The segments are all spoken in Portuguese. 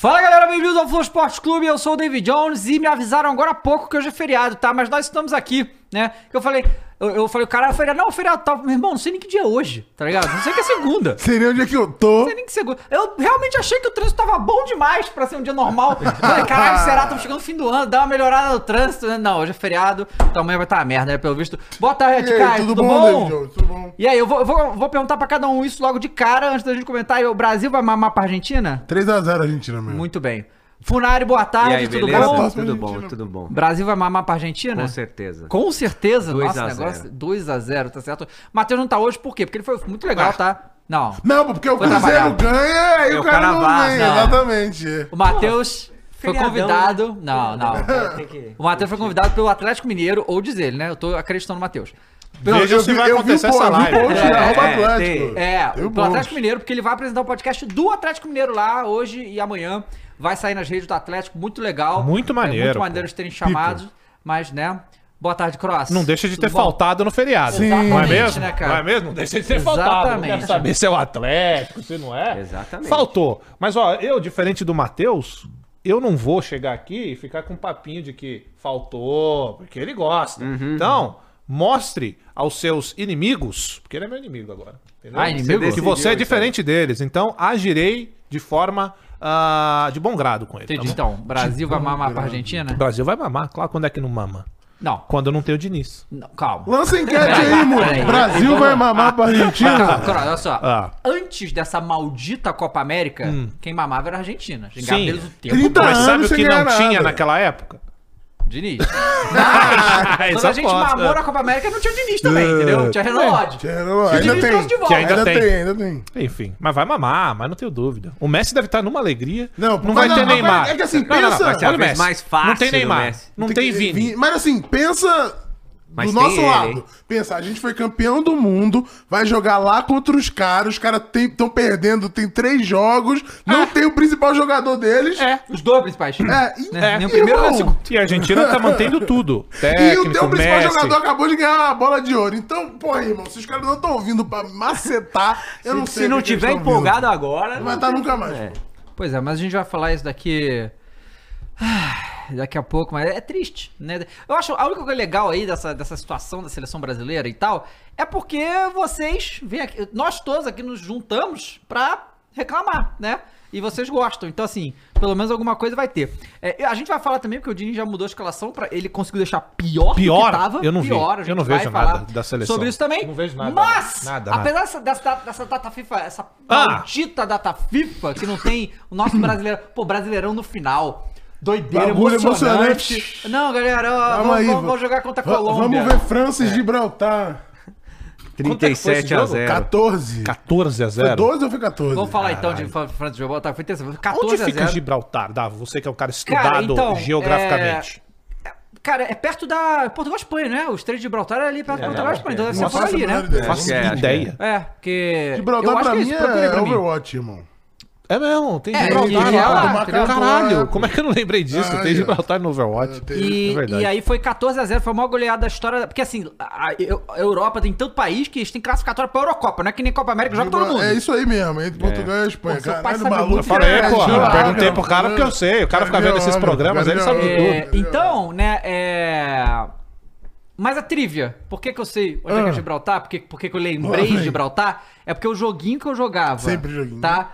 Fala galera, bem-vindos ao Flow Esporte Clube, eu sou o David Jones e me avisaram agora há pouco que hoje é feriado, tá? Mas nós estamos aqui, né? Eu falei, eu, eu falei, o cara, feriado, não, feriado, tá, meu irmão, não sei nem que dia é hoje, tá ligado? Não sei que é segunda. Seria onde é que eu tô. Não sei nem que segunda. Eu realmente achei que o trânsito tava bom demais pra ser um dia normal. Falei, caralho, será? Estamos chegando no fim do ano, dá uma melhorada no trânsito, né? Não, hoje é feriado, então amanhã vai estar tá uma merda, né? Pelo visto. Boa tarde, Kai, tudo, tudo, bom, bom? Tudo bom? E aí, eu vou, vou, vou perguntar pra cada um isso logo de cara, antes da gente comentar. O Brasil vai mamar pra Argentina? 3x0 Argentina mesmo. Muito bem. Funari, boa E tarde, aí, tudo beleza? bom? Tudo Argentina. bom, tudo bom. Brasil vai mamar pra Argentina? Com certeza. Com certeza. 2 Nossa, a negócio 0. 2x0, tá certo? Matheus não tá hoje por quê? Porque ele foi muito legal, tá? Não. Não, porque o Foi Cruzeiro trabalhar. ganha, aí É, o o cara cara não vaza. Não. Exatamente. O Matheus foi Feriadão, convidado. Não, não. Que- O Matheus foi convidado pelo Atlético Mineiro, ou diz ele, né? Eu tô acreditando no Matheus. Não, Veja eu se vi- vai eu vi acontecer o essa o live. post É, é, Atlético. É, pelo gosto. Atlético Mineiro, porque ele vai apresentar o podcast do Atlético Mineiro lá hoje e amanhã. Vai sair nas redes do Atlético, muito legal. Muito É maneiro, muito pô. maneiro de terem chamado, mas, né? Boa tarde, Cross. Não deixa de Tudo ter bom? faltado no feriado. Sim. Não é Exatamente, mesmo? né, cara? Não é mesmo? Não deixa de ter faltado. Não Exatamente. quero saber se é o Atlético, se não é. Exatamente. Faltou. Mas, ó, eu, diferente do Matheus, eu não vou chegar aqui e ficar com um papinho de que faltou, porque ele gosta. Uhum. Então, mostre aos seus inimigos, porque ele é meu inimigo agora. Entendeu? Ah, inimigo? Que decidiu você é isso diferente deles. Então, agirei de forma ah, de bom grado com ele. tá Entendi. bom? Então, Brasil vai mamar pra Argentina? O Brasil vai mamar, claro, quando é que não mama? Não, Quando eu não tenho o Diniz. não, calma. Lança enquete aí, moleque. Brasil vai mamar pra Calma, Argentina. Cross, olha só. Ah. Antes dessa maldita Copa América, quem mamava era a Argentina. Xingava Sim. eles o tempo 30 todo. Mas sabe o que não ganhar tinha nada. naquela época? Diniz. Mas, quando Essa a gente foto, mamou é. na Copa América, não tinha o Diniz também, entendeu? Tinha Renan Lodge. Tinha- o Ainda Diniz tem. de volta. Ainda Ainda tem. tem, ainda tem. Enfim, mas vai mamar, mas não tenho dúvida. O Messi deve estar numa alegria. Não, Não, vai não, ter Neymar. é que assim, Não, não, não, pensa- vai ser mais fácil Não tem Neymar. Messi. Não tem Vini. Mas assim, pensa Mas do nosso ele, lado. hein? Pensa, a gente foi campeão do mundo, vai jogar lá contra os caras, os caras estão perdendo, tem três jogos, não tem o principal jogador deles. É. Os dois principais. É, e, Né? Nem o e, primeiro nem o segundo. E a Argentina tá mantendo tudo. E Técnico, o teu principal Messi. jogador acabou de ganhar a bola de ouro. Então, porra, irmão, se os caras não estão vindo pra macetar, eu não sei. Se o não tiver empolgado vindo. agora. Não vai estar nunca mais. É. Pois é, mas a gente vai falar isso daqui. Ah, Daqui a pouco, mas é triste, né? Eu acho a única coisa legal aí dessa, dessa situação da seleção brasileira e tal é porque vocês vêm aqui, nós todos aqui nos juntamos pra reclamar, né? E vocês gostam, então assim, pelo menos alguma coisa vai ter. É, a gente vai falar também porque o Dini já mudou a escalação para ele conseguiu deixar pior, do Pior? que tava. Eu não vi. pior, a Eu não vejo falar nada da seleção. Sobre isso também. Eu não vejo nada, Mas, nada, apesar dessa, dessa, dessa data FIFA, essa Ah. maldita data FIFA que não tem o nosso brasileiro, pô, brasileirão no final. Doideira, Bagulho emocionante. emocionante. Não, galera, ó, vamos, aí, vamos- va- vamos jogar contra a Colômbia. Vamos ver França e Gibraltar. É foi esse 37 a jogo? 0. 14. 14 a Foi 0. 12 ou foi 14? Vamos falar então de Fran- França de Gibraltar. Foi terça, foi 14 Onde a fica 0. Gibraltar, Davo? Você que é um cara Cara, estudado então, geograficamente. Cara, é perto da Portugal e Espanha, né? O Estreito de Gibraltar é ali perto da Portugal e Espanha. Então deve ser Não por ali, a né? ideia. Faço é, ideia. É, porque. Gibraltar pra é mim é pra mim. Overwatch, irmão. É mesmo, tem É, Gibraltar lá. Caralho, como é que eu não lembrei disso? Ah, tem. Gibraltar no Overwatch. tem- E, É verdade. e aí foi 14 a 0 foi a maior goleada da história. Porque assim, a, a Europa tem tanto país que eles têm classificatória pra Eurocopa, não é que nem Copa América joga todo mundo. É isso aí mesmo, entre Portugal e Espanha. Pô, Caralho, maluco. Eu falei, é pô, eu perguntei pro cara porque eu sei. O cara fica vendo esses programas, ele sabe de tudo. É, então, né, é. Mas a trivia, por que, que eu sei onde é que é Ah. Gibraltar? Por que, por que, que eu lembrei de Gibraltar? É porque o joguinho que eu jogava. Sempre joguinho. Tá?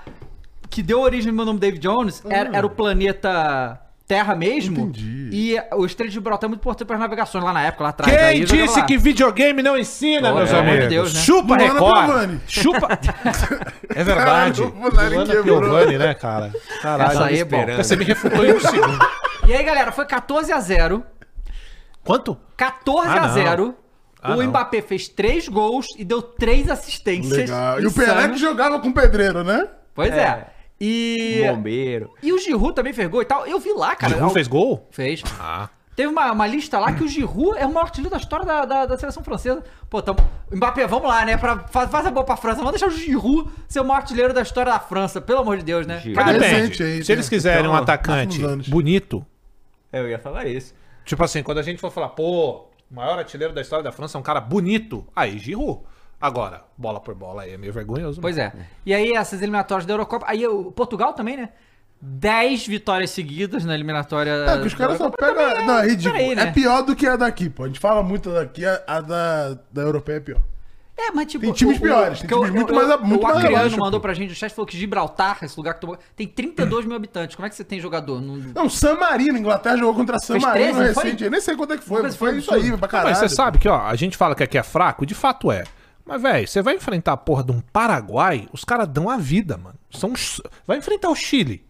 Que deu origem ao meu nome David Jones era, era o planeta Terra mesmo. Entendi. E o Estreito de Gibraltar é muito importante para navegações lá na época, lá atrás. Quem Aí disse que videogame não ensina, Pô, meus pelo amor de amigos? Deus, né? Chupa Luana Record. Piovani. Chupa. é verdade. Caralho, o Luana. Piovani, né, cara? Caralho. Essa aí é bom. esperando. Você me refutou em um segundo. E aí, galera, foi 14 a 0 Quanto? 14 Ah, a não. 0 Ah, o não. Mbappé fez 3 gols e deu 3 assistências. Legal. E o Pelé que jogava com o pedreiro, né? Pois é. É. E. Bombeiro. E o Giroud também fez gol e tal. Eu vi lá, cara. Giroud fez gol? Fez. Ah. Teve uma, uma lista lá que o Giroud é o maior artilheiro da história da, da, da seleção francesa. Pô, então, Mbappé, vamos lá, né? Pra, faz, faz a boa pra França. Vamos deixar o Giroud ser o maior artilheiro da história da França. Pelo amor de Deus, né? Cara, depende. aí, Se eles né? quiserem um atacante bonito, Eu ia falar isso. tipo assim, quando a gente for falar, pô, o maior artilheiro da história da França é um cara bonito, aí Giroud. Agora, bola por bola aí é meio vergonhoso. Pois né? é. E aí, essas eliminatórias da Eurocopa. Aí o Portugal também, né? 10 vitórias seguidas na eliminatória. É, que os caras só pegam. também Não, é ridículo. peraí, né? É pior do que a daqui, pô. A gente fala muito daqui, a, a da, da europeia é pior. É, mas tipo. Tem times piores, tem que eu- times muito eu- mais muito O mais Acreano abaixo, mandou pra gente o chat falou que Gibraltar, esse lugar que tomou. Tem 32 mil habitantes. Como é que você tem jogador? Não- Não, San Marino, Inglaterra jogou contra San Marino 13, não foi? recente. Eu nem sei quanto é que foi, Mas mas foi foi isso aí, pra caralho. Mas você sabe que, ó, a gente fala que aqui é fraco, de fato é. Mas, velho, você vai enfrentar a porra de um Paraguai, os caras dão a vida, mano. São, vai enfrentar o Chile.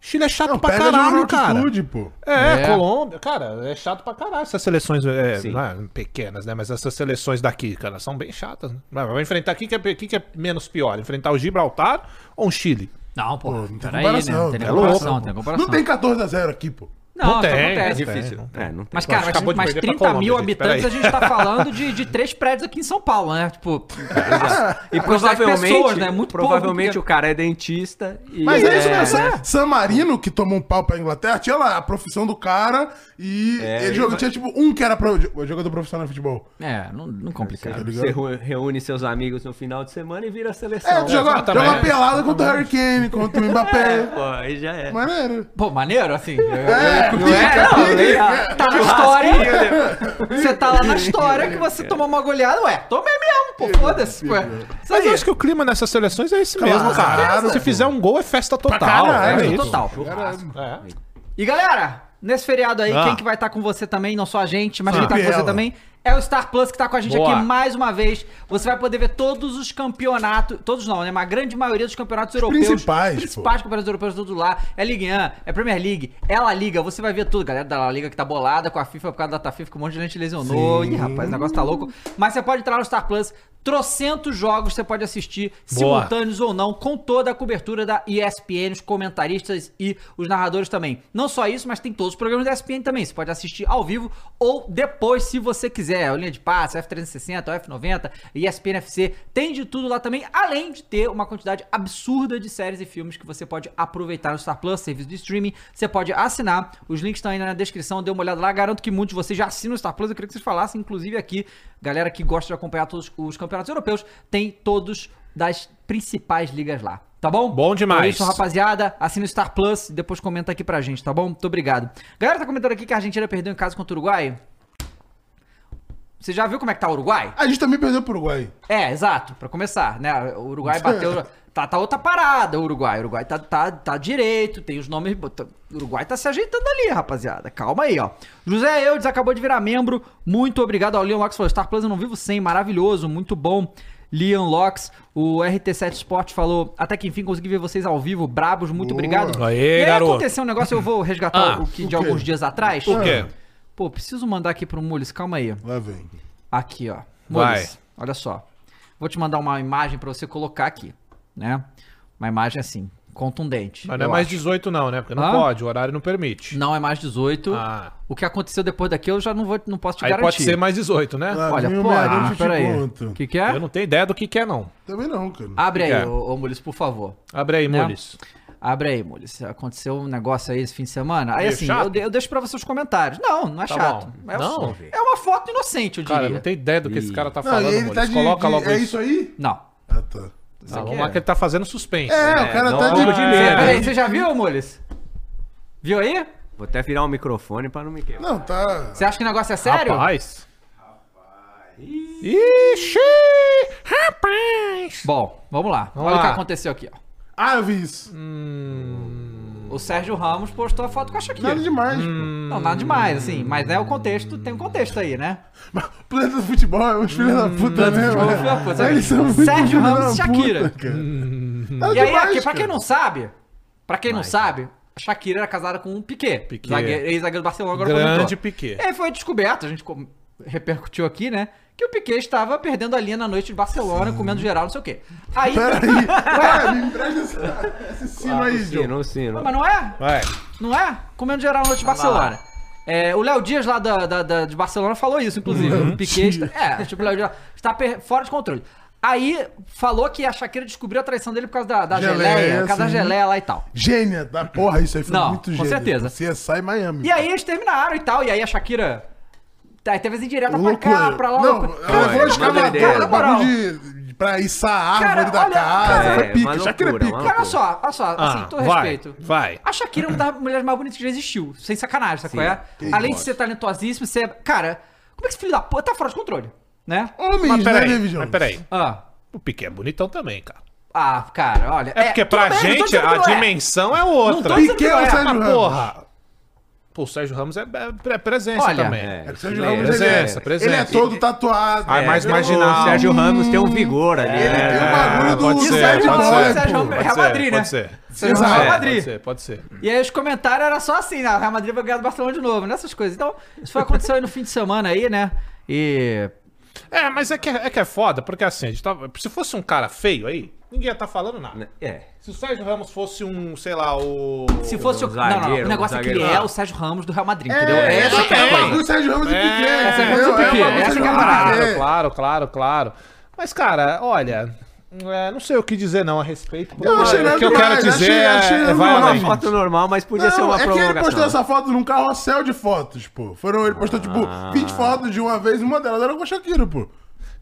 Chile é chato Não, pra caralho, cara. pô. É, É. Colômbia, cara, é chato pra caralho essas seleções é, não é, pequenas, né? Mas essas seleções daqui, cara, são bem chatas. Né? Vai vai enfrentar o que, que, é, que, que é menos pior? Enfrentar o Gibraltar ou o Chile? Não, pô. Pô, não tem peraí, né? comparação. Não tem comparação, pô. comparação. Não tem 14 a 0 aqui, pô. Não, Não isso tem, acontece. É Tem, difícil. não É, não tem. Mas, cara, mas, mas perder pra 30 Colômbia, mil gente, habitantes a gente tá falando de, de três prédios aqui em São Paulo, né? Tipo, E quantidade de provavelmente, pessoas, né? Muito pouco, provavelmente porque- o cara é dentista e Mas é, isso mesmo. né? San- San Marino, que tomou um pau pra Inglaterra, tinha lá a profissão do cara e É, ele e tinha tipo um que era pro, jogador profissional de futebol. é, não, não complica. Tá Você ligado? reu- reúne seus amigos no final de semana e vira a seleção. É, tu joga, joga uma pelada contra o Harry Kane, contra o Mbappé. Pô, aí já é. Maneiro. Pô, maneiro, assim. É, Não é? Não, Legal. tá na história. Você tá lá na história que você tomou uma goleada. Ué, tomei mesmo, pô, foda-se. Mas eu acho que o clima nessas seleções é esse Claro, mesmo, cara. Se fizer um gol, é festa total. caralho, é isso. total. É. E galera, nesse feriado aí, Ah. quem que vai estar com você também, não só a gente, mas quem Ah. tá com você também, é o Star Plus que tá com a gente Boa. aqui mais uma vez. Você vai poder ver todos os campeonatos, todos não, né? Uma grande maioria dos campeonatos europeus. principais, principais campeonatos europeus, todos lá. É Ligue 1, é Premier League, é La Liga. Você vai ver tudo, galera da La Liga que tá bolada com a FIFA por causa da Data FIFA, que um monte de gente lesionou. Sim. Ih, rapaz, o negócio tá louco. Mas você pode entrar no Star Plus. Trocentos jogos você pode assistir, Boa. simultâneos ou não, com toda a cobertura da ESPN, os comentaristas e os narradores também. Não só isso, mas tem todos os programas da ESPN também. Você pode assistir ao vivo ou depois, se você quiser. O linha de passe, F360, o F90, ESPN FC, tem de tudo lá também, além de ter uma quantidade absurda de séries e filmes que você pode aproveitar no Star Plus, serviço de streaming. Você pode assinar, os links estão aí na descrição, dê uma olhada lá. Garanto que muitos de vocês já assinam o Star Plus. Eu queria que vocês falassem, inclusive aqui, galera que gosta de acompanhar todos os campeonatos europeus, tem todos das principais ligas lá. Tá bom? Bom demais. Por isso, rapaziada, assina o Star Plus e depois comenta aqui pra gente, tá bom? Muito obrigado. Galera, tá comentando aqui que a Argentina perdeu em casa contra o Uruguai. Você já viu como é que tá o Uruguai? A gente também perdeu pro Uruguai. É, exato, pra começar, né? O Uruguai bateu. Tá, tá outra parada, o Uruguai. O Uruguai tá, tá, tá direito, tem os nomes. tá- O Uruguai tá se ajeitando ali, rapaziada. Calma aí, ó. José Eudes acabou de virar membro. Muito obrigado ao Leon Locks. Falou: Star Plus eu não vivo sem. Maravilhoso, muito bom. Leon Locks, o RT7 Sport falou: Até que enfim consegui ver vocês ao vivo. Brabos, muito Boa. obrigado. Aê, e aí garoto. aconteceu um negócio, eu vou resgatar Ah, o que o de alguns dias atrás. O quê? Pô, preciso mandar aqui pro Mules, calma aí. Lá vem. Aqui, ó. Vai. Mules, olha só. Vou te mandar uma imagem pra você colocar aqui, né? Uma imagem assim, contundente. Mas não é mais acho. 18 não, né? Porque não Hã? pode, o horário não permite. Não é mais 18. Ah. O que aconteceu depois daqui eu já não vou, não posso te Aí garantir. pode ser mais 18, né? Lá Olha. Meia-Noite, Ah, eu te pera aí. conto. O que que é? Eu não tenho ideia do que que é, não. Também não, cara. Abre aí, É. ô, ô Mules, por favor. Abre aí, Né? Mules. Abre aí, Mules. Aconteceu um negócio aí esse fim de semana. Aí Meio assim, eu, eu deixo pra você os comentários. Não, não é Tá chato. bom. É, Não? só- é uma foto inocente, eu diria. Cara, eu não tenho ideia do que esse cara tá Não, falando, e Mules. tá de, Coloca de- logo É isso. isso aí? Não. Ah, tá. Ah, vamos lá que ele tá fazendo suspense. É, É, o cara não, tá não, de... de É, medo. Peraí, você já viu, Mules? Viu aí? Vou até virar o microfone pra não me quebrar. Não, tá... Você acha que o negócio é sério? Rapaz. Ixi! Rapaz! Bom, vamos lá. Vamos Olha o que lá. aconteceu aqui, ó. Ah, eu vi isso. O Sérgio Ramos postou a foto com a Shakira. Nada demais, Não, nada demais, assim. Mas né, o contexto, tem um contexto aí, né? Mas o planeta do futebol é uns filhos da puta Planeta do mesmo. futebol é né? filho da puta. Eles são muito Sérgio Ramos e Shakira. puta. Nada e aí, demais, aqui, pra quem não sabe, pra quem não sabe, a Shakira era casada com Piquet. Piquet. zagueiro- Ex-zagueiro do Barcelona, agora Grande. Piquet. E aí foi descoberto, a gente repercutiu aqui, né? Que o Piquet estava perdendo a linha na noite de Barcelona, comendo geral, não sei o quê. Aí. Peraí. Ué, me empresta esse, esse sino aí, o Joe. sino, sino. Mas não é? Vai. Não é? Comendo geral na noite de Barcelona. É, o Léo Dias lá da, da- da- de Barcelona falou isso, inclusive. O Piquet está, é, tipo, o Léo Dias está per- fora de controle. Aí falou que a Shakira descobriu a traição dele por causa da, da Geleia, geleia, por causa da sim. geleia lá e tal. Gênia da porra, isso aí foi Não, muito com gênio. certeza. CSI Miami. E aí eles terminaram e tal, e aí a Shakira. Aí teve as indiretas pra cá, pra lá. Não, ela Cara, na escavadora, doideira. moral, bagulho de, pra içar a árvore Cara, da olha, casa. cara, é, pica, Shakira é loucura, pica. uma Cara, olha só, olha só, assim, Ah, todo vai, respeito. vai. A Shakira é uma das mulheres mais bonitas que já existiu. Sem sacanagem, sabe qual é? Além de ser talentosíssima, você. Cara, como é que esse filho da puta tá fora de controle? Né? Homens, Mas né, peraí, David mas peraí. Ah. O Piquet é bonitão também, cara. Ah, cara, olha. É porque pra tudo bem, gente a é. dimensão é Não outra. Piquet é. Sérgio Mas, Ramos? porra. Pô, o Sérgio Ramos é, é- é presença Olha, também. É, É Sérgio ele Ramos, é, Presença, presença. ele é todo tatuado. Ah, é mais marginal. O Sérgio Ramos tem um vigor ali. Ele né? tem um bagulho do pode ser, Sérgio pode Ramos, ser. Sérgio Ramos, Pode Real Madrid, né? Pode ser. Sérgio. Ramos, Real É, Madrid. Pode ser, pode ser. E aí os comentários eram só assim, né? Real Madrid vai ganhar do Barcelona de novo, nessas coisas. Então, isso foi aconteceu aí no fim de semana aí, né? E. É, mas é que é, que é foda, porque assim, a gente tava- se fosse um cara feio aí, ninguém ia estar falando nada. É. Se o Sérgio Ramos fosse um, sei lá, o. Se fosse o. Um Não, não, não. O zagueiro, negócio um é que ele zagueiro. é o Sérgio Ramos do Real Madrid, É, entendeu? é, Essa que é a é, coisa. o Sérgio Ramos e É, Piquet. Essa é Piquet, É essa que é a do parada. Piquet. Claro, claro, claro. Mas, cara, olha. É, não sei o que dizer não a respeito. porque Eu achei o que eu demais, quero dizer achei- achei é, é Uma vai gente. foto normal, mas podia ser Não, uma é que ele postou essa foto num carrossel de fotos, pô. Foram, ele postou, tipo, Ah. 20 fotos de uma vez e uma delas era com a Shakira, pô.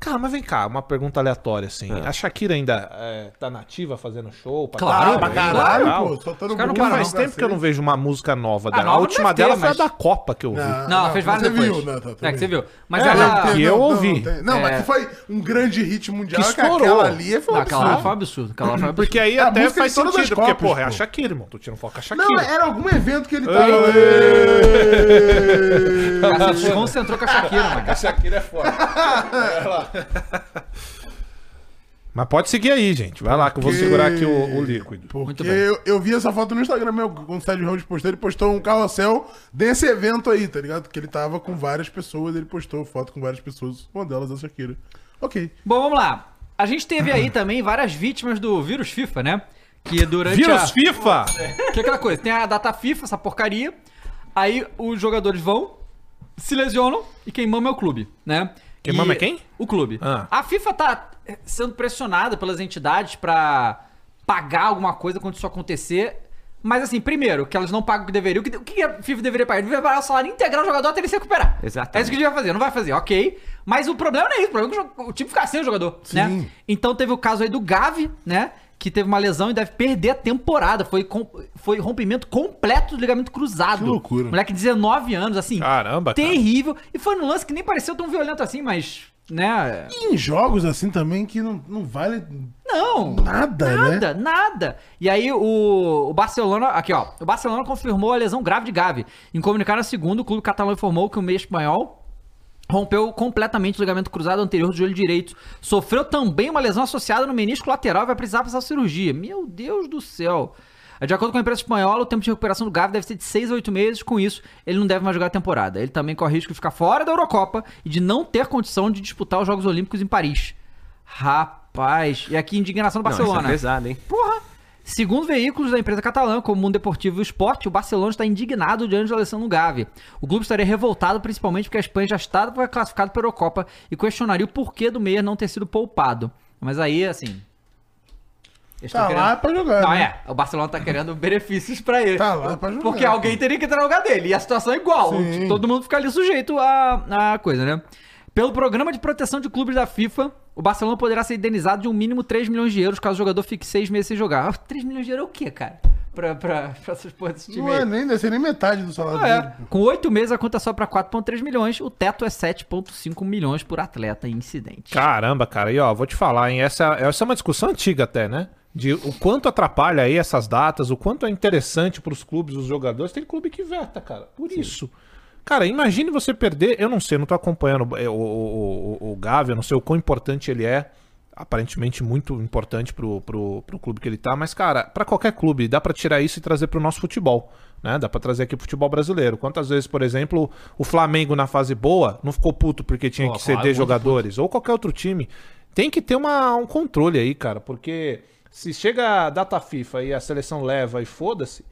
Cara, mas vem cá, uma pergunta aleatória, assim. A Shakira ainda é, tá nativa fazendo show? Pra Claro, Ah, pra claro. caralho, pô. Soltando caras não Faz tempo que eu não vejo uma música nova dela. nova a última ter, dela foi a mas- da Copa que eu ouvi. Não, Não, não, fez várias você depois. viu, né, tá, é, que você viu. Mas É, ela. não, que eu não, não, ouvi. tem- Não, É. mas que foi um grande hit mundial. Que Que, aquela estourou. ali foi um Não, aquela absurdo. foi um absurdo. Foi um absurdo. Porque aí É a até música faz sentido, porque, porra, é a. Shakira, irmão. Tô tirando foco com a Shakira. Não, era algum evento que ele tava... Cara se concentrou com a Shakira, mano. A Shakira é foda. Mas pode seguir aí, gente. Vai lá que eu vou Porque- segurar aqui o, o líquido. Muito Porque bem. eu, eu vi essa foto no Instagram meu, quando o Sérgio Ramos postou, ele postou um carrossel desse evento aí, tá ligado? Que ele tava com várias pessoas, ele postou foto com várias pessoas, uma delas a Shakira. Ok. Bom, vamos lá. A gente teve aí também várias vítimas do vírus FIFA, né? Que durante Vírus a... FIFA! Que é aquela coisa, tem a data FIFA, essa porcaria. Aí os jogadores vão, se lesionam e é o clube, né? Quem mama é quem? O clube. Ah. A FIFA tá eh, sendo pressionada pelas entidades pra pagar alguma coisa quando isso acontecer. Mas assim, primeiro, que elas não pagam o que deveriam. O que, a FIFA deveria pagar? Deveria pagar o salário integral do jogador até ele se recuperar. Exatamente. É isso que devia fazer. Não vai fazer, ok. Mas o problema não é isso. O problema é que o time ficar sem o jogador, né? Sim. Então teve o caso aí do Gavi, né? Que teve uma lesão e deve perder a temporada. Foi, com- foi rompimento completo do ligamento cruzado. Que loucura. Moleque de 19 anos, assim. Caramba, cara. Terrível. E foi num lance que nem pareceu tão violento assim, mas. Né? E em jogos assim também que não, não vale Não. nada, né? Nada, nada. E aí o, o Barcelona, aqui ó, o Barcelona confirmou a lesão grave de Gavi. Em comunicado na segunda, o clube catalão informou que o meio espanhol rompeu completamente o ligamento cruzado anterior do joelho direito. Sofreu também uma lesão associada no menisco lateral e vai precisar passar cirurgia. Meu Deus do céu. De acordo com a imprensa espanhola, o tempo de recuperação do Gavi deve ser de 6 a 8 meses. Com isso, ele não deve mais jogar a temporada. Ele também corre risco de ficar fora da Eurocopa e de não ter condição de disputar os Jogos Olímpicos em Paris. Rapaz, e aqui indignação do Não, isso Barcelona. é pesado, hein? Porra! Segundo veículos da empresa catalã, como o Mundo Deportivo e o Esporte, o Barcelona está indignado diante eleição no Gavi. O clube estaria revoltado principalmente porque a Espanha já estava classificada para a Eurocopa e questionaria o porquê do meia não ter sido poupado. Mas aí, assim... eles Tá tão lá pra jogar, Não, né? é. O Barcelona tá querendo benefícios pra ele. Tá lá pra jogar. Porque alguém teria que entrar no lugar dele. E a situação é igual. Sim. Todo mundo fica ali sujeito à, à coisa, né? Pelo programa de proteção de clubes da FIFA, o Barcelona poderá ser indenizado de um mínimo 3 milhões de euros caso o jogador fique 6 meses sem jogar. Ah, 3 milhões de euros é o quê, cara? Pra, pra, pra essas porra desse time Não aí. é nem, deve ser nem metade do salário é. dele. pô. Com 8 meses a conta sobe pra 4,3 milhões. O teto é 7,5 milhões por atleta em incidente. Caramba, cara. E ó, vou te falar, hein? Essa, essa é uma discussão antiga até, né? De o quanto atrapalha aí essas datas, o quanto é interessante pros clubes, os jogadores. Tem clube que veta, cara. Por isso. Cara, imagine você perder. Eu não sei, não tô acompanhando é, o, o, o, o Gavi, eu não sei o quão importante ele é. Aparentemente muito importante pro, pro, pro clube que ele tá, mas, cara, pra qualquer clube, dá pra tirar isso e trazer pro nosso futebol, né? Dá pra trazer aqui pro futebol brasileiro. Quantas vezes, por exemplo, o Flamengo na fase boa não ficou puto porque tinha Pô, que claro, ceder muito jogadores, ou qualquer outro time. Tem que ter uma, um controle aí, cara, porque se chega a data FIFA e a seleção leva e foda-se,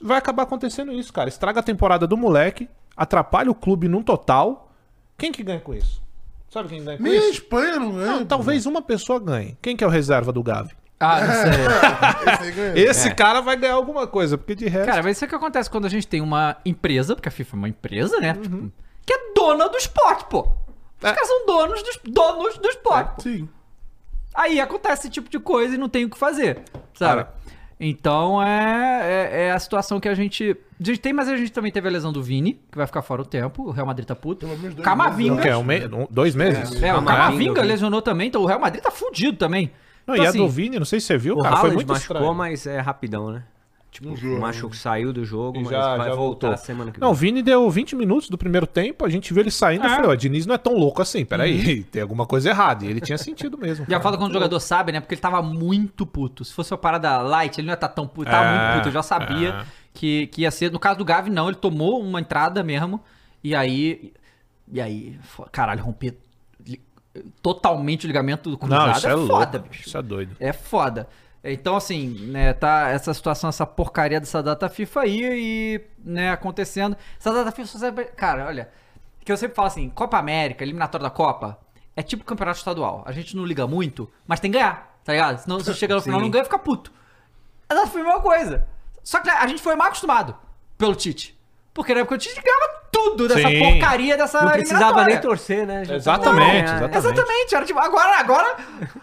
vai acabar acontecendo isso, cara. Estraga a temporada do moleque, atrapalha o clube num total. Quem que ganha com isso? Sabe quem ganha com Nem a isso? Espanha não ganha. Não, talvez uma pessoa ganhe. Quem que é o reserva do Gavi? Ah, não sei. Esse aí ganha. Esse cara vai ganhar alguma coisa, porque de resto. Cara, mas isso é o que acontece quando a gente tem uma empresa, porque a FIFA é uma empresa, né? Tipo, que é dona do esporte, pô. Os É. caras são donos dos donos do esporte. pô. Sim. Aí acontece esse tipo de coisa e não tem o que fazer, sabe? Cara. Então é, é, é a situação que a gente. A gente tem, mas a gente também teve a lesão do Vini, que vai ficar fora o tempo. O Real Madrid tá puto. Pelo menos dois Camavinga. O quê? Um me- dois meses? É, o Camavinga, lesionou também, então o Real Madrid tá fudido também. Não, Então, e a assim, do Vini, não sei se você viu, O cara, foi muito machucou, estranho. mas é rapidão, né? Tipo, Um jogo. machucou, saiu do jogo, E mas já, vai já voltar voltou. semana que Não, o vem. Vini deu 20 minutos do primeiro tempo, a gente viu ele saindo e É. falei, ó, Diniz não é tão louco assim, peraí, tem alguma coisa errada. E ele tinha sentido mesmo. Já fala quando o jogador sabe, né? Porque ele tava muito puto. Se fosse uma parada light, ele não ia estar tão puto. Ele tava É, muito puto. Eu já sabia é. que, que ia ser. No caso do Gavi, não. Ele tomou uma entrada mesmo. E aí. E aí. Caralho, romper totalmente o ligamento do cruzado Não, isso é, é, louco. foda, bicho. Isso é doido. É foda. Então, assim, né, tá essa situação, essa porcaria dessa data FIFA aí e, né, acontecendo. Essa data FIFA Cara, olha, que eu sempre falo assim, Copa América, eliminatória da Copa, é tipo campeonato estadual. A gente não liga muito, mas tem que ganhar, tá ligado? Senão você chega no final Sim. não ganha, fica puto. A data FIFA é a mesma coisa. Só que a gente foi mal acostumado pelo Tite. Porque na época o Tite ganhava tudo dessa Sim. porcaria dessa Não precisava nem torcer, né? Já Exatamente, tava- exatamente. Exatamente, era tipo, agora, agora,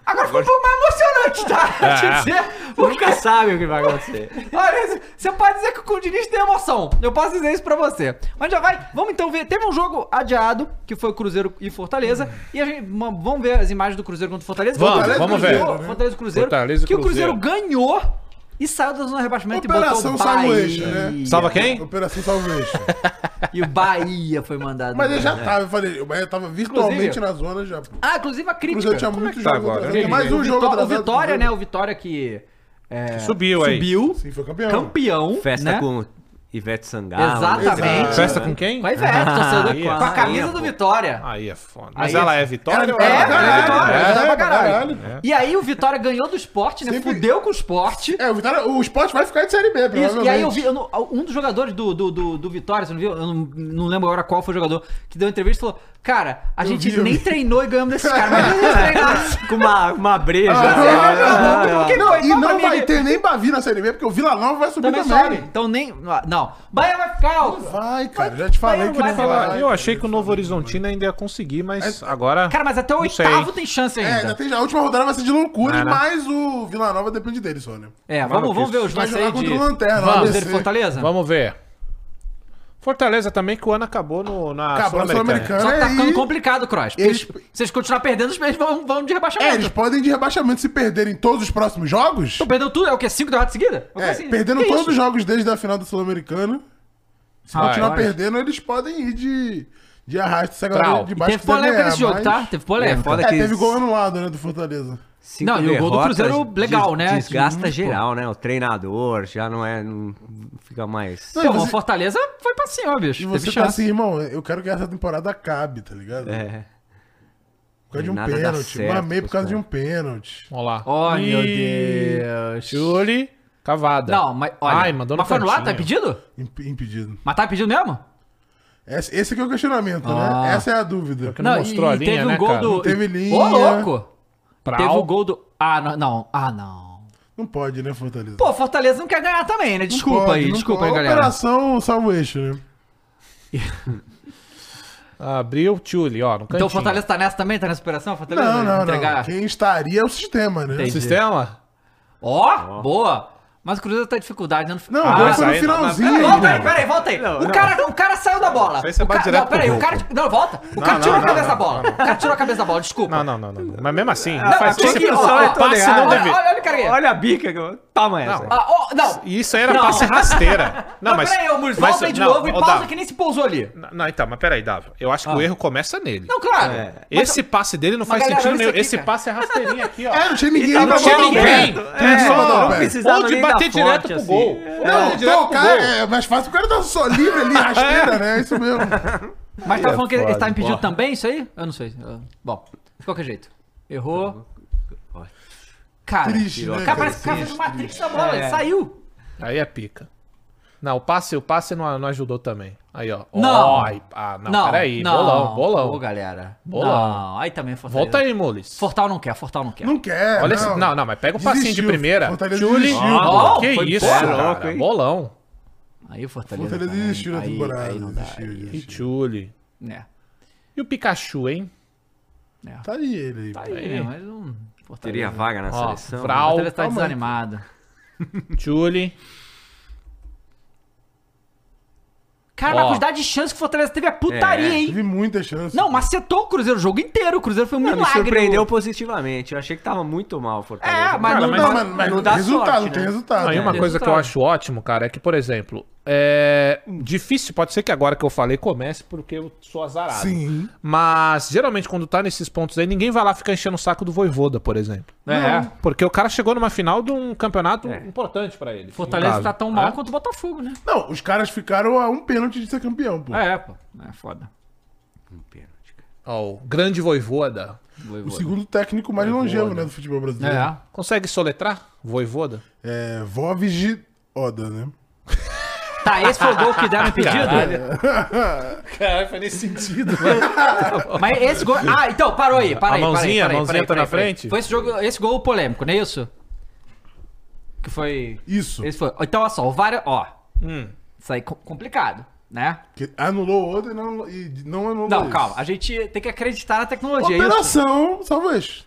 agora foi um pouco mais emocionante, tá? É. Quer dizer, Nunca sabe o que vai acontecer. Olha, você pode dizer que o Diniz tem emoção. Eu posso dizer isso pra você. Mas já vai. Vamos então ver. Teve um jogo adiado, que foi Cruzeiro e Fortaleza. E a gente. Vamos ver as imagens do Cruzeiro contra o Fortaleza. Vamos, Fortaleza vamos Cruzeiro, ver. Fortaleza e Cruzeiro. Fortaleza e que o Cruzeiro Cruzeiro. ganhou e saiu da zona de rebaixamento Operação e botou o Salvo Bahia. Eixo, né? Salva quem? Operação Salvation. E o Bahia foi mandado. Mas ele já embora. tava, eu falei, o Bahia tava virtualmente Inclusive- na zona já. Ah, inclusive a crítica. Cruzeiro tinha Como é tá jogos agora? Tem mais um o jogo Vitó- atrasado. O Vitória, né? jogo. O Vitória que. é, Subiu aí. Subiu. Sim, foi campeão. Campeão. Festa né? com Ivete Sangalo. Exatamente. Exato. Festa com quem? Com a Ivete, torcedor, Aí com é a camisa do Vitória. Aí é foda. Mas Aí ela é- é Vitória? ou É, ela- é, Vitória, é, é, pra pra caralho. E aí o Vitória ganhou do esporte, né? Sempre- Fudeu com o esporte. É, o, Vitória, o Sport vai ficar de Série B, Isso, e aí eu vi, eu não- um dos jogadores do, do, do, do Vitória, você não viu? Eu não, não lembro agora qual foi o jogador, que deu uma entrevista e falou: Cara, a Eu gente vi, nem vi. treinou e ganhamos desses caras. Mas eles treinaram. Com uma, uma breja. Ah, né? Porque Não, e não mim, vai ele- ter nem Bavi na Série B, porque o Vila Nova vai subir Também também. Então nem. Não. Bahia vai ficar. ó. Vai, cara, já te falei Vai, que vai, não vai, vai. Eu achei que o Novo Horizontino ainda ia conseguir, mas agora. Cara, mas até o Não sei. oitavo tem chance É, ainda. ainda tem, a última rodada vai ser de loucura, É, né? mas o Vila Nova depende dele só, né? É, vamos, vamos ver os Vai lances jogar aí contra de. o Lanterna, Vamos, o e Fortaleza? Vamos ver. Fortaleza também, que o ano acabou no, na Acabou Sul-Americana. Sul-Americana. Só que tá ficando complicado, Cross. Eles- Eles... Vocês continuar perdendo, eles vão, vão de É, rebaixamento. eles podem de rebaixamento se perderem todos os próximos jogos. Estão perdendo tudo? É o quê? Cinco derrotas seguidas? É, perdendo Que todos isso? os jogos desde a final da Sul-Americana. Se Ah, continuar olha. perdendo, eles podem ir de, de arrasto essa galera de E baixo teve polêmica nesse jogo, mas- tá? Teve polêmica. É, foda É, que teve gol anulado, né, do Fortaleza. Cinco Não, e o gol do Cruzeiro legal, des- né? Desgasta geral, né? O treinador já não é. Não fica mais. Não, Pô, e você- o Fortaleza foi pra cima, bicho. E você tá assim, irmão, eu quero que essa temporada acabe, tá ligado? É. Por causa de um pênalti. certo Mamei por causa de um pênalti. Vamos lá. Oh, meu Deus. Júli, cavada. Não, mas olha. Ai, mandou no mas foi no ar, tá impedido? Imp- impedido. Mas tá impedido mesmo? Esse, esse aqui é o questionamento, Ah. né? Essa é a dúvida. Porque não mostrou a linha, teve né, um gol cara? do. Não teve linha. Ô, louco! Prau. Teve o gol do. Ah, não, não. Ah, não. Não pode, né, Fortaleza? Pô, Fortaleza não quer ganhar também, né? Não Desculpa pode, aí, não desculpa pode. aí, galera. Operação salvo eixo, né? Abriu Tchuli, ó. Então o Fortaleza tá nessa também? Tá nessa operação? Fortaleza Não, não, entregar? não. Quem estaria é o sistema, né? Entendi. Sistema? Ó, boa. Mas o Cruzeiro tá em dificuldade, né? Não, Ah, foi no aí- finalzinho. Peraí, volta aí, né? peraí, volta aí. Não, o, não. Cara, o cara saiu da bola. Isso aí você o direto não, peraí, o cara. Não, volta. O cara não, tirou a não, cabeça da não, bola. O cara tirou a cabeça da bola, desculpa. Não, não, não, não, não. Mas mesmo assim, Não, faz tinha que- ó, pensar, ó, o passe não Olha, deve. olha, olha o cara aí. Olha a bica que eu. Toma essa. Não. Ah, ó, não. E Isso aí era Não. passe rasteira. Não, Não, mas. peraí, mas- volta aí de não, novo e pausa que nem se pousou ali. Não, Não, então, mas peraí, Dava. Eu acho que o erro começa nele. Não, claro. É. Mas- Esse passe dele não faz sentido olha nenhum. Esse passe é rasteirinha aqui, ó. É, não tinha ninguém Não tinha ninguém. É, não precisava bater direto pro assim. gol. Não, direto então, o cara é mais fácil o cara tá só livre ali, rasteira, né? É isso mesmo. Mas tá É falando que ele tá impedido também, isso aí? Eu não sei. Bom, de qualquer jeito. Errou. Cara, Triste, né, cara, parece que o cara fez uma matrix da bola, É. ele saiu. Aí é pica. Não, o passe, o passe não, não ajudou também. Aí, ó. Não. Aí- ah, não, peraí. bolão, bolão. Ô, galera. Bolão. Não, aí também é Fortaleza. Volta aí, Mules. Fortal não quer, Fortal não quer. Não quer. Olha esse. Não, não, mas pega o passinho de Desistiu. primeira. Fortaleza desistiu. Ó, que isso, cara. louco, hein? Bolão. Aí o Fortaleza. Fortaleza também, desistiu na aí- temporada. Aí não dá. desistiu, aí- desistiu. E Tchuli. né, E o Pikachu, hein? né. Tá aí ele aí. Tá aí, mas não... Teria vaga na Ó, seleção. Vral. Fortaleza tá calma aí. desanimado. Julie. Cara, Ó. a quantidade de chance que o Fortaleza teve é putaria, É, hein? Tive muita chance. Não, macetou o Cruzeiro o jogo inteiro. O Cruzeiro foi um Não, me milagre. surpreendeu positivamente. Eu achei que tava muito mal o Fortaleza. É, mas Cara, não, mas- Não, mas, mas não dá resultado, sorte, não tem né? resultado. Aí uma coisa que eu resultado. acho ótimo, cara, é que, por exemplo, é difícil, pode ser que agora que eu falei comece porque eu sou azarado. Sim. Mas geralmente quando tá nesses pontos aí, ninguém vai lá ficar enchendo o saco do Voivoda, por exemplo. É. Porque o cara chegou numa final de um campeonato É. importante pra ele. Fortaleza tá tão mal É? quanto o Botafogo, né? Não, os caras ficaram a um pênalti de ser campeão, pô. É, pô. É foda. Um pênalti, cara. Ó, o grande Voivoda. O segundo técnico mais longevo, né, do futebol brasileiro. É. Consegue soletrar? Voivoda? É, Vovig Oda, né? Tá, esse foi o gol que deram impedido? Caralho, faz nesse sentido. Mas esse gol. Ah, então, parou aí, para A aí. para aí, mãozinha, para aí, a mãozinha aí, tá na frente? Foi esse, jogo, esse gol polêmico, não é isso? Que foi. Isso. Esse foi. Então, olha só, o VAR. Ó, Hum. isso aí co- complicado, né? Que anulou o Oda e não, e não anulou Não, esse. calma. A gente tem que acreditar na tecnologia. é isso? Operação, talvez.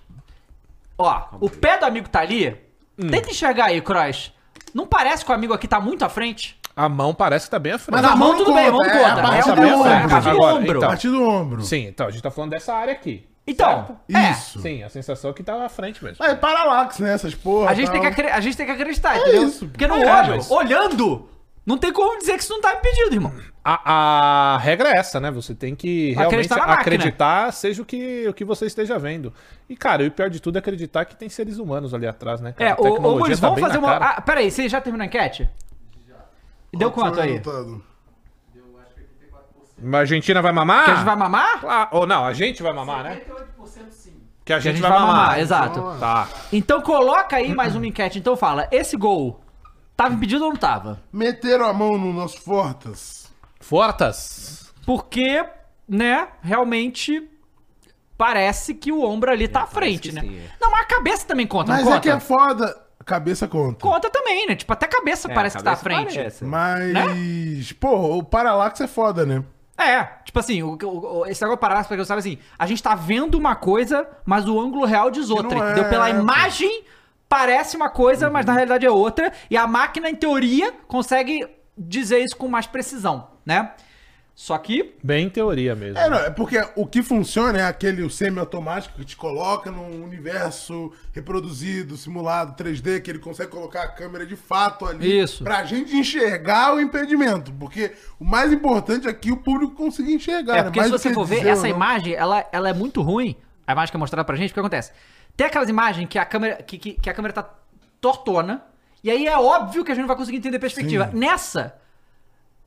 Ó, o pé do amigo tá ali. Hum. Tenta enxergar aí, Cross. Não parece que o amigo aqui tá muito à frente? A mão parece que tá bem à frente. Mas a a mão mão tudo não bem, a conta, mão é, conta. a parte É o do ombro, ombro. é a parte do Agora, ombro. então. A partir do ombro. Sim, então, a gente tá falando dessa área aqui. Então, é. Isso. Sim, a sensação é que tá à frente mesmo. É paralax, né? Essas porra. A gente, tem que a gente tem que acreditar, entendeu? isso. Porque no É, olho, mas- olhando, não tem como dizer que isso não tá impedido, irmão. A, a regra é essa, né? Você tem que realmente Acreditar na acreditar, seja o que, o que você esteja vendo. E, cara, e o pior de tudo é acreditar que tem seres humanos ali atrás, né? cara? É, A ô, ô Muniz, tá vamos bem fazer na uma. cara. Ah, peraí, você já terminou a enquete? E deu Qual quanto aí? Mas a Argentina vai mamar? Que a gente vai mamar? Ah, ou não, a gente vai mamar, né? Que a Que gente, a gente vai, mamar. exato. Tá. Então coloca aí mais uma enquete. Então fala, esse gol tava impedido ou não tava? Meteram a mão no nosso Fortas. Fortas. Porque, né, realmente parece que o ombro ali tá à frente, que né? sim, é. Não, mas a cabeça também conta, Mas não é conta? que é foda. Cabeça conta. Conta também, né? Tipo, até a cabeça É, parece a que tá à cabeça frente. parece. Mas, Né? pô, o Paralax é foda, né? É, tipo assim, o, o, o- esse negócio parar pra eu sabe assim, a gente tá vendo uma coisa, mas o ângulo real diz outra. não é, entendeu? Pela pô. Uhum. imagem, parece uma coisa, mas na realidade é outra. E a máquina, em teoria, consegue dizer isso com mais precisão, né? Só que. Bem em teoria mesmo. É, não, é porque o que funciona é aquele semi-automático que te coloca num universo reproduzido, simulado, 3D, que ele consegue colocar a câmera de fato ali. Isso. Pra gente enxergar o impedimento. Porque o mais importante aqui é o público conseguir enxergar. É, né? porque Mais se você for ver, essa não. imagem, ela, ela é muito ruim. A imagem que é mostrada pra gente, o que acontece? Tem aquelas imagens que a câmera, que, que, que a câmera tá tortona, e aí é óbvio que a gente não vai conseguir entender a perspectiva. Nessa,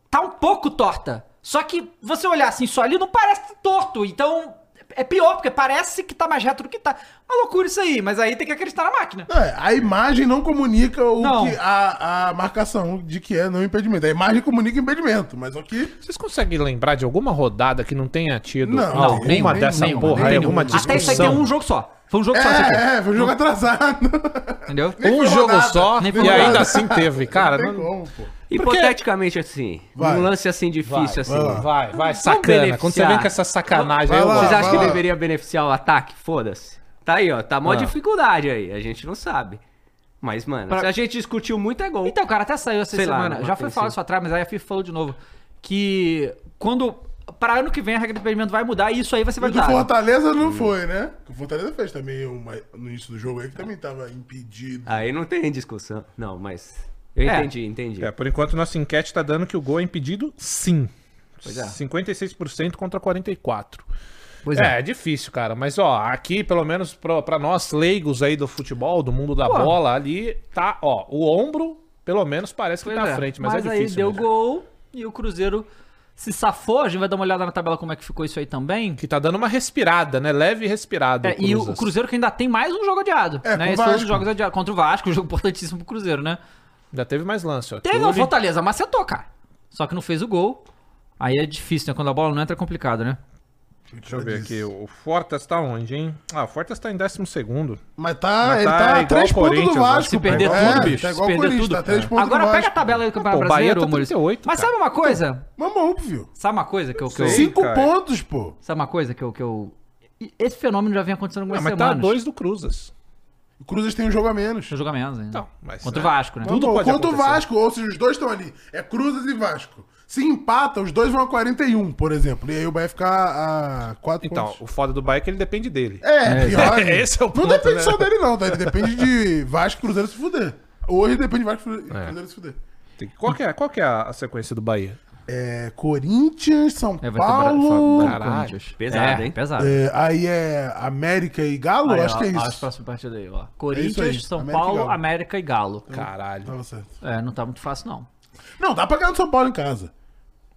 tá um pouco torta. Só que você olhar assim só ali, não parece torto. Então, é pior, porque parece que tá mais reto do que tá. Uma loucura isso aí, mas aí tem que acreditar na máquina. É, a imagem não comunica o Não. que, a, a marcação de que é não impedimento. A imagem comunica impedimento, mas aqui. Vocês conseguem lembrar de alguma rodada que não tenha tido Não, alguma nenhuma, dessa nenhuma, porra aí, nenhuma. alguma discussão? Até isso aí tem um jogo só. Foi um jogo só isso aqui. É, é, foi um jogo atrasado. Entendeu? Nem Um jogo rodada, só e ainda assim teve, cara. Não tem não- como, pô. Hipoteticamente, assim, Vai. um lance assim difícil, assim. vai lá. Vai, vai, sacana. Quando você vem com essa sacanagem aí, eu. Vocês acham que lá. deveria beneficiar o ataque? Foda-se. Tá aí, ó. Tá mó Ah. dificuldade aí. A gente não sabe. Mas, mano, Pra- se a gente discutiu muito, é gol. Então, cara, até saiu essa Sei lá, semana. Já foi falado isso atrás, mas aí a FIFA falou de novo. Que quando. Para ano que vem a regra de impedimento vai mudar e isso aí vai ser E do verdade. Fortaleza não foi, né? O Fortaleza fez também uma, no início do jogo aí que também tava impedido. Aí não tem discussão. Não, mas. Eu É. entendi, entendi. É, por enquanto nossa enquete tá dando que o gol é impedido sim. Pois é. 56% contra 44%. Pois é. é, difícil, cara. Mas, ó, aqui, pelo menos pra, pra nós leigos aí do futebol, do mundo da Pô. bola, ali tá, ó, o ombro, pelo menos, parece que Pois tá é. à frente, mas, Mas, é aí difícil. deu mesmo. gol e o Cruzeiro se safou. A gente vai dar uma olhada na tabela como é que ficou isso aí também. Que tá dando uma respirada, né? Leve respirada. É, e o, Cruzeiro que ainda tem mais um jogo adiado. É, né? Esse foi um jogos adiados contra o Vasco, um jogo importantíssimo pro Cruzeiro, né? Já teve mais lance, ó. Teve o Fortaleza, macetou, cara. Só que não fez o gol. Aí é difícil, né? Quando a bola não entra é complicado, né? Deixa eu ver aqui. O Fortas tá onde, hein? Ah, o Fortas tá em 12 segundo. Mas tá, Mas ele tá tá, a igual três o pontos do Corinthians, né? Vasco. Se pô. perder É, tudo, bicho. Tá Se o perder Corinthians, tudo. tá três pontos Agora do pega a Vasco. tabela aí do Campeonato Pô, o Bahia Brasileiro, tá Maurício. 38, Mas cara. sabe uma coisa? Vamos, filho. Sabe uma coisa que eu. Que eu. Cinco cara. pontos, pô. sabe uma coisa que eu, que eu. e Esse fenômeno já vem acontecendo Ah, algumas mas tá semanas. dois do Cruzas. O Cruzes tem um jogo a menos. Deixa eu jogar menos ainda. Então, mas, Contra né? o Vasco, né? Tudo Não, pode Contra o acontecer. Vasco, ou seja, os dois estão ali. É Cruzes e Vasco. Se empata, os dois vão a 41, por exemplo. E aí o Bahia fica a 4 Então, pontos. o foda do Bahia é que ele depende dele. É, pior. ainda. Esse é o Não ponto, depende né? só dele, não, tá? Ele depende de Vasco e Cruzeiro se fuder. Hoje depende de Vasco e É. Cruzeiro se fuder. Tem que- Qual que é, qual que é a, a sequência do Bahia? É Corinthians, São É, Paulo. Bra- Caralho, pesado, é, hein? Pesado. é, aí é América e Galo? Aí, acho ó, que é ó, As isso. próximas partidas aí, ó. aí, Corinthians, São América e Paulo, Galo. América e Galo. Caralho. Tava certo. É, não tá muito fácil, não. Não, dá pra ganhar no Não São Paulo em casa.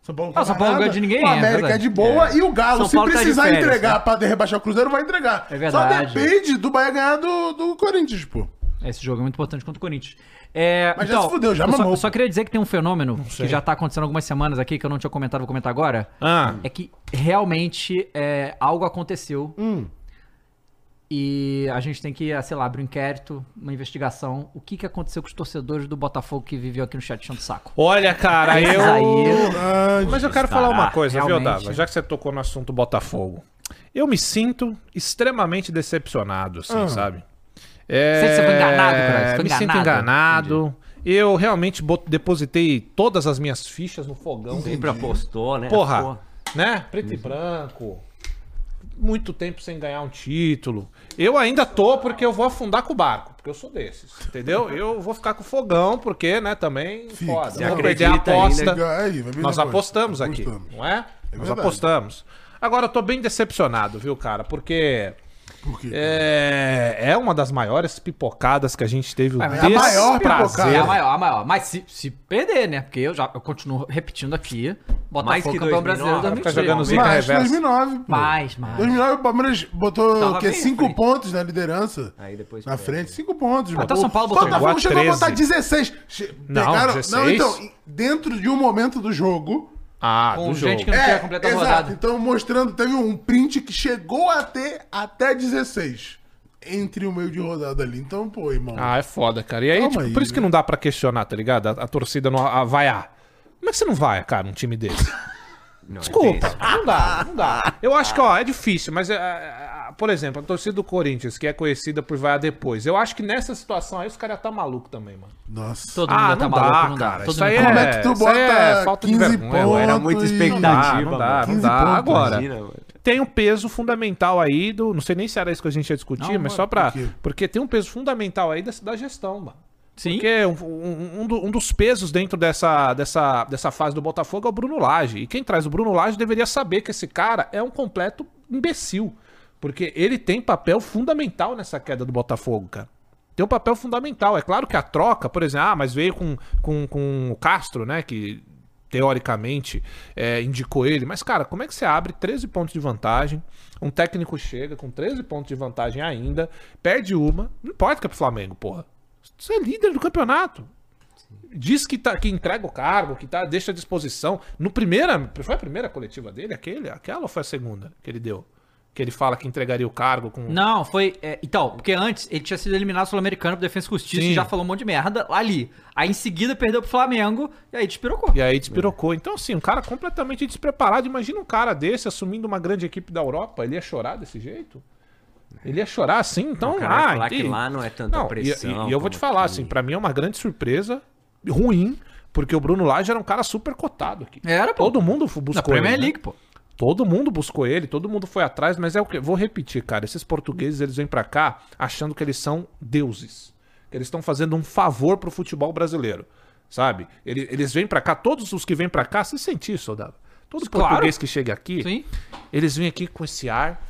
São Paulo não, Ah, São Paulo ganha de ninguém, O é América é, verdade. de boa e o Galo, se tá precisar férias, entregar né? pra rebaixar o Cruzeiro, vai entregar. É verdade. Só depende do Bahia ganhar do, do Corinthians, pô. Esse jogo é muito importante contra o Corinthians. É, Mas já se fudeu, já eu só, mamou. eu só queria dizer que tem um fenômeno que já tá acontecendo algumas semanas aqui, que eu não tinha comentado, vou comentar agora. Ah, É que realmente é, algo aconteceu Hum. e a gente tem que, sei lá, abrir um inquérito, uma investigação. O que, que aconteceu com os torcedores do Botafogo que viveu aqui no chat enchendo o saco? olha, cara, eu. aí- Mas eu quero falar uma coisa, viu, realmente. Dava? Já que você tocou no assunto Botafogo. Eu me sinto extremamente decepcionado, assim, Ah. sabe? É... Você foi enganado, cara? Foi me sinto enganado? enganado. Eu realmente bot- depositei todas as minhas fichas no fogão. Sempre apostou, né? Porra, Pô, né? Preto e branco. Muito tempo sem ganhar um título. Eu ainda tô porque eu vou afundar com o barco, porque eu sou desses, entendeu? Eu vou ficar com o fogão porque, né, também Fica. foda. Vou perder a acredita aposta. ainda? Aí, Nós apostamos aqui, Apostamos. não é? Nós verdade. apostamos. Agora eu tô bem decepcionado, viu, cara? Porque Por quê? é, é uma das maiores pipocadas que a gente teve o É, é a maior desprazer. É a maior, a maior. Mas se, se perder, né? Porque eu já eu continuo repetindo aqui. Mais Botafogo que campeão 2009, brasileiro ficar 2023. jogando zica Mas reversa. 2009, pô. Mais, mais. 2009 o Palmeiras botou Tava o quê? bem à 5 frente. pontos na liderança. Aí depois Na foi. frente, 5 pontos. Até o São Paulo botou Botafogo a chegou a 13. botar 16. Che- Não, pegaram- 16? Não, então, dentro de um momento do jogo. Ah, Com do gente jogo. que não tinha completado a exato. rodada. Então, mostrando, teve um print que chegou a ter até 16. Entre o meio de rodada ali. Então, pô, irmão. Ah, é foda, cara. E aí, tipo, aí, por isso que né? não dá pra questionar, tá ligado? A, a torcida não a, vaiar. Como é que você não vai, cara, um time desse? Não, é Desculpa, tenso. não dá, não dá. Eu acho que, ó, é difícil, mas, é, é, é, por exemplo, a torcida do Corinthians, que é conhecida por vaiar depois, eu acho que nessa situação aí os caras tá maluco também, mano. Nossa. Todo mundo Ah, tá não maluco, dá, não dá. cara. Todo Isso aí tá é, maluco. Como é que tu aí é bota falta de 15 vergonha, pontos? era muita e- expectativa. Não dá, não dá, 15 não dá. pontos, Agora, Imagina, tem um peso fundamental aí do. Não sei nem se era isso que a gente ia discutir, Não, mas mano, só pra. por? Porque tem um peso fundamental aí da, da gestão, mano. Sim. Porque um, um- um dos pesos dentro dessa, dessa, dessa fase do Botafogo é o Bruno Lage. E quem traz o Bruno Lage deveria saber que esse cara é um completo imbecil. Porque ele tem papel fundamental nessa queda do Botafogo, cara. Tem um papel fundamental. É claro que a troca, por exemplo, ah, mas veio com, com, com o Castro, né? Que teoricamente é, indicou ele. Mas, cara, como é que você abre 13 pontos de vantagem? Um técnico chega com 13 pontos de vantagem ainda, perde uma. Não importa que é pro Flamengo, porra. Você é líder do campeonato. Diz que, tá, que entrega o cargo, que tá, deixa à disposição. No primeira. Foi a primeira coletiva dele? Aquele, aquela ou foi a segunda que ele deu? Que ele fala que entregaria o cargo com. Não, foi. é, então, porque antes ele tinha sido eliminado sul-americano por Defesa e Justiça Sim. e já falou um monte de merda ali. Aí em seguida perdeu pro Flamengo e aí despirocou. E aí despirocou. Então, assim, um cara completamente despreparado. Imagina um cara desse assumindo uma grande equipe da Europa. Ele ia chorar desse jeito? Ele ia chorar assim? Então, ah, falar que lá não é tanta Não, e- pressão. E, e eu vou te falar, aqui. assim, pra mim é uma grande surpresa, ruim, porque o Bruno Lage era um cara super cotado aqui. Era, pô. Todo mundo fu- Na buscou Premier ele. né? League, pô. Todo mundo buscou ele, todo mundo foi atrás, mas é o que. Vou repetir, cara. Esses portugueses, eles vêm pra cá achando que eles são deuses. Que eles estão fazendo um favor pro futebol brasileiro. Sabe? Ele- Eles, vêm pra cá, todos os que vêm pra cá, você sente isso, soldado? Todo Claro. português que chega aqui, Sim. eles vêm aqui com esse ar.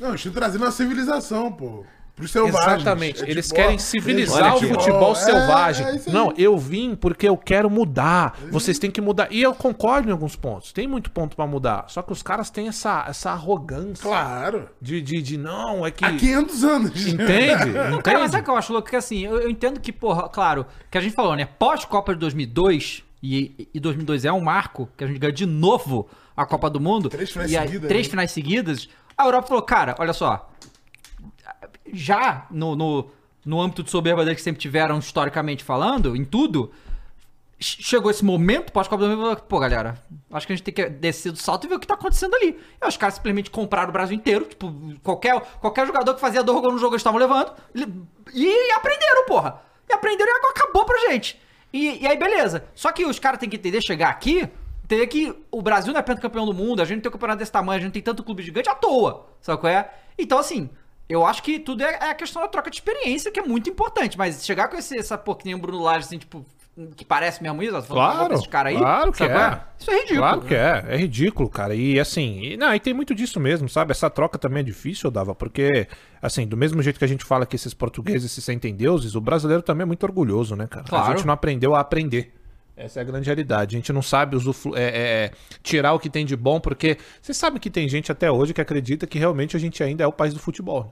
Não, estou trazendo uma civilização, pô. Pros selvagens. Exatamente. É Eles tipo, querem civilizar o futebol É, selvagem. é aí. Não, eu vim porque eu quero mudar. Vocês têm que mudar. E eu concordo em alguns pontos. Tem muito ponto pra mudar. Só que os caras têm essa, essa arrogância. Claro. De, de, de não, é que. Há 500 anos. Entende? Não, cara, mas sabe o que eu acho louco? Que assim, eu, eu entendo que, porra, claro, que a gente falou, né? Pós-Copa de 2002, e, e 2002 é um marco, que a gente ganha de novo a Copa do Mundo. Três finais e seguidas, Três né? finais seguidas. A Europa falou, cara, olha só. Já no, no, no âmbito de soberba dele que sempre tiveram, historicamente falando, em tudo, chegou esse momento, pós-Copa do Mundo, pô, galera, acho que a gente tem que descer do salto e ver o que tá acontecendo ali. E os caras simplesmente compraram o Brasil inteiro, tipo, qualquer, qualquer jogador que fazia gols no jogo eles estavam levando, e aprenderam, porra. E aprenderam e acabou pra gente. E, e aí, beleza. Só que os caras têm que entender, chegar aqui, entender que o Brasil não é pentacampeão do mundo, a gente não tem um campeonato desse tamanho, a gente não tem tanto clube gigante à toa, sabe qual é? Então, assim, eu acho que tudo é, é a questão da troca de experiência, que é muito importante, mas chegar com esse, essa o Bruno Lage, assim, tipo, que parece mesmo isso, Claro, esse cara aí, claro que é. qual Isso é ridículo. Claro que é, é ridículo, cara. E assim, e, não, e tem muito disso mesmo, sabe? Essa troca também é difícil, Dava, porque, assim, do mesmo jeito que a gente fala que esses portugueses se sentem deuses, o brasileiro também é muito orgulhoso, né, cara? A Claro. gente não aprendeu a aprender. Essa é a grande realidade. A gente não sabe usufru- é, é, é, tirar o que tem de bom, porque você sabe que tem gente até hoje que acredita que realmente a gente ainda é o país do futebol. né?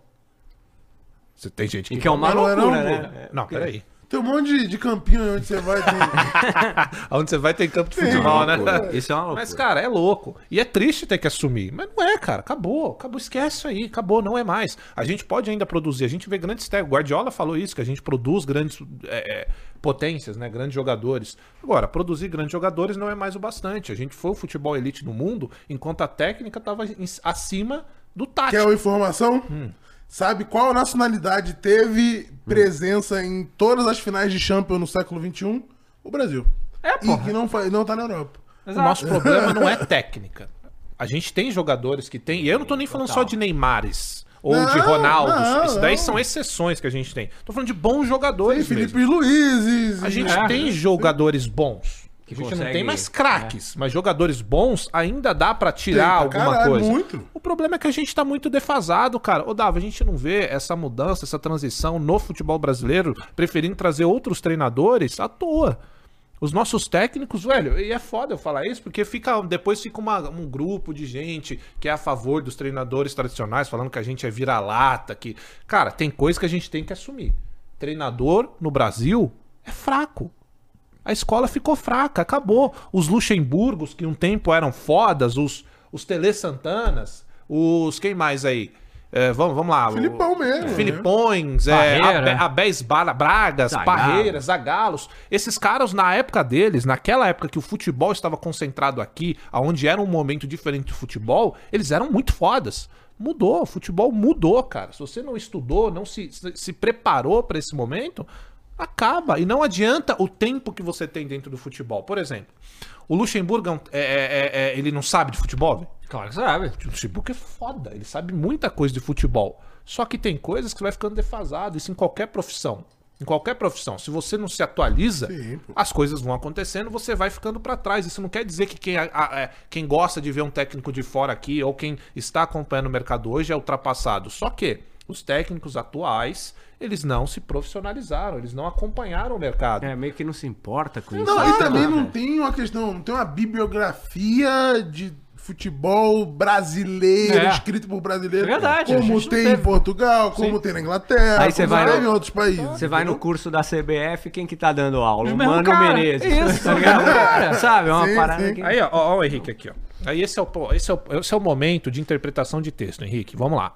Você tem gente que. E que é uma Mas não é loucura, não, né? Não, peraí. Tem um monte de, de campinho onde você vai. Tem... Aonde você vai ter campo de É futebol, né? loucura. Isso é uma loucura. Mas, cara, é louco. E é triste ter que assumir. Mas não é, cara. Acabou. Acabou. Esquece isso aí. Acabou. Não é mais. A gente pode ainda produzir. A gente vê grandes técnicos. Guardiola falou isso, que a gente produz grandes é, é, potências, né? Grandes jogadores. Agora, produzir grandes jogadores não é mais o bastante. A gente foi o futebol elite no mundo, enquanto a técnica estava acima do tático. Quer uma informação? Hum. Sabe qual nacionalidade teve presença em todas as finais de Champions no século XXI? O Brasil. É, E porra. que não, não tá na Europa. O nosso problema não é técnica. A gente tem jogadores que tem. E eu não tô nem falando só de Neymares ou de Não, Ronaldo. não, Isso daí não. são exceções que a gente tem. Tô falando de bons Tem jogadores. Felipe mesmo. Luizes. A e- gente É. tem jogadores bons. a gente não consegue- tem mais craques, mas jogadores bons ainda dá pra Tem tirar pra alguma caralho, coisa. muito. O problema é que a gente tá muito defasado, cara. Ô, Dava, a gente não vê essa mudança, essa transição no futebol brasileiro, preferindo trazer outros treinadores à toa. Os nossos técnicos, velho, e é foda eu falar isso, porque fica depois fica uma- um grupo de gente que é a favor dos treinadores tradicionais, falando que a gente é vira-lata, que... Cara, tem coisa que a gente tem que assumir. Treinador no Brasil é fraco. A escola ficou fraca, acabou. Os Luxemburgos, que um tempo eram fodas, os, os Tele Santanas, os. Quem mais aí? É, vamos, vamos lá. Filipão mesmo, né? Filipões, é. Abe- Abés Bra- Bragas. Parreiras, Zagalos. Esses caras, na época deles, naquela época que o futebol estava concentrado aqui, aonde era um momento diferente de futebol, eles eram muito fodas. Mudou, o futebol mudou, cara. Se você não estudou, não se, se, se preparou para esse momento, acaba. E não adianta o tempo que você tem dentro do futebol. Por exemplo, o Luxemburgo, é um- é- é- é- ele não sabe de futebol, velho? Claro que sabe. O Luxemburgo é foda, ele sabe muita coisa de futebol. Só que tem coisas que vai ficando defasado, isso em qualquer profissão. Em qualquer profissão. Se você não se atualiza, Sim, as coisas vão acontecendo, você vai ficando pra trás. Isso não quer dizer que quem, a- a- é, quem gosta de ver um técnico de fora aqui, ou quem está acompanhando o mercado hoje, é ultrapassado. Só que os técnicos atuais, eles não se profissionalizaram, eles não acompanharam o mercado. É, meio que não se importa com isso. Não, e também não velho. tem uma questão, não tem uma bibliografia de futebol brasileiro, É. escrito por brasileiro. É verdade, Como tem em teve. Portugal, como tem na Inglaterra, Aí você como vai tem no- em outros países. Você vai no curso da CBF, quem que tá dando aula? O O Mano cara. Menezes. Isso, tá ligado? o mesmo cara. Sabe? É uma Sim, parada sim. que... Aí, ó, ó, o Henrique aqui, ó. Aí esse é, o, esse, é o, esse é o momento de interpretação de texto, Henrique. Vamos lá.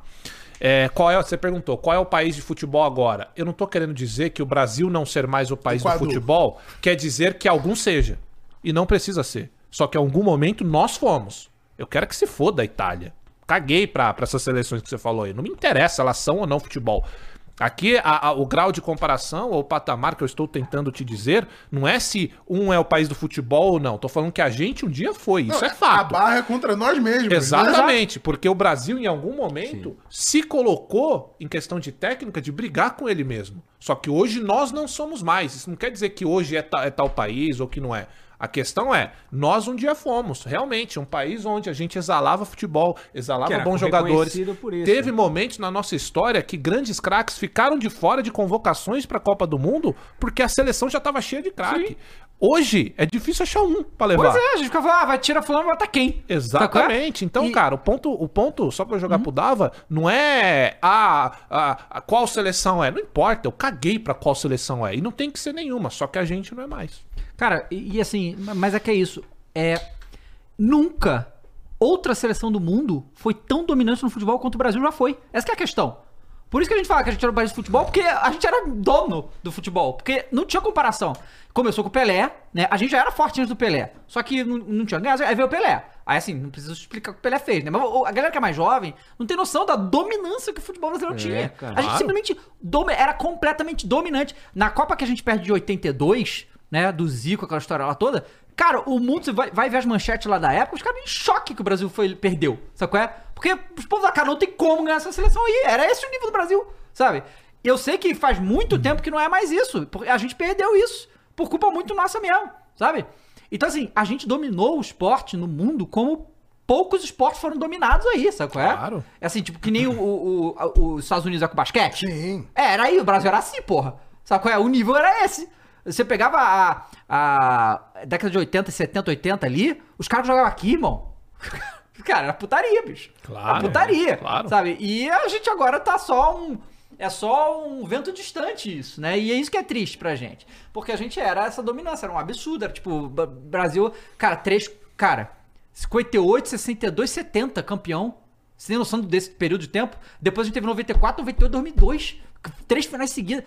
É, qual é, você perguntou, qual é o país de futebol agora? Eu não tô querendo dizer que o Brasil não ser mais o país Equador. do futebol quer dizer que algum seja. E não precisa ser. Só que em algum momento nós fomos. Eu quero que se foda a Itália. Caguei pra, pra essas seleções que você falou aí. Não me interessa elas são ou não futebol. Aqui, a- a- o grau de comparação, ou o patamar que eu estou tentando te dizer, não é se um é o país do futebol ou não. Tô falando que a gente um dia foi. Isso Não, é fato. A barra é contra nós mesmos. né? Exatamente, porque o Brasil, em algum momento, se colocou em questão de técnica de brigar com ele mesmo. Só que hoje nós não somos mais. Isso não quer dizer que hoje é, ta- é tal país ou que não é. A questão é, nós um dia fomos, realmente, um país onde a gente exalava futebol, exalava bons jogadores. isso, Teve né? momentos na nossa história que grandes craques ficaram de fora de convocações para a Copa do Mundo porque a seleção já estava cheia de craque. Hoje é difícil achar um para levar. Pois é, a gente fica falando, ah, vai tirar fulano, vai botar quem? Exatamente. Então, E- cara, o ponto, o ponto, só pra eu jogar pro Dava, não é a, a, a qual seleção é. Não importa, eu caguei pra qual seleção é. E não tem que ser nenhuma, só que a gente não é mais. Cara, e, e assim, mas é que é isso. É. Nunca outra seleção do mundo foi tão dominante no futebol quanto o Brasil já foi. Essa que é a questão. Por isso que a gente fala que a gente era o país do futebol, porque a gente era dono do futebol. Porque não tinha comparação. Começou com o Pelé, né? A gente já era forte antes do Pelé. Só que não, não tinha ganhado, aí veio o Pelé. Aí assim, não preciso explicar o que o Pelé fez, né? Mas a galera que é mais jovem não tem noção da dominância que o futebol brasileiro tinha. cara. A gente Claro. simplesmente era completamente dominante. Na Copa que a gente perde de 82, né? Do Zico, aquela história lá toda. Cara, o mundo, você vai, vai ver as manchetes lá da época, os caras em choque que o Brasil foi, perdeu. Sabe qual é? Porque os povos da cara não tem como ganhar essa seleção aí. Era esse o nível do Brasil, sabe? Eu sei que faz muito tempo que não é mais isso. porque A gente perdeu isso. Por culpa muito nossa mesmo, sabe? Então, assim, a gente dominou o esporte no mundo como poucos esportes foram dominados aí, sabe qual é? Claro. É assim, tipo, que nem o, o- o- os Estados Unidos é com basquete. Sim. É, era aí, o Brasil era assim, porra. Sabe qual é? O nível era esse. Você pegava a, a década de 80, 70, 80 ali, os caras jogavam aqui, irmão. Cara, era putaria, bicho. Claro, Era putaria. é, claro. Sabe? E a gente agora tá só um. É só um vento distante isso, né? E é isso que é triste pra gente. Porque a gente era essa dominância, era um absurdo. Era tipo, Brasil, cara, três. Cara, 58, 62, 70 campeão. Você tem noção desse período de tempo? Depois a gente teve 94, 98, 2002. Três finais seguidas.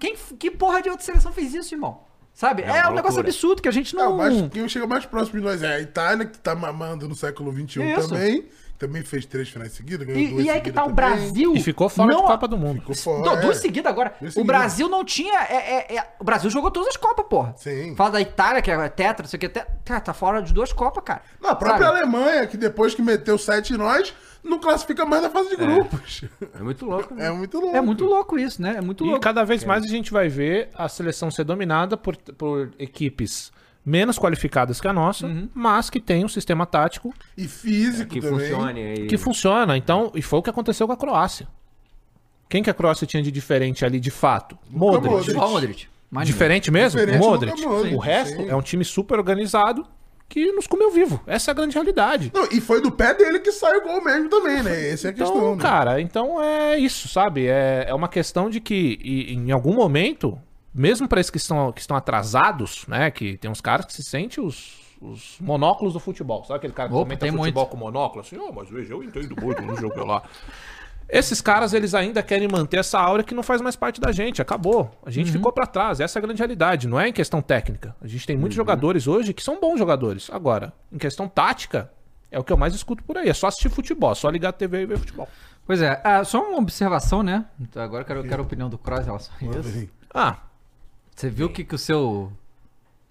Quem, que porra de outra seleção fez isso, irmão? Sabe? É, uma um negócio absurdo que a gente Não, não. mas quem chega mais próximo de nós é a Itália, que tá mamando no século XXI Isso. também. Também fez três finais seguidas, ganhou E, duas e aí que tá o também. Brasil. E ficou fora não- de Copa do Mundo. Ficou fora. Não, é. duas seguidas agora. Duas O seguidas. Brasil não tinha. é- é- é- o Brasil jogou todas as Copas, porra. Sim. Fala da Itália, que é tetra, não sei o que. Cara, tá fora de duas Copas, cara. Não, a própria Sabe? Alemanha, que depois que meteu sete em nós, não classifica mais na fase de grupos. É muito louco. né? É, muito louco. É muito louco isso, né? É muito E louco. cada vez mais a gente vai ver a seleção ser dominada por, por equipes menos qualificadas que a nossa, mas que tem um sistema tático E físico Que também. funcione aí. que funciona. Então, e foi o que aconteceu com a Croácia. Quem que a Croácia tinha de diferente ali de fato? Modric. Modric. Modric. Diferente mesmo? Diferente Modric. Modric, o resto sim. é um time super organizado que nos comeu vivo. Essa é a grande realidade. Não, e foi do pé dele que saiu o gol mesmo também, né? Essa é a Então, questão. né? cara, então é isso, sabe? É, é uma questão de que e- em algum momento, mesmo para esses que estão, que estão atrasados, né? Que tem uns caras que se sentem os, os monóculos do futebol. Sabe aquele cara que Opa, comenta tem futebol muito. com monóculo? Assim, oh, mas veja, eu entendo muito no jogo lá. Esses caras, eles ainda querem manter essa aura que não faz mais parte da gente. Acabou. A gente ficou pra trás. Essa é a grande realidade. Não é em questão técnica. A gente tem muitos jogadores hoje que são bons jogadores. Agora, em questão tática, é o que eu mais escuto por aí. É só assistir futebol. É só ligar a TV e ver futebol. Pois é, ah, só uma observação, né? Então, agora eu quero, eu quero a opinião do Cross em relação a isso. Ah, Você viu o que, que o seu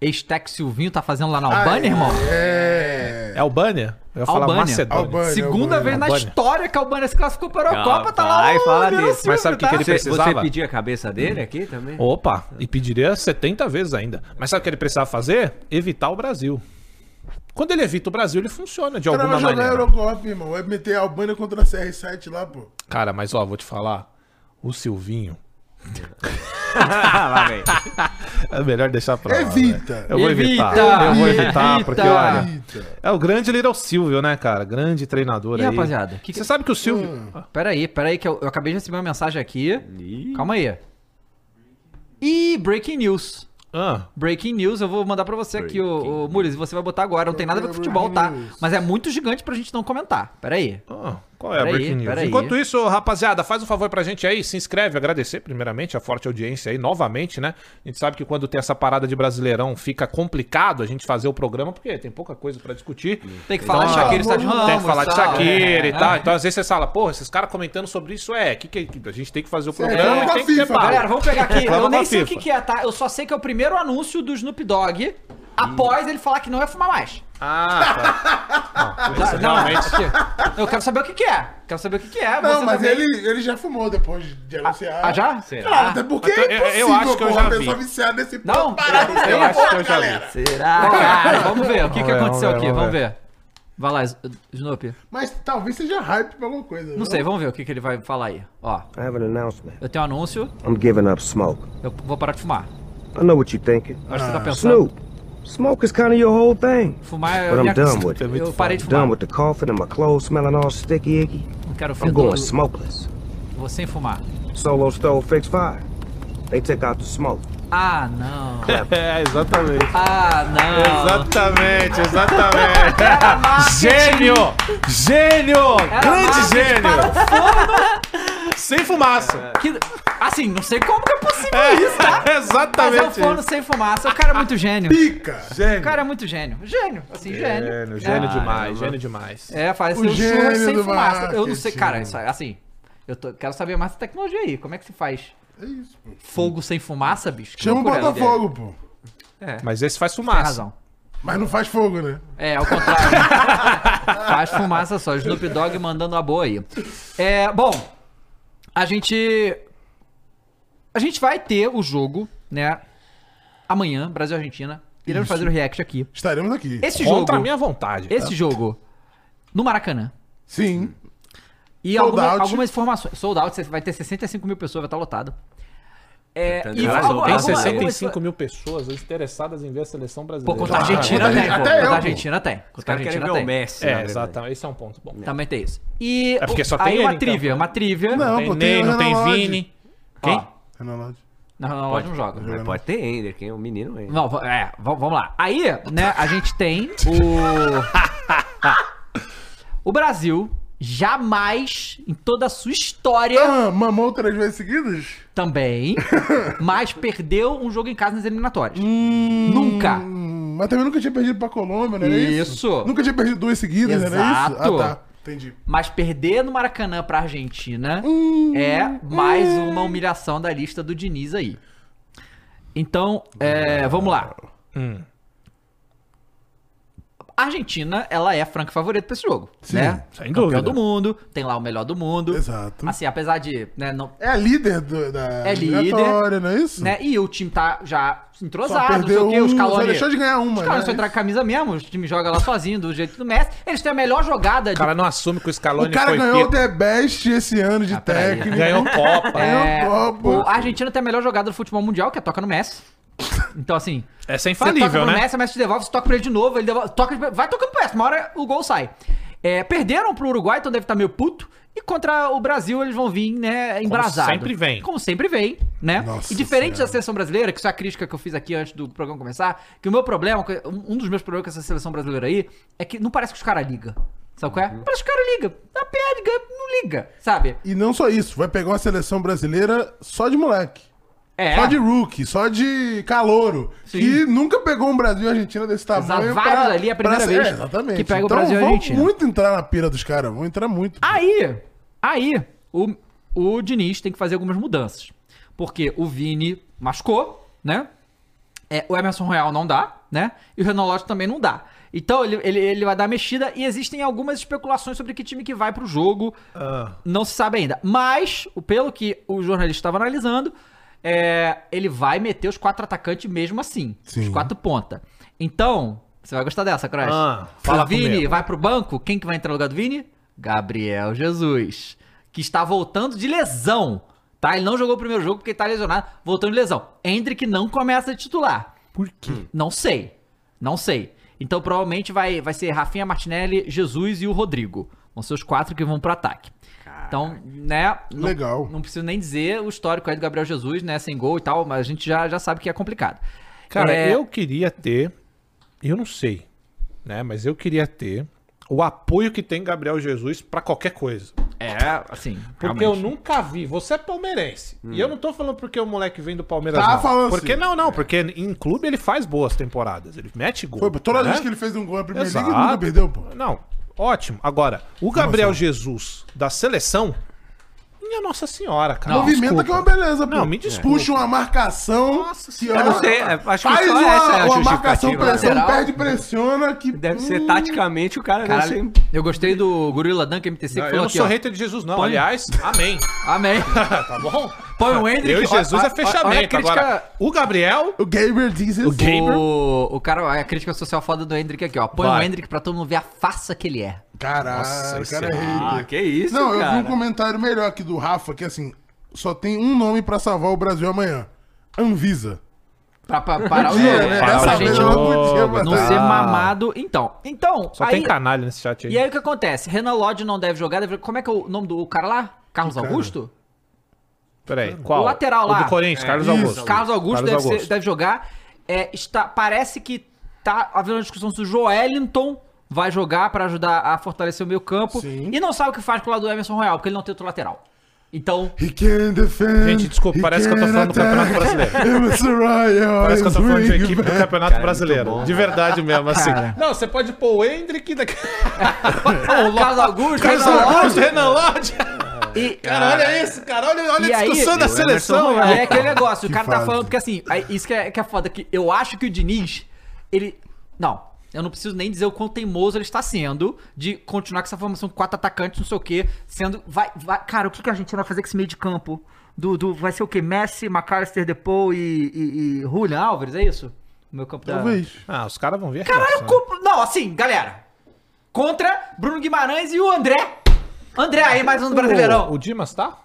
ex-tech Silvinho tá fazendo lá na Albânia, irmão? É. É Albânia? Eu ia falar Albânia. Macedônia. Albânia. Segunda Albânia. vez na Albânia. história que a Albânia se classificou para a Eurocopa, tá lá vai, o fala disso. Silvio, Mas sabe o que tá? que ele Você, precisava? você pedir a cabeça dele aqui também? Opa, e pediria 70 vezes ainda. Mas sabe o que ele precisava fazer? Evitar o Brasil. Quando ele evita o Brasil, ele funciona de O cara alguma vai jogar maneira. Eurocopa, irmão. Vai meter a Albânia contra a CR7 lá, pô. Cara, mas ó, vou te falar. O Silvinho. Lá vem. É melhor deixar pra lá. Evita. né? Eu vou evitar. Evita, Eu vou evitar, evita. porque olha. É o grande Little Silvio, né, cara? Grande treinador E, aí. rapaziada, que que- Você sabe que o Silvio. Hum. Peraí, peraí, que eu, eu acabei de receber uma mensagem aqui. Ih. Calma aí. E breaking news. Ah, Breaking news, eu vou mandar pra você aqui, o, o Mules, você vai botar agora. Não tem nada a ver com futebol, tá? Breaking. Mas é muito gigante pra gente não comentar. Peraí. ah, qual é a Peraí, Breaking News? peraí. Enquanto isso, rapaziada, faz um favor pra gente aí, se inscreve, agradecer primeiramente a forte audiência aí, novamente, né? A gente sabe que quando tem essa parada de brasileirão fica complicado a gente fazer o programa, porque tem pouca coisa pra discutir. Tem que falar de Então, Shakira e Sérgio Ramos. Tem que falar de. Shakira e É, tal. é. Então, às vezes você fala, porra, esses caras comentando sobre isso é. Que que, que- a gente tem que fazer o é programa a e tem que ter FIFA. Galera, vamos pegar aqui. Eu nem a sei o que, que é, tá? Eu só sei que é o primeiro anúncio do Snoop Dogg após ele falar que não ia fumar mais. Ah, tá. Não, não, realmente. Eu quero saber o que, que é. Quero saber o que, que é. Não, mas também- ele, ele já fumou depois de anunciar. Ah, já? Claro, até porque Eu- é eu- impossível, eu acho que eu já vi. pessoa viciada nesse Não, parar de eu ser acho que eu já vi. Será? Cara, vamos ver. O que, que aconteceu vamos ver, aqui? vamos Vamos ver. Vai lá, S- Snoop. Mas talvez seja hype pra alguma coisa. Não sei, vamos ver o que, que ele vai falar aí. Ó, I have an announcement. eu tenho um anúncio, I'm giving up smoke. eu vou parar de fumar. I know what you're thinking. Acho que você tá pensando. Snoop, smoke is kind of your whole thing. Fumar é. But I'm done with it. Eu parei de fumar. Done with the coughing and my clothes smelling all sticky icky. Não quero I'm going smokeless. Vou sem fumar. Solo stove fix fire. They took out the smoke. Ah, não. É, exatamente. Ah, não. Exatamente, exatamente. Gênio! Gênio! Era Grande gênio! Sem fumaça. Que, assim, não sei como que é possível isso, tá? É Mas exatamente é o forno sem fumaça. O cara é muito gênio. Pica! O cara é muito gênio. Gênio, assim, gênio. Gênio, gênio É. demais, gênio demais. É, faz O churro gênio sem fumaça. Eu não sei, marketing. cara, isso, assim, eu tô- quero saber mais da tecnologia aí. Como é que se faz? É isso, pô. Fogo sem fumaça, bicho? Que Chama o. Botafogo, pô. Mas esse faz Tem fumaça. razão. Mas não faz fogo, né? É, ao contrário. Faz fumaça só. Snoop Dogg mandando a boa aí. É, bom, a gente. A gente vai ter o jogo, né? Amanhã, Brasil e Argentina. Iremos fazer o react aqui. Estaremos aqui. Esse jogo. Contra a minha vontade. Esse jogo. No Maracanã. Sim. E Sold alguma- out. algumas informações. Sold out, você vai ter 65 mil pessoas, vai estar lotado. É, Tá e Tem alguma- 65 mil pessoas interessadas em ver a seleção Pô, brasileira. contra a Argentina Contra a tem, pô. Até Contra a pô. Argentina tem. Contra a Argentina ver o tem. Messi. É, exatamente. Esse é um ponto bom. Também tem isso. E É porque só tem aí uma ele, então. trivia, uma trivia. Não, tem pô, Ney, tem não tem. Vini. Quem? Renan Lodge. não, não, não, não joga. Mas pode ter Ender, quem é o menino ainda. Não, é, va- vamos lá. Aí, né, a gente tem o. o Brasil jamais, em toda a sua história, Ah, mamou três vezes seguidas? também, mas perdeu um jogo em casa nas eliminatórias. Nunca. Hum, mas também nunca tinha perdido pra Colômbia, não era isso? Isso. Nunca tinha perdido duas seguidas, não era isso? Exato. Ah, tá. Entendi. Mas perder no Maracanã pra Argentina Hum, é mais uma humilhação da lista do Diniz aí. Então, é, vamos lá. Hum. A Argentina, ela é a franca favorita pra esse jogo, Sim, né? sem Campeão dúvida. do mundo, tem lá o melhor do mundo. Exato. Assim, apesar de, né, não, É a líder do, da É líder. não é isso? né? E o time tá já entrosado, não sei perdeu o quê, os um, só Scaloni... deixou de ganhar uma, Os caras né? só entrar com camisa mesmo, o time joga lá sozinho, do jeito do Messi. Eles têm a melhor jogada O de cara não assume que o Scaloni O cara foi ganhou o. The Best esse ano de peraí. técnico. Ganhou Copa. É, Ganhou Copa. o- a Argentina tem a melhor jogada do futebol mundial, que é toca no Messi. Então, assim, Essa é você toca infalível, né? Messi, o Messi te devolve, você toca pra ele de novo, ele devolve, toca, vai tocando pro Messi, uma hora o gol sai. É, perderam pro Uruguai, então deve estar meio puto. E contra o Brasil eles vão vir, né, embrasados. sempre vem. Como sempre vem, né? Nossa e diferente Senhora. da seleção brasileira, que isso é a crítica que eu fiz aqui antes do programa começar, que o meu problema, um dos meus problemas com essa seleção brasileira aí, é que não parece que os caras ligam. Sabe qual é? Uhum. Parece que os caras ligam. A perde, não liga, sabe? E não só isso, vai pegar uma seleção brasileira só de moleque. É. Só de rookie, só de calouro. Sim. Que nunca pegou um Brasil e Argentina desse tamanho. vários ali é a primeira ser- vez é, exatamente. que pega o então, Brasil e a vão Argentina. muito entrar na pira dos caras, vão entrar muito. Aí, aí, o, o Diniz tem que fazer algumas mudanças. Porque o Vini machucou, né? É, o Emerson Royal não dá, né? E o Renan Lodge também não dá. Então ele, ele, ele vai dar mexida e existem algumas especulações sobre que time que vai pro jogo. Ah. Não se sabe ainda. Mas, o- pelo que o jornalista estava analisando, é, ele vai meter os quatro atacantes mesmo assim. Sim. Os quatro ponta. Então, você vai gostar dessa, Crash. Ah, o fala Vini comigo. vai pro banco. Quem que vai entrar no lugar do Vini? Gabriel Jesus. Que está voltando de lesão. Tá? Ele não jogou o primeiro jogo porque ele tá lesionado. Voltando de lesão. Hendrick não começa de titular. Por quê? Não sei. Não sei. Então provavelmente vai, vai ser Rafinha Martinelli, Jesus e o Rodrigo. Vão ser os quatro que vão pro ataque. Então, né? não- Legal. Não preciso nem dizer o histórico aí do Gabriel Jesus, né? Sem gol e tal, mas a gente já, já sabe que é complicado. Cara, É, eu queria ter, eu não sei, né? Mas eu queria ter o apoio que tem Gabriel Jesus pra qualquer coisa. É, assim. Porque eu realmente. nunca vi. Você é palmeirense. E eu não tô falando porque o moleque vem do Palmeiras. Tá não. falando Porque assim. não, não. Porque em clube ele faz boas temporadas. Ele mete gol. Foi, toda né? vez que ele fez um gol na Primeira Liga, Exato. ele nunca perdeu, pô. Não, ótimo. Agora, o Gabriel assim? Jesus da seleção. Minha Nossa Senhora, cara. Não, Movimenta que é uma beleza, pô. Não, me desculpa. Puxa uma marcação. Nossa Senhora. ó, Eu não sei, é, acho que Faz só uma, essa é a uma marcação, pressão, Lateral. perde, pressiona. Que, Deve ser taticamente o cara deve Caralho, ser... eu gostei do Gorila Dunk MTC que Não, eu falou não aqui, sou ó. hater de Jesus, não. Põe- Aliás, amém. Amém. tá bom? Põe o Hendrick. Eu e Jesus ó, ó, é fechamento. a crítica- Agora, o Gabriel. O Gabriel Jesus. O Gabriel. O, o cara, a crítica social foda do Hendrick aqui, ó. Põe Vai. o Hendrick pra todo mundo ver a farsa que ele é. Caralho, Nossa, cara é é-. Ah, que isso, Não, eu vi cara. um comentário melhor aqui do Rafa, que assim, só tem um nome pra salvar o Brasil amanhã. Anvisa. Pra, pra parar o Podia, jogo. né? Pra Dessa gente não podia, mas não tá. ser mamado. Então, então. Só aí, tem canalha nesse chat aí. E aí o que acontece? Renan Lodge não deve jogar. deve- como é que é o nome do cara lá? Carlos cara? Augusto? Peraí, qual? O lateral lá. O do Corinthians, Carlos isso. Augusto. Carlos Augusto, Carlos deve, ser- Augusto. deve jogar. É, está, parece que tá havendo uma discussão se o Joelinton vai jogar pra ajudar a fortalecer o meio campo. Sim. E não sabe o que faz com o lado do Emerson Royal, porque ele não tem outro lateral. Então, He can defend. Gente, desculpa, parece que eu tô falando do Campeonato Brasileiro. Parece que eu tô falando de equipe do. Campeonato Cara, Brasileiro. de verdade mesmo, assim. Cara. Não, você pode pôr o Hendrick daqui. Carlos Augusto, Carlos Renan Lodge. Augusto, Renan Lodge. E, Cara, olha isso, cara. Olha, olha a aí- discussão da o Emerson seleção. E é aquele negócio, o cara tá fase. falando, porque assim, aí, isso que é, que é foda, que eu acho que o Diniz, ele. Não, eu não preciso nem dizer o quão teimoso ele está sendo de continuar com essa formação com quatro atacantes, não sei o quê, sendo. Vai, vai, cara, o que, que a gente vai fazer com esse meio de campo? Do, do, vai ser o quê? Messi, McAllister, Depou e, e, e Julian Alves, é isso? O meu campo da- Talvez. Ah, os caras vão ver. a Caralho, culpa- não, assim, galera. Contra Bruno Guimarães e o André. André aí, mais um do Brasileirão. O, o Dimas tá?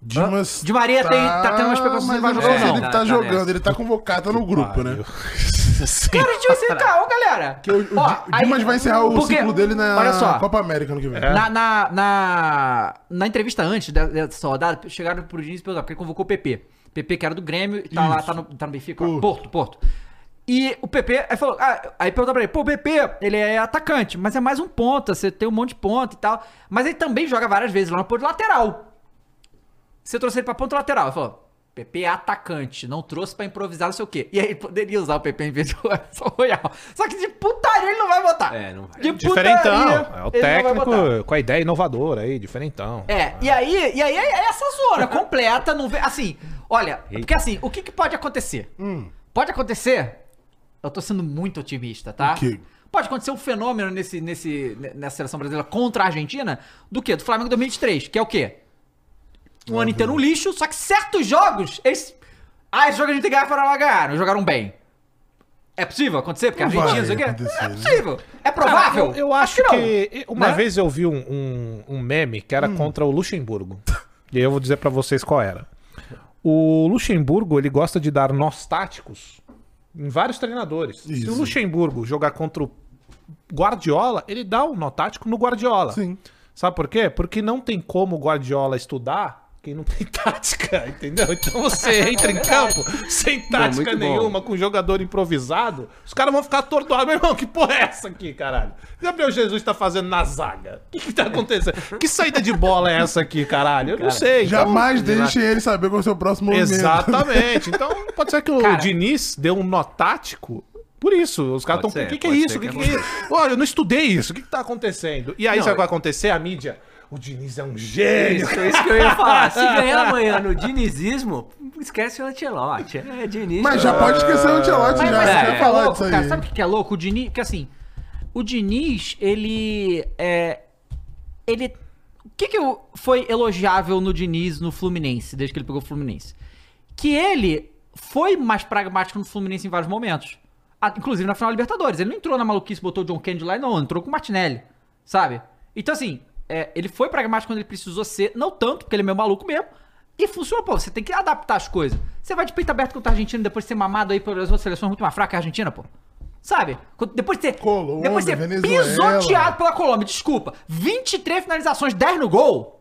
Dimas. Di Maria tem- tá tendo uma especulação se ele vai mas jogar ou não Ele Tá- tá tá jogando, nessa. ele tá convocado tá no grupo, né? Cara, a gente vai sentar, ô galera. O, o, Ó, o Dimas aí- vai encerrar o porque- ciclo dele na olha só. Copa América no que vem. Na, na, na, na entrevista antes da- dessa rodada, chegaram pro Diniz e perguntaram, porque ele convocou o PP. PP que era do Grêmio, tá lá, Isso. tá no, tá no Benfica, Porto. Porto, Porto. E o PP, aí falou, ah, aí perguntou pra ele, pô, o PP, ele é atacante, mas é mais um ponta, você tem um monte de ponta e tal. Mas ele também joga várias vezes lá no ponto lateral. Você trouxe ele pra ponta lateral. Ele falou, PP é atacante, não trouxe pra improvisar, não sei o quê. E aí ele poderia usar o PP em vez de o Emerson Royal. Só que de putaria ele não vai botar. É, não vai. De Diferentão. putaria, É o técnico com a ideia inovadora aí, diferentão. É, e aí, e aí é essa zona completa, não vê, assim, olha, porque assim, o que, que pode acontecer? Pode acontecer, eu tô sendo muito otimista, tá? O quê? Pode acontecer um fenômeno nesse, nesse, nessa seleção brasileira contra a Argentina, do quê? Do Flamengo 2023, que é o quê? Um ano inteiro um lixo, só que certos jogos, eles... Ah, esse jogo a gente tem que ganhar, foram lá ganharam, jogaram bem. É possível acontecer? Porque a Não Argentina, vai não sei o quê? acontecer, É né? possível. É provável? Eu, eu acho não, que. Uma né? vez eu vi um, um, um meme que Hum. era contra o Luxemburgo. e aí eu vou dizer pra vocês qual era. O Luxemburgo, ele gosta de dar nós táticos em vários treinadores. Se Isso. o Luxemburgo jogar contra o Guardiola, ele dá um nó tático no Guardiola. Sim. Sabe por quê? Porque não tem como o Guardiola estudar quem não tem tática, entendeu? Então você entra em campo sem tática muito bom. nenhuma, com jogador improvisado, os caras vão ficar atordoados. Meu irmão, que porra é essa aqui, caralho? Gabriel Jesus tá fazendo na zaga. O que, que tá acontecendo? Que saída de bola é essa aqui, caralho? Eu não sei. então- Jamais deixe ele saber qual é o seu próximo movimento. Exatamente. Então pode ser que o Cara- Diniz deu um nó tático. Por isso, os caras estão. O que, que é isso? O que, que que é isso? Olha, eu não estudei isso. O que, que tá acontecendo? E aí, Não, sabe o que vai acontecer? A mídia. O Diniz é um gênio. Isso, isso que eu ia falar. Se ganhar amanhã no dinizismo, esquece o Ancelotti. É Diniz. Mas já pode esquecer o Ancelotti, Mas, já. mas que é falar louco, disso aí. cara? Sabe o que que é louco? O Diniz, porque assim, o Diniz, ele é ele o que que eu- foi elogiável no Diniz no Fluminense, desde que ele pegou o Fluminense? Que ele foi mais pragmático no Fluminense em vários momentos. Ah, Inclusive na final da Libertadores. Ele não entrou na maluquice, botou o John Kennedy lá, não. Entrou com o Martinelli, sabe? Então, assim, é, ele foi pragmático quando ele precisou ser. Não tanto, porque ele é meio maluco mesmo. E funcionou, pô. Você tem que adaptar as coisas. Você vai de peito aberto contra a Argentina depois de ser mamado aí pelas outras seleções muito mais fracas que a Argentina, pô. Sabe? Depois de ter, Colômbia, depois de ter Venezuela. pisoteado pela Colômbia, desculpa. 23 finalizações, 10 no gol.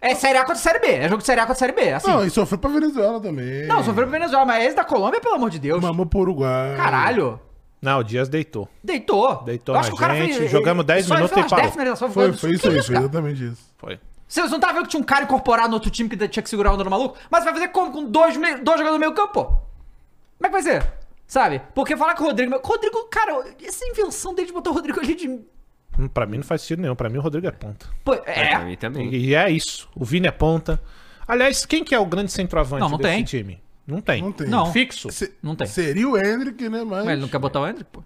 É Série A contra Série B. É jogo de Série A contra Série B. Assim. Não, e sofreu pra Venezuela também. Não, sofreu pro Venezuela, mas esse da Colômbia, pelo amor de Deus. Mamou pro Uruguai. Caralho. Não, o Dias deitou. Deitou. Deitou Eu acho na que o cara gente, fez- jogamos 10 só ele minutos e parou. 10 finalizações, Foi, foi isso aí, foi exatamente isso. Foi. Vocês não estavam vendo que tinha um cara incorporado no outro time que tinha que segurar a onda maluco? Mas vai fazer como com dois, dois jogadores no meio campo, pô? Como é que vai ser? Sabe? Porque falar que o Rodrigo... Rodrigo, cara, essa invenção dele de botar o Rodrigo ali de... Hum, Pra mim não faz sentido nenhum. Pra mim o Rodrigo é ponta. Pô, Pra é... mim também. E é isso. O Vini é ponta. Aliás, quem que é o grande centroavante Não, não desse tem. time? Não tem. Não tem. Não. Fixo? Se- Não tem. Seria o Hendrick, né? Mas. Mas ele não quer botar o Hendrick, pô.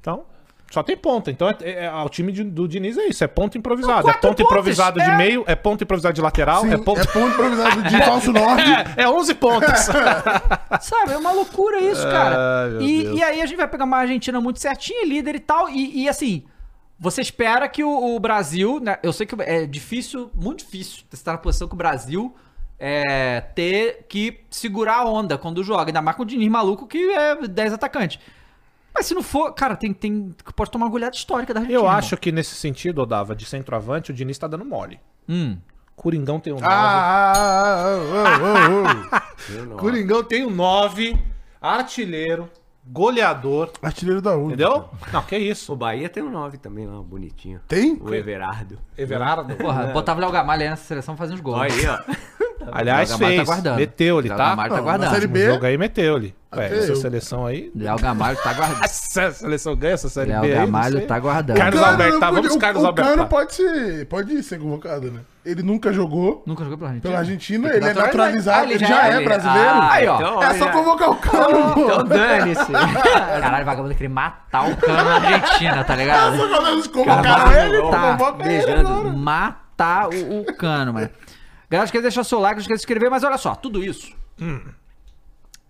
Então, só tem ponta. Então, é, é- é- o time de- do Diniz é isso. É ponta improvisado. Não, é quatro ponta pontas, improvisado de é. meio, é ponta improvisado de lateral, Sim, é ponta... é ponto improvisado de falso 9. É, é 11 pontas. Sabe? É uma loucura isso, cara. E, e aí a gente vai pegar uma Argentina muito certinha, líder e tal. E, e, assim, você espera que o, o Brasil, né? Eu sei que é difícil, muito difícil estar na posição que o Brasil é, ter que segurar a onda quando joga. Ainda mais com o Diniz maluco que é 10 atacantes. Mas se não for, cara, tem, tem pode tomar uma goleada histórica da Argentina. Eu acho que nesse sentido, Odava, de centroavante, o Diniz tá dando mole. Hum. Coringão tem um 9. Ah, ah, ah, ah, ah, ah, ah. Coringão tem um 9, artilheiro, goleador. Artilheiro da U. Entendeu? Não, que isso. O Bahia tem um 9 também lá, bonitinho. Tem? O Everardo. Everardo. Porra, botava o Léo Gamalho aí nessa seleção fazendo os gols. Olha aí, ó. Aliás, Léo Gamalho fez. tá guardando. meteu ele, Léo tá? Gamalho tá guardando. Série O B. jogo aí meteu ele. Ué, Até essa eu. seleção aí. Léo Gamalho tá guardando. Essa seleção ganha essa série Léo B aí. não Gamalho tá guardando. Carlos Alberto, tá, vamos o- Carlos o Alberto, Cano tá. pode ser, pode ser convocado, né? Ele nunca jogou Nunca jogou pela Argentina? pela Argentina, ele é naturalizado, Ah, ele já é Ele- brasileiro. Ah, Aí, ó. então, É só olha. convocar o Cano, pô. Então dane-se. Caralho, vagabundo queria matar o cano na Argentina, tá ligado? Só quando eles Cara, convocaram ele, tá convoca ele beijando. Matar o, o cano, mano. Galera, esquece de deixar seu like, não esquece de se inscrever, mas olha só, tudo isso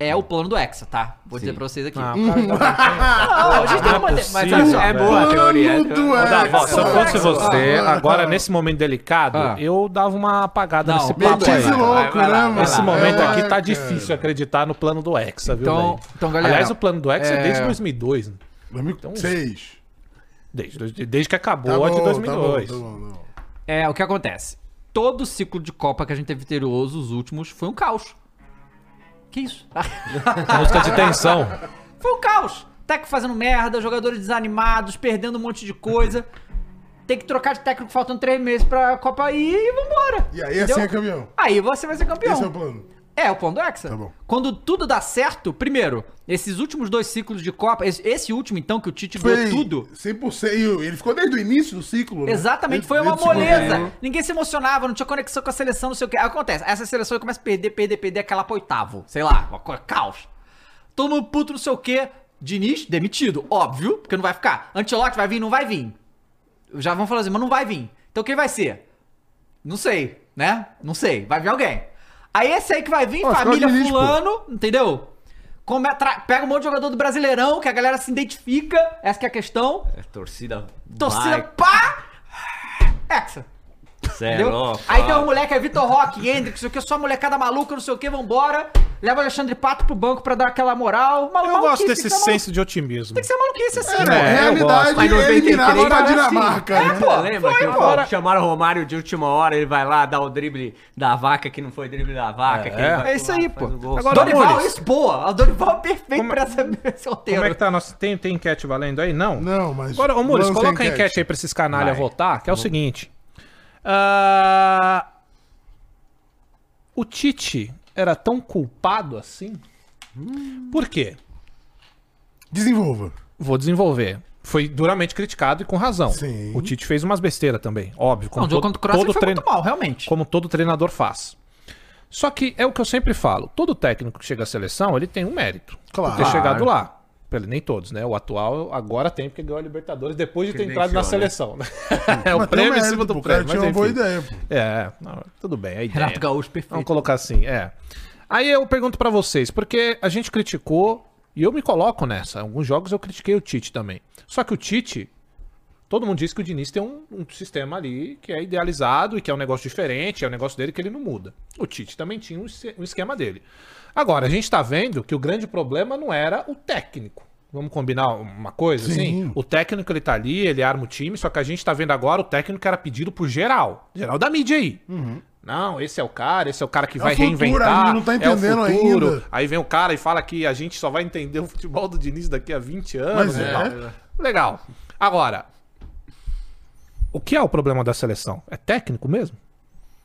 é o plano do Hexa, tá? Vou dizer pra vocês aqui. Ah, o cara tá- Ah, a gente tem Não é uma... Mas olha só, É boa a teoria. Hexa. vou- Se eu fosse você, agora nesse momento delicado, Ah. eu dava uma apagada Não, nesse papo aí. Vai, louco, vai né, vai Nesse lá. momento É, aqui tá cara. difícil acreditar no plano do Hexa, viu, Então- então, galera, Aliás, o plano do Hexa é, é- desde 2002. né? 2006. Desde, desde que acabou Tá a de bom, 2002. tá bom, tá bom, tá bom. É, o que acontece? Todo ciclo de Copa que a gente teve vitorioso, os últimos, foi um caos. Que isso? Música de tensão. Foi um caos. Técnico fazendo merda, jogadores desanimados, perdendo um monte de coisa. Tem que trocar de técnico faltando três meses pra Copa ir e vambora. E aí Entendeu? assim é campeão. Aí você vai ser campeão. Esse é o plano. É, o plano do Hexa. Tá bom. Quando tudo dá certo, primeiro, esses últimos dois ciclos de Copa, esse, esse último então, que o Tite ganhou Foi tudo. 100%. e Ele ficou desde o início do ciclo, né? Exatamente, foi uma desde moleza. Ninguém se emocionava, não tinha conexão com a seleção, não sei o que. Acontece, essa seleção começa a perder, perder, perder aquela pro oitavo. Sei lá, uma coisa, caos. Todo mundo puto, não sei o que. Diniz, demitido, óbvio, porque não vai ficar. Antelote vai vir, não vai vir. Já vão falar assim, mas não vai vir. Então quem vai ser? Não sei, né? Não sei, vai vir alguém. Aí esse aí que vai vir, Ó, família fulano, entendeu? Come- tra- pega um monte de jogador do Brasileirão, que a galera se identifica, essa que é a questão. É, torcida. Torcida, vai, pá! Hexa. Cê é louco, Aí tem um moleque, é Vitor Roque, sei o que, só molecada maluca, não sei o que, vambora. Leva o Alexandre Pato pro banco pra dar aquela moral. Malu- Eu gosto desse malu- senso de otimismo. Tem que ser maluquice assim, É, pô. É, eu realidade gosto. Mas é 93 eliminar era a assim. Dinamarca, É, né? pô. Lembra foi, que agora. chamaram o Romário de última hora, ele vai lá dar o drible da vaca, que não foi drible da vaca. vai É isso aí, pô. Agora, Dorival, boa. A Dorival é perfeito Como- pra esse roteiro. Como é que tá? Nossa, tem, tem enquete valendo aí? Não. Não, mas. Agora, ô Mules, coloca a enquete aí pra esses canalha votar, que é o seguinte. Ah, o Tite era tão culpado assim? Por quê? Desenvolva. Vou desenvolver. Foi duramente criticado e com razão. Sim. O Tite fez umas besteiras também, óbvio. Não, o jogo todo- contra o todo foi treino- muito mal, realmente. como todo treinador faz. Só que é o que eu sempre falo: todo técnico que chega à seleção, ele tem um mérito. Claro. Por ter chegado lá. Pelo- Nem todos, né? O atual agora tem, porque ganhou a Libertadores depois de ter entrado na seleção. né? É o Mas prêmio em cima do prêmio. tinha Mas uma boa ideia, pô. É, não, tudo bem. A ideia. Renato Gaúcho, perfeito. Vamos colocar assim, é. Aí eu pergunto pra vocês, porque a gente criticou, e eu me coloco nessa. Alguns jogos eu critiquei o Tite também. Só que o Tite, todo mundo diz que o Diniz tem um, um sistema ali que é idealizado e que é um negócio diferente, é um negócio dele que ele não muda. O Tite também tinha um, um esquema dele. Agora, a gente tá vendo que o grande problema não era o técnico. Vamos combinar uma coisa, Sim. assim? O técnico, ele tá ali, ele arma o time, só que a gente tá vendo agora o técnico era pedido por geral. Geral da mídia aí. Não, esse é o cara, esse é o cara que vai o futuro, reinventar. não tá é entendendo o futuro. ainda. Aí vem o cara e fala que a gente só vai entender o futebol do Diniz daqui a 20 anos Mas e é. tal. Legal. Agora, o que é o problema da seleção? É técnico mesmo?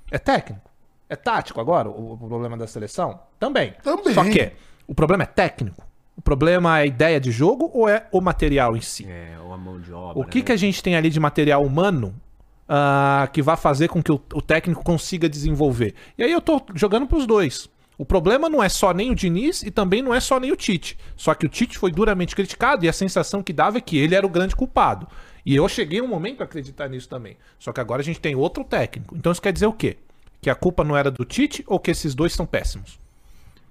É técnico? É tático agora o, o problema da seleção? Também. Também. Só que o problema é técnico? O problema é a ideia de jogo ou é o material em si? É, ou a mão de obra. O que, né? que a gente tem ali de material humano ah, que vai fazer com que o, o técnico consiga desenvolver? E aí eu tô jogando pros dois. O problema não é só nem o Diniz e também não é só nem o Tite. Só que o Tite foi duramente criticado e a sensação que dava é que ele era o grande culpado. E eu cheguei um momento a acreditar nisso também. Só que agora a gente tem outro técnico. Então isso quer dizer o quê? Que a culpa não era do Tite ou que esses dois são péssimos?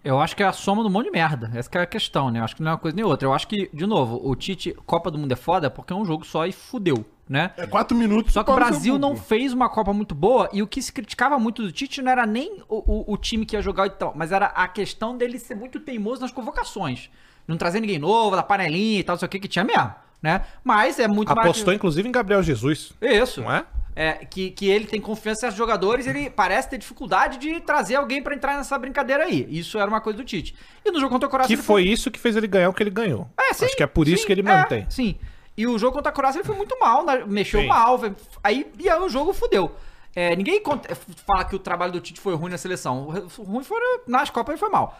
Eu acho que é a soma de um monte de merda. Essa que é a questão, né? Eu acho que não é uma coisa nem outra. Eu acho que, de novo, o Tite, Copa do Mundo é foda porque é um jogo só e fudeu, né? É quatro minutos. Só que o Brasil não fez uma Copa muito boa e o que se criticava muito do Tite não era nem o, o- o time que ia jogar e tal, mas era a questão dele ser muito teimoso nas convocações. Não trazer ninguém novo, da panelinha e tal, não sei o que, que tinha mesmo, né? Mas é muito Apostou mais... inclusive em Gabriel Jesus. Isso. Não é? É, que, que ele tem confiança em certos jogadores, ele parece ter dificuldade de trazer alguém pra entrar nessa brincadeira aí. Isso era uma coisa do Tite. E no jogo contra o Croácia Que ele foi isso que fez ele ganhar o que ele ganhou. é, sim, Acho que é por isso sim, que ele é, mantém. sim. E o jogo contra a Croácia ele foi muito mal, né? mexeu Sim. mal. foi- Aí, e aí o jogo fudeu. É, ninguém conta- fala que o trabalho do Tite foi ruim na seleção. O ruim foi nas Copas ele foi mal.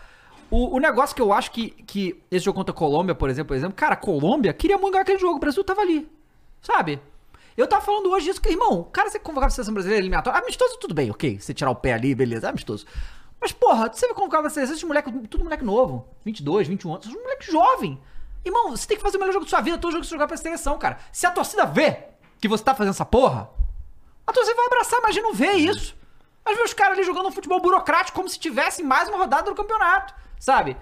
O, o negócio que eu acho que, que esse jogo contra a Colômbia, por exemplo, por exemplo, cara, a Colômbia queria muito ganhar aquele jogo, o Brasil tava ali. Sabe? Eu tava falando hoje disso, que, irmão, cara, você convocar a seleção brasileira eliminatória, amistoso, tudo bem, ok. Você tirar o pé ali, beleza, é amistoso. Mas, porra, você vai convocar a seleção, esses moleques, tudo moleque novo, 22, 21 anos, esses moleque jovem. Irmão, você tem que fazer o melhor jogo da sua vida, todo jogo que você jogar pra seleção, cara. Se a torcida vê que você tá fazendo essa porra, a torcida vai abraçar, mas não vê isso. Mas vê os caras ali jogando um futebol burocrático como se tivesse mais uma rodada do campeonato, sabe?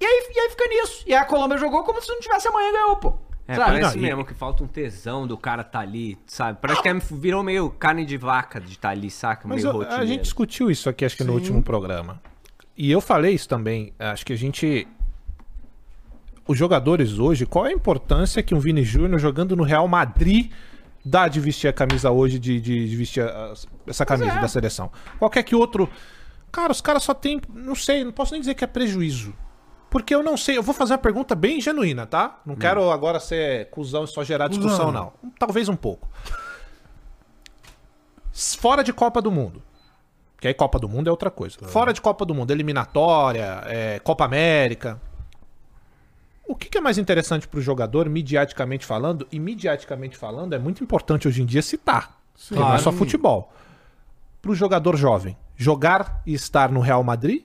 E aí, e aí fica nisso. E aí a Colômbia jogou como se não tivesse amanhã e ganhou, pô. É, sabe? parece Não, e- mesmo que falta um tesão do cara tá ali, sabe? Parece que é- virou meio carne de vaca de estar ali, saca? Mas meio eu- a rotineiro. gente discutiu isso aqui, acho que no último programa. E eu falei isso também. Acho que a gente. Os jogadores hoje, qual é a importância que um Vini Júnior jogando no Real Madrid dá de vestir a camisa hoje, de, de- de vestir a- essa camisa é. da seleção? Qualquer que outro. Cara, os caras só tem. Não sei, não posso nem dizer que é prejuízo. Porque eu não sei, eu vou fazer uma pergunta bem genuína, tá? Não quero agora ser cuzão e só gerar discussão, Cuzão. não. Talvez um pouco. Fora de Copa do Mundo. Que aí Copa do Mundo é outra coisa. Fora de Copa do Mundo, eliminatória, é, Copa América. O que, que é mais interessante pro jogador, midiaticamente falando? E midiaticamente falando, é muito importante hoje em dia citar. Porque não é só futebol. Pro jogador jovem, jogar e estar no Real Madrid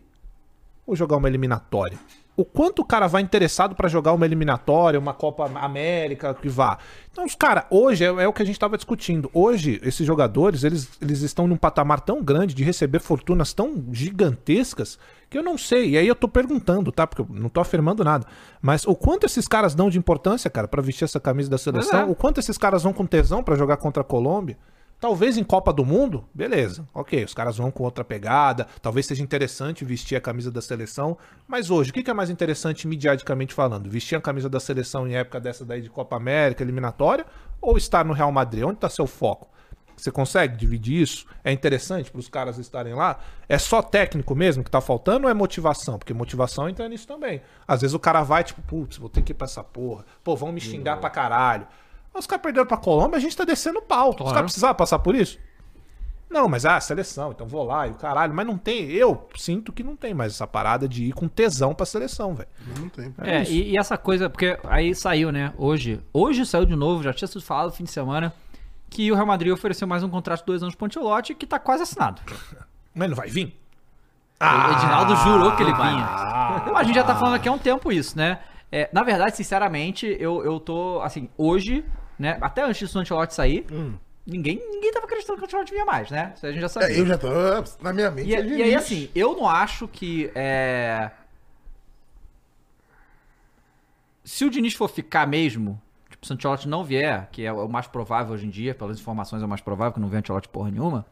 ou jogar uma eliminatória? O quanto o cara vai interessado pra jogar uma eliminatória, uma Copa América, que vá. Então, os cara, hoje é, é o que a gente tava discutindo. Hoje, esses jogadores, eles, eles estão num patamar tão grande de receber fortunas tão gigantescas que eu não sei. E aí eu tô perguntando, tá? Porque eu não tô afirmando nada. Mas o quanto esses caras dão de importância, cara, pra vestir essa camisa da seleção? é. O quanto esses caras vão com tesão pra jogar contra a Colômbia? Talvez em Copa do Mundo, beleza. Ok, os caras vão com outra pegada. Talvez seja interessante vestir a camisa da seleção. Mas hoje, o que é mais interessante midiaticamente falando? Vestir a camisa da seleção em época dessa daí de Copa América, eliminatória? Ou estar no Real Madrid? Onde está seu foco? Você consegue dividir isso? É interessante para os caras estarem lá? É só técnico mesmo que tá faltando ou é motivação? Porque motivação entra nisso também. Às vezes o cara vai, tipo, putz, vou ter que ir pra essa porra. Pô, vão me xingar pra caralho. Os caras perderam pra Colômbia, a gente tá descendo o pau. Os caras precisavam passar por isso? Não, mas ah, seleção, então vou lá e o caralho. Mas não tem, eu sinto que não tem mais essa parada de ir com tesão pra seleção, velho. Não tem. É, e, e essa coisa, porque aí saiu, né? Hoje, hoje saiu de novo, já tinha sido falado no fim de semana, que o Real Madrid ofereceu mais um contrato de dois anos pro Ancelotti que tá quase assinado. Mas não vai vir? o Edinaldo jurou que ele vinha. A gente já tá falando aqui há um tempo isso, né? É, na verdade, sinceramente, eu, eu tô, assim, hoje, né? Até antes do Ancelotti sair, ninguém, ninguém tava acreditando que o Ancelotti vinha mais, né? Isso a gente já sabia. É, eu já tô na minha mente. E, é e aí, assim, eu não acho que. É... Se o Diniz for ficar mesmo, tipo, se o Ancelotti não vier, que é o mais provável hoje em dia, pelas informações é o mais provável, que não vem Ancelotti porra nenhuma,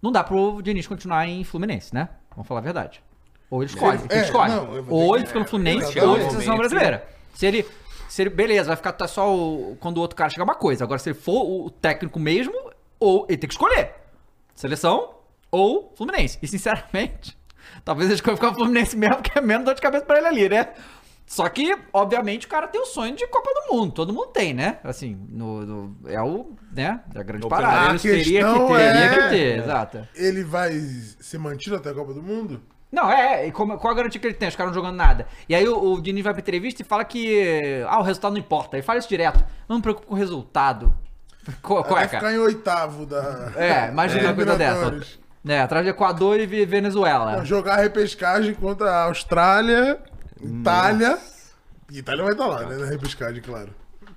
não dá pro Diniz continuar em Fluminense, né? Vamos falar a verdade. Ou ele escolhe, Ele- ele é, escolhe. não, ou ele fica no Fluminense, é, ou ele fica na seleção brasileira. Se ele, se ele. Beleza, vai ficar tá só o, quando o outro cara chegar uma coisa. Agora, se ele for o técnico mesmo, ou ele tem que escolher. Seleção ou Fluminense. E sinceramente, talvez ele escolha ficar no Fluminense mesmo, que é menos dor de cabeça pra ele ali, né? Só que, obviamente, o cara tem o sonho de Copa do Mundo. Todo mundo tem, né? Assim, no, no- é o, né? É a grande O parada. Menos teria que ter. é- Teria que ter, exato. Ele vai ser mantido até a Copa do Mundo? Não, é, e como- qual a garantia que ele tem? Os caras não jogando nada. E aí o, o Diniz vai pra entrevista e fala que. Ah, o resultado não importa. Ele fala isso direto. Não me preocupo com o resultado. Qual, qual é, Vai cara? ficar em oitavo da. É, imagina uma coisa dessa. É, atrás de Equador e Ve- Venezuela. Jogar repescagem contra a Austrália, Itália. E Itália vai estar lá, né? Na repescagem, claro.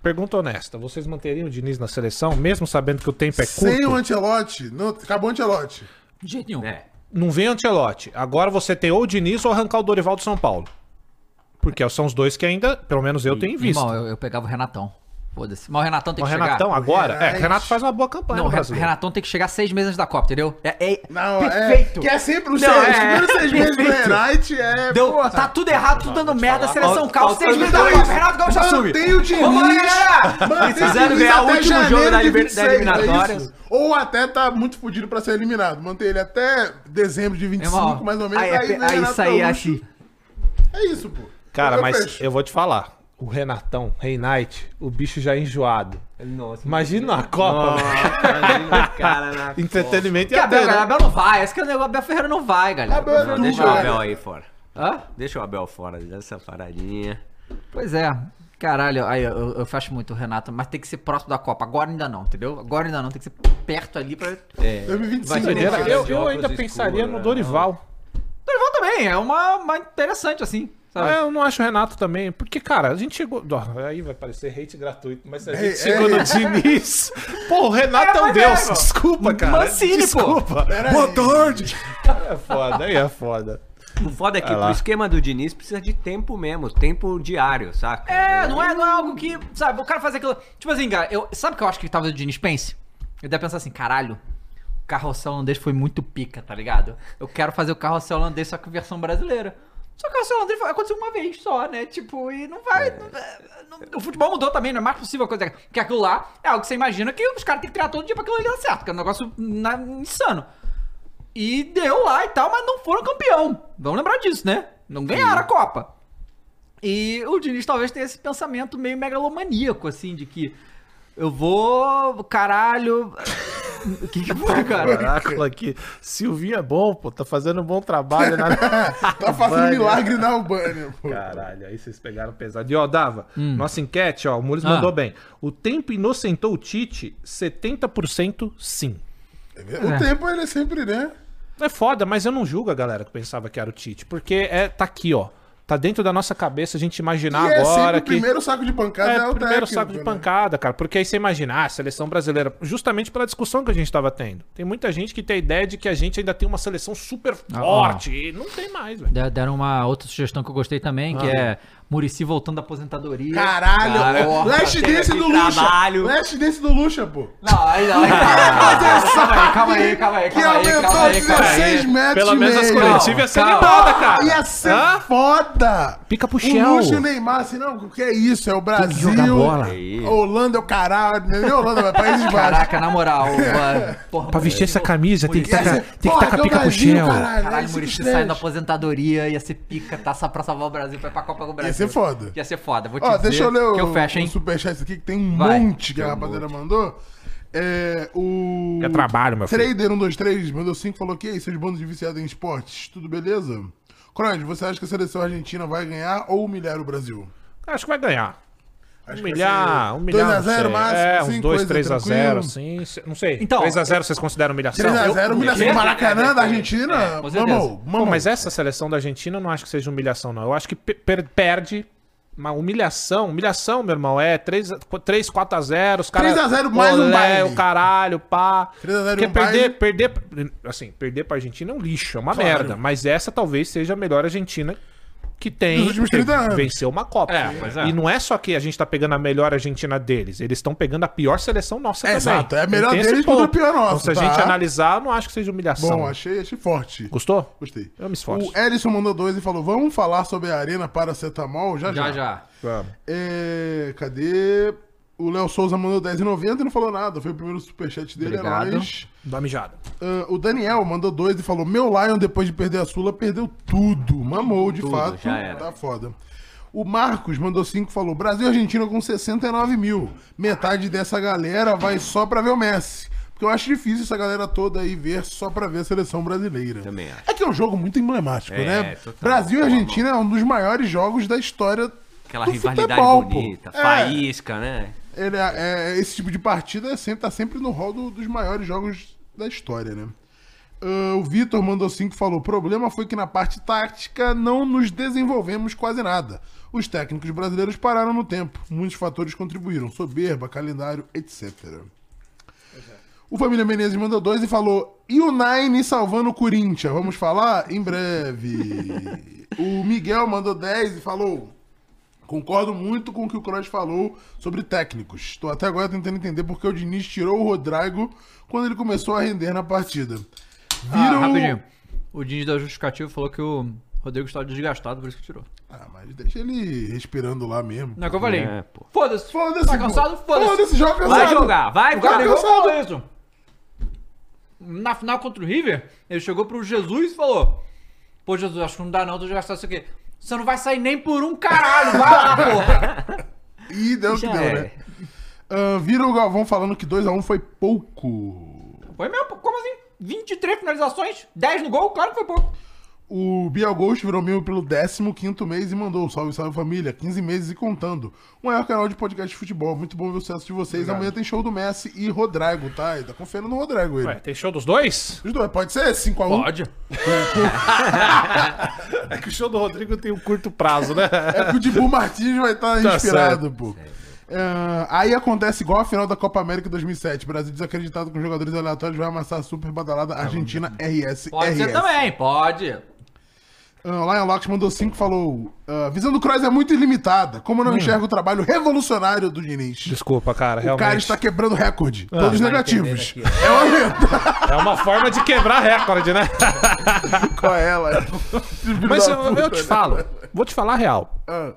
Pergunta honesta, vocês manteriam o Diniz na seleção, mesmo sabendo que o tempo é curto? Sem o Ancelotti. Não, acabou o Ancelotti. De jeito nenhum. É. Não vem o Ancelotti. Agora você tem ou o Diniz ou arrancar o Dorival do São Paulo. Porque são os dois que ainda, pelo menos eu tenho em vista. Irmão, eu, eu pegava o Renatão. Foda-se. Mas o Renatão tem O que Renatão chegar. agora. É, Renate. Renato faz uma boa campanha. Não, o. Renatão tem que chegar seis meses antes da Copa, entendeu? É, é Não, perfeito. é. Que é sempre os Não, seis, é, os primeiros seis meses do. Renate é. Deu, porra. tá tudo errado, tudo dando merda, seleção calça, seis meses da. Copa. Renato Gaúcho assume. Mantém o Diniz. Vamos lá, Precisando ganhar o último jogo da de liber- 26, da eliminatória. é? Ou até tá muito fudido pra ser eliminado. Manter ele até dezembro de 25, Irmão, mais ou menos. aí, é aí, aí aí é assim. É isso, pô. Cara, Eu mas eu vou te falar. O Renatão, Rei Knight, o bicho já enjoado. Nossa, Imagina a Copa, velho. imagina o cara na Entretenimento Que e Abel, até, galera, né? Abel não vai. Esse que é o negócio, Abel Ferreira não vai, galera. Abel é Não, deixa o. Abel aí fora. Hã? Deixa o Abel fora dessa paradinha. Pois é. Caralho, aí eu, eu fecho muito o Renato, mas tem que ser próximo da Copa. Agora ainda não, entendeu? Agora ainda não, tem que ser perto ali pra. É. 2025. Vai ser né, Doideira. cara? Eu, de eu ainda escuro, pensaria no né? Dorival. Dorival também, é uma, uma interessante assim, sabe? Ah, eu não acho o Renato também, porque, cara, a gente chegou. Aí vai parecer hate gratuito, mas a gente É, chegou é. no Diniz. Pô, o Renato É, é, um é, deus. Desculpa, cara. Mancini, pô. Desculpa. Aí. tarde. É foda, aí é foda. O foda é que o esquema do Diniz precisa de tempo mesmo, tempo diário, saca? É, não é, não é algo que. Sabe, o cara faz aquilo. Tipo assim, cara, eu, sabe o que eu acho que talvez o Diniz pense? Ele deve pensar assim, caralho, o carrossel holandês foi muito pica, tá ligado? Eu quero fazer o carrossel holandês só que versão brasileira. Só que o vai acontecer uma vez só, né? Tipo, e não vai. não- não- o futebol mudou também, não é mais possível coisa. Porque aquilo lá é algo que você imagina que os caras têm que treinar todo dia pra aquilo ali dar certo, que é um negócio na- insano. E deu lá e tal, mas não foram campeão. Vamos lembrar disso, né? Não ganharam a Copa. E o Diniz talvez tenha esse pensamento meio megalomaníaco, assim, de que eu vou, caralho. O que, que foi, cara? Caraca, aqui. Silvinho é bom, pô. Tá fazendo um bom trabalho na. Tá fazendo milagre na Albânia, pô. Caralho, aí vocês pegaram pesado. E ó, Dava, nossa enquete, ó, o Mules Hum. Ah. mandou bem. O tempo inocentou o Tite, 70% sim. O tempo ele é sempre, né? É foda, mas eu não julgo a galera que pensava que era o Tite, porque é, tá aqui, ó. Tá dentro da nossa cabeça a gente imaginar e é agora o que. primeiro saco de pancada é, É, o o primeiro técnico, saco de né? pancada, cara. Porque aí você imagina, ah, a seleção brasileira, justamente pela discussão que a gente tava tendo. Tem muita gente que tem a ideia de que a gente ainda tem uma seleção super Ah, forte. E não tem mais, velho. De- Deram uma outra sugestão que eu gostei também, que é Murici voltando da aposentadoria. Caralho, Cara, Last chega Dance de do Lucha. trabalho. Last Dance do Lucha, pô. Não, aí não, aí calma, calma aí, calma aí, Que calma aí, aumentou calma aí, calma aí. 16 metros Pelo e menos as meio. coletivas ia ser Calma. animada, cara. Ia ser Hã? foda. Pica pro O Shell. Lucha e o Neymar, assim, não, o que é isso? É o Brasil. jogar bola. Holanda é o caralho. Não é Holanda, mas Países Baixos. Caraca, na moral, mano, porra, Pra vestir essa camisa tem que estar ser- tem que Porra, com a que é o pica pro Brasil, Shell. caralho. Caralho, Cinco Murici saindo da aposentadoria, ia ser pica, taça pra salvar o Brasil, ir pra Copa do Brasil. Ser foda. Ia ser foda, vou te Ó, dizer deixa eu ler que o, eu fecho, hein? o superchat aqui, que tem um Vai. monte que a rapaziada mandou. É, o... Que é trabalho, meu filho. Trader123 mandou 5 falou que aí, seus bandos de viciados em esportes, tudo beleza? Croyd, você acha que a seleção argentina vai ganhar ou humilhar o Brasil? Acho que vai ganhar. Humilhar, humilhar. 2 a não 0 sei. máximo, É, uns assim, 2, coisa 3 a 0 tranquilo. assim. cê- Não sei. Então, 3 a 0 vocês consideram humilhação? 3x0, humilhação Maracanã da Argentina? Mamão, Pô, mamão. mas essa seleção da Argentina eu não acho que seja humilhação, não. Eu acho que pe- per- perde. Uma humilhação, humilhação, meu irmão, é 3, 3 4 a 0 os caras... 3 a 0 mais um baile. o caralho, pá. 3 a 0 Porque um perder, baile. perder, assim, perder pra Argentina é um lixo, é uma Claro. merda. Mas essa talvez seja a melhor Argentina que tem últimos que 30 anos. venceu uma Copa. É, pois é. E não é só que a gente tá pegando a melhor Argentina deles, eles estão pegando a pior seleção nossa É, também. exato, é a melhor deles contra a pior nossa, Então, se a tá? gente analisar, eu não acho que seja humilhação. Bom, achei, achei forte. Gostou? Gostei. Eu me esforço. O Ellison mandou dois e falou: Vamos falar sobre a Arena Paracetamol já já. Já, já. Vamos. É, cadê? O Léo Souza mandou 10,90 e não falou nada. Foi o primeiro superchat dele, Obrigado. é nóis. Dá mijada. Ah, o Daniel mandou dois e falou: Meu Lion, depois de perder a Sula, perdeu tudo. Mamou, de Tudo, fato. já era. Tá foda. O Marcos mandou cinco e falou: Brasil e Argentina com 69 mil. Metade dessa galera vai só pra ver o Messi. Porque eu acho difícil essa galera toda aí ver só pra ver a seleção brasileira. Também acho. É que é um jogo muito emblemático, É, né? total. Brasil e Argentina é um dos maiores jogos da história. Aquela do rivalidade futebol, pô. bonita, É. faísca, né? Ele é, é- esse tipo de partida é sempre, tá sempre no rol do- dos maiores jogos da história, né? Ah, o Vitor mandou cinco e falou: o problema foi que na parte tática não nos desenvolvemos quase nada. Os técnicos brasileiros pararam no tempo. Muitos fatores contribuíram: soberba, calendário, etc. O Família Menezes mandou dois e falou: e o Nine salvando o Corinthians? Vamos falar? Em breve. o Miguel mandou 10 e falou: Concordo muito com o que o Kroos falou sobre técnicos. Estou até agora tentando entender porque o Diniz tirou o Rodrigo quando ele começou a render na partida. Ah, Viram... rapidinho. O Diniz da Justificativa falou que o Rodrigo estava desgastado, por isso que tirou. Ah, mas deixa ele respirando lá mesmo. Não é o que eu falei. É. Foda-se. Foda-se, Tá cansado? Foda-se. Foda-se, joga cansado. Vai jogar, vai, cansado. falou isso. Na final contra o River, ele chegou pro Jesus e falou: Pô, Jesus, acho que não dá não, tô desgastado isso aqui. Você não vai sair nem por um caralho, vai lá, porra. Ih, deu o que Já deu, é. né? Ah, viram o Galvão falando que 2x1 foi pouco. Foi mesmo? Como assim? 23 finalizações, 10 no gol, claro que foi pouco. O Biel Ghost virou membro pelo 15 mês e mandou salve, salve família, 15 meses e contando. O maior canal de podcast de futebol. Muito bom ver o sucesso de vocês. Amanhã tem show do Messi e Rodrigo, tá? E tá confiando no Rodrigo ele. Ué, tem show dos dois? Os dois, pode ser 5x1? Pode. É que o show do Rodrigo tem um curto prazo, né? É que o Dibu Martins vai estar Tá inspirado, pô. É, aí acontece igual a final da Copa América 2007. Brasil desacreditado com jogadores aleatórios vai amassar a super badalada Argentina RS. Pode ser RS. também, pode. Uh, Lion Locke mandou 5 falou: ah, Visão do Kroos é muito ilimitada. Como não enxergo o trabalho revolucionário do Diniz? Desculpa, cara, O realmente. cara está quebrando recorde. todos vai negativos. entender É uma. É uma forma de quebrar recorde, né? Qual é ela? Mas eu, eu te falo, vou te falar a real. Ah,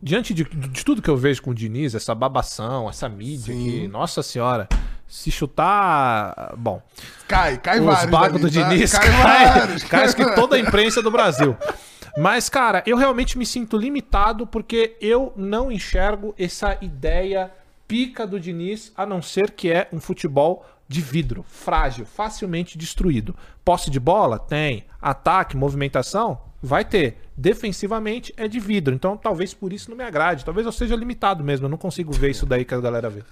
Diante de, de tudo que eu vejo com o Diniz, essa babação, essa mídia que, nossa senhora, se chutar. Bom, cai, cai os vários. bagos do tá? Diniz Cai cai, vários. cai acho que toda a imprensa do Brasil. Mas, cara, eu realmente me sinto limitado porque eu não enxergo essa ideia pica do Diniz, a não ser que é um futebol de vidro, frágil, facilmente destruído. Posse de bola? Tem. Ataque, movimentação? Vai ter. Defensivamente é de vidro. Então talvez por isso não me agrade. Talvez eu seja limitado mesmo. Eu não consigo ver isso daí que a galera vê.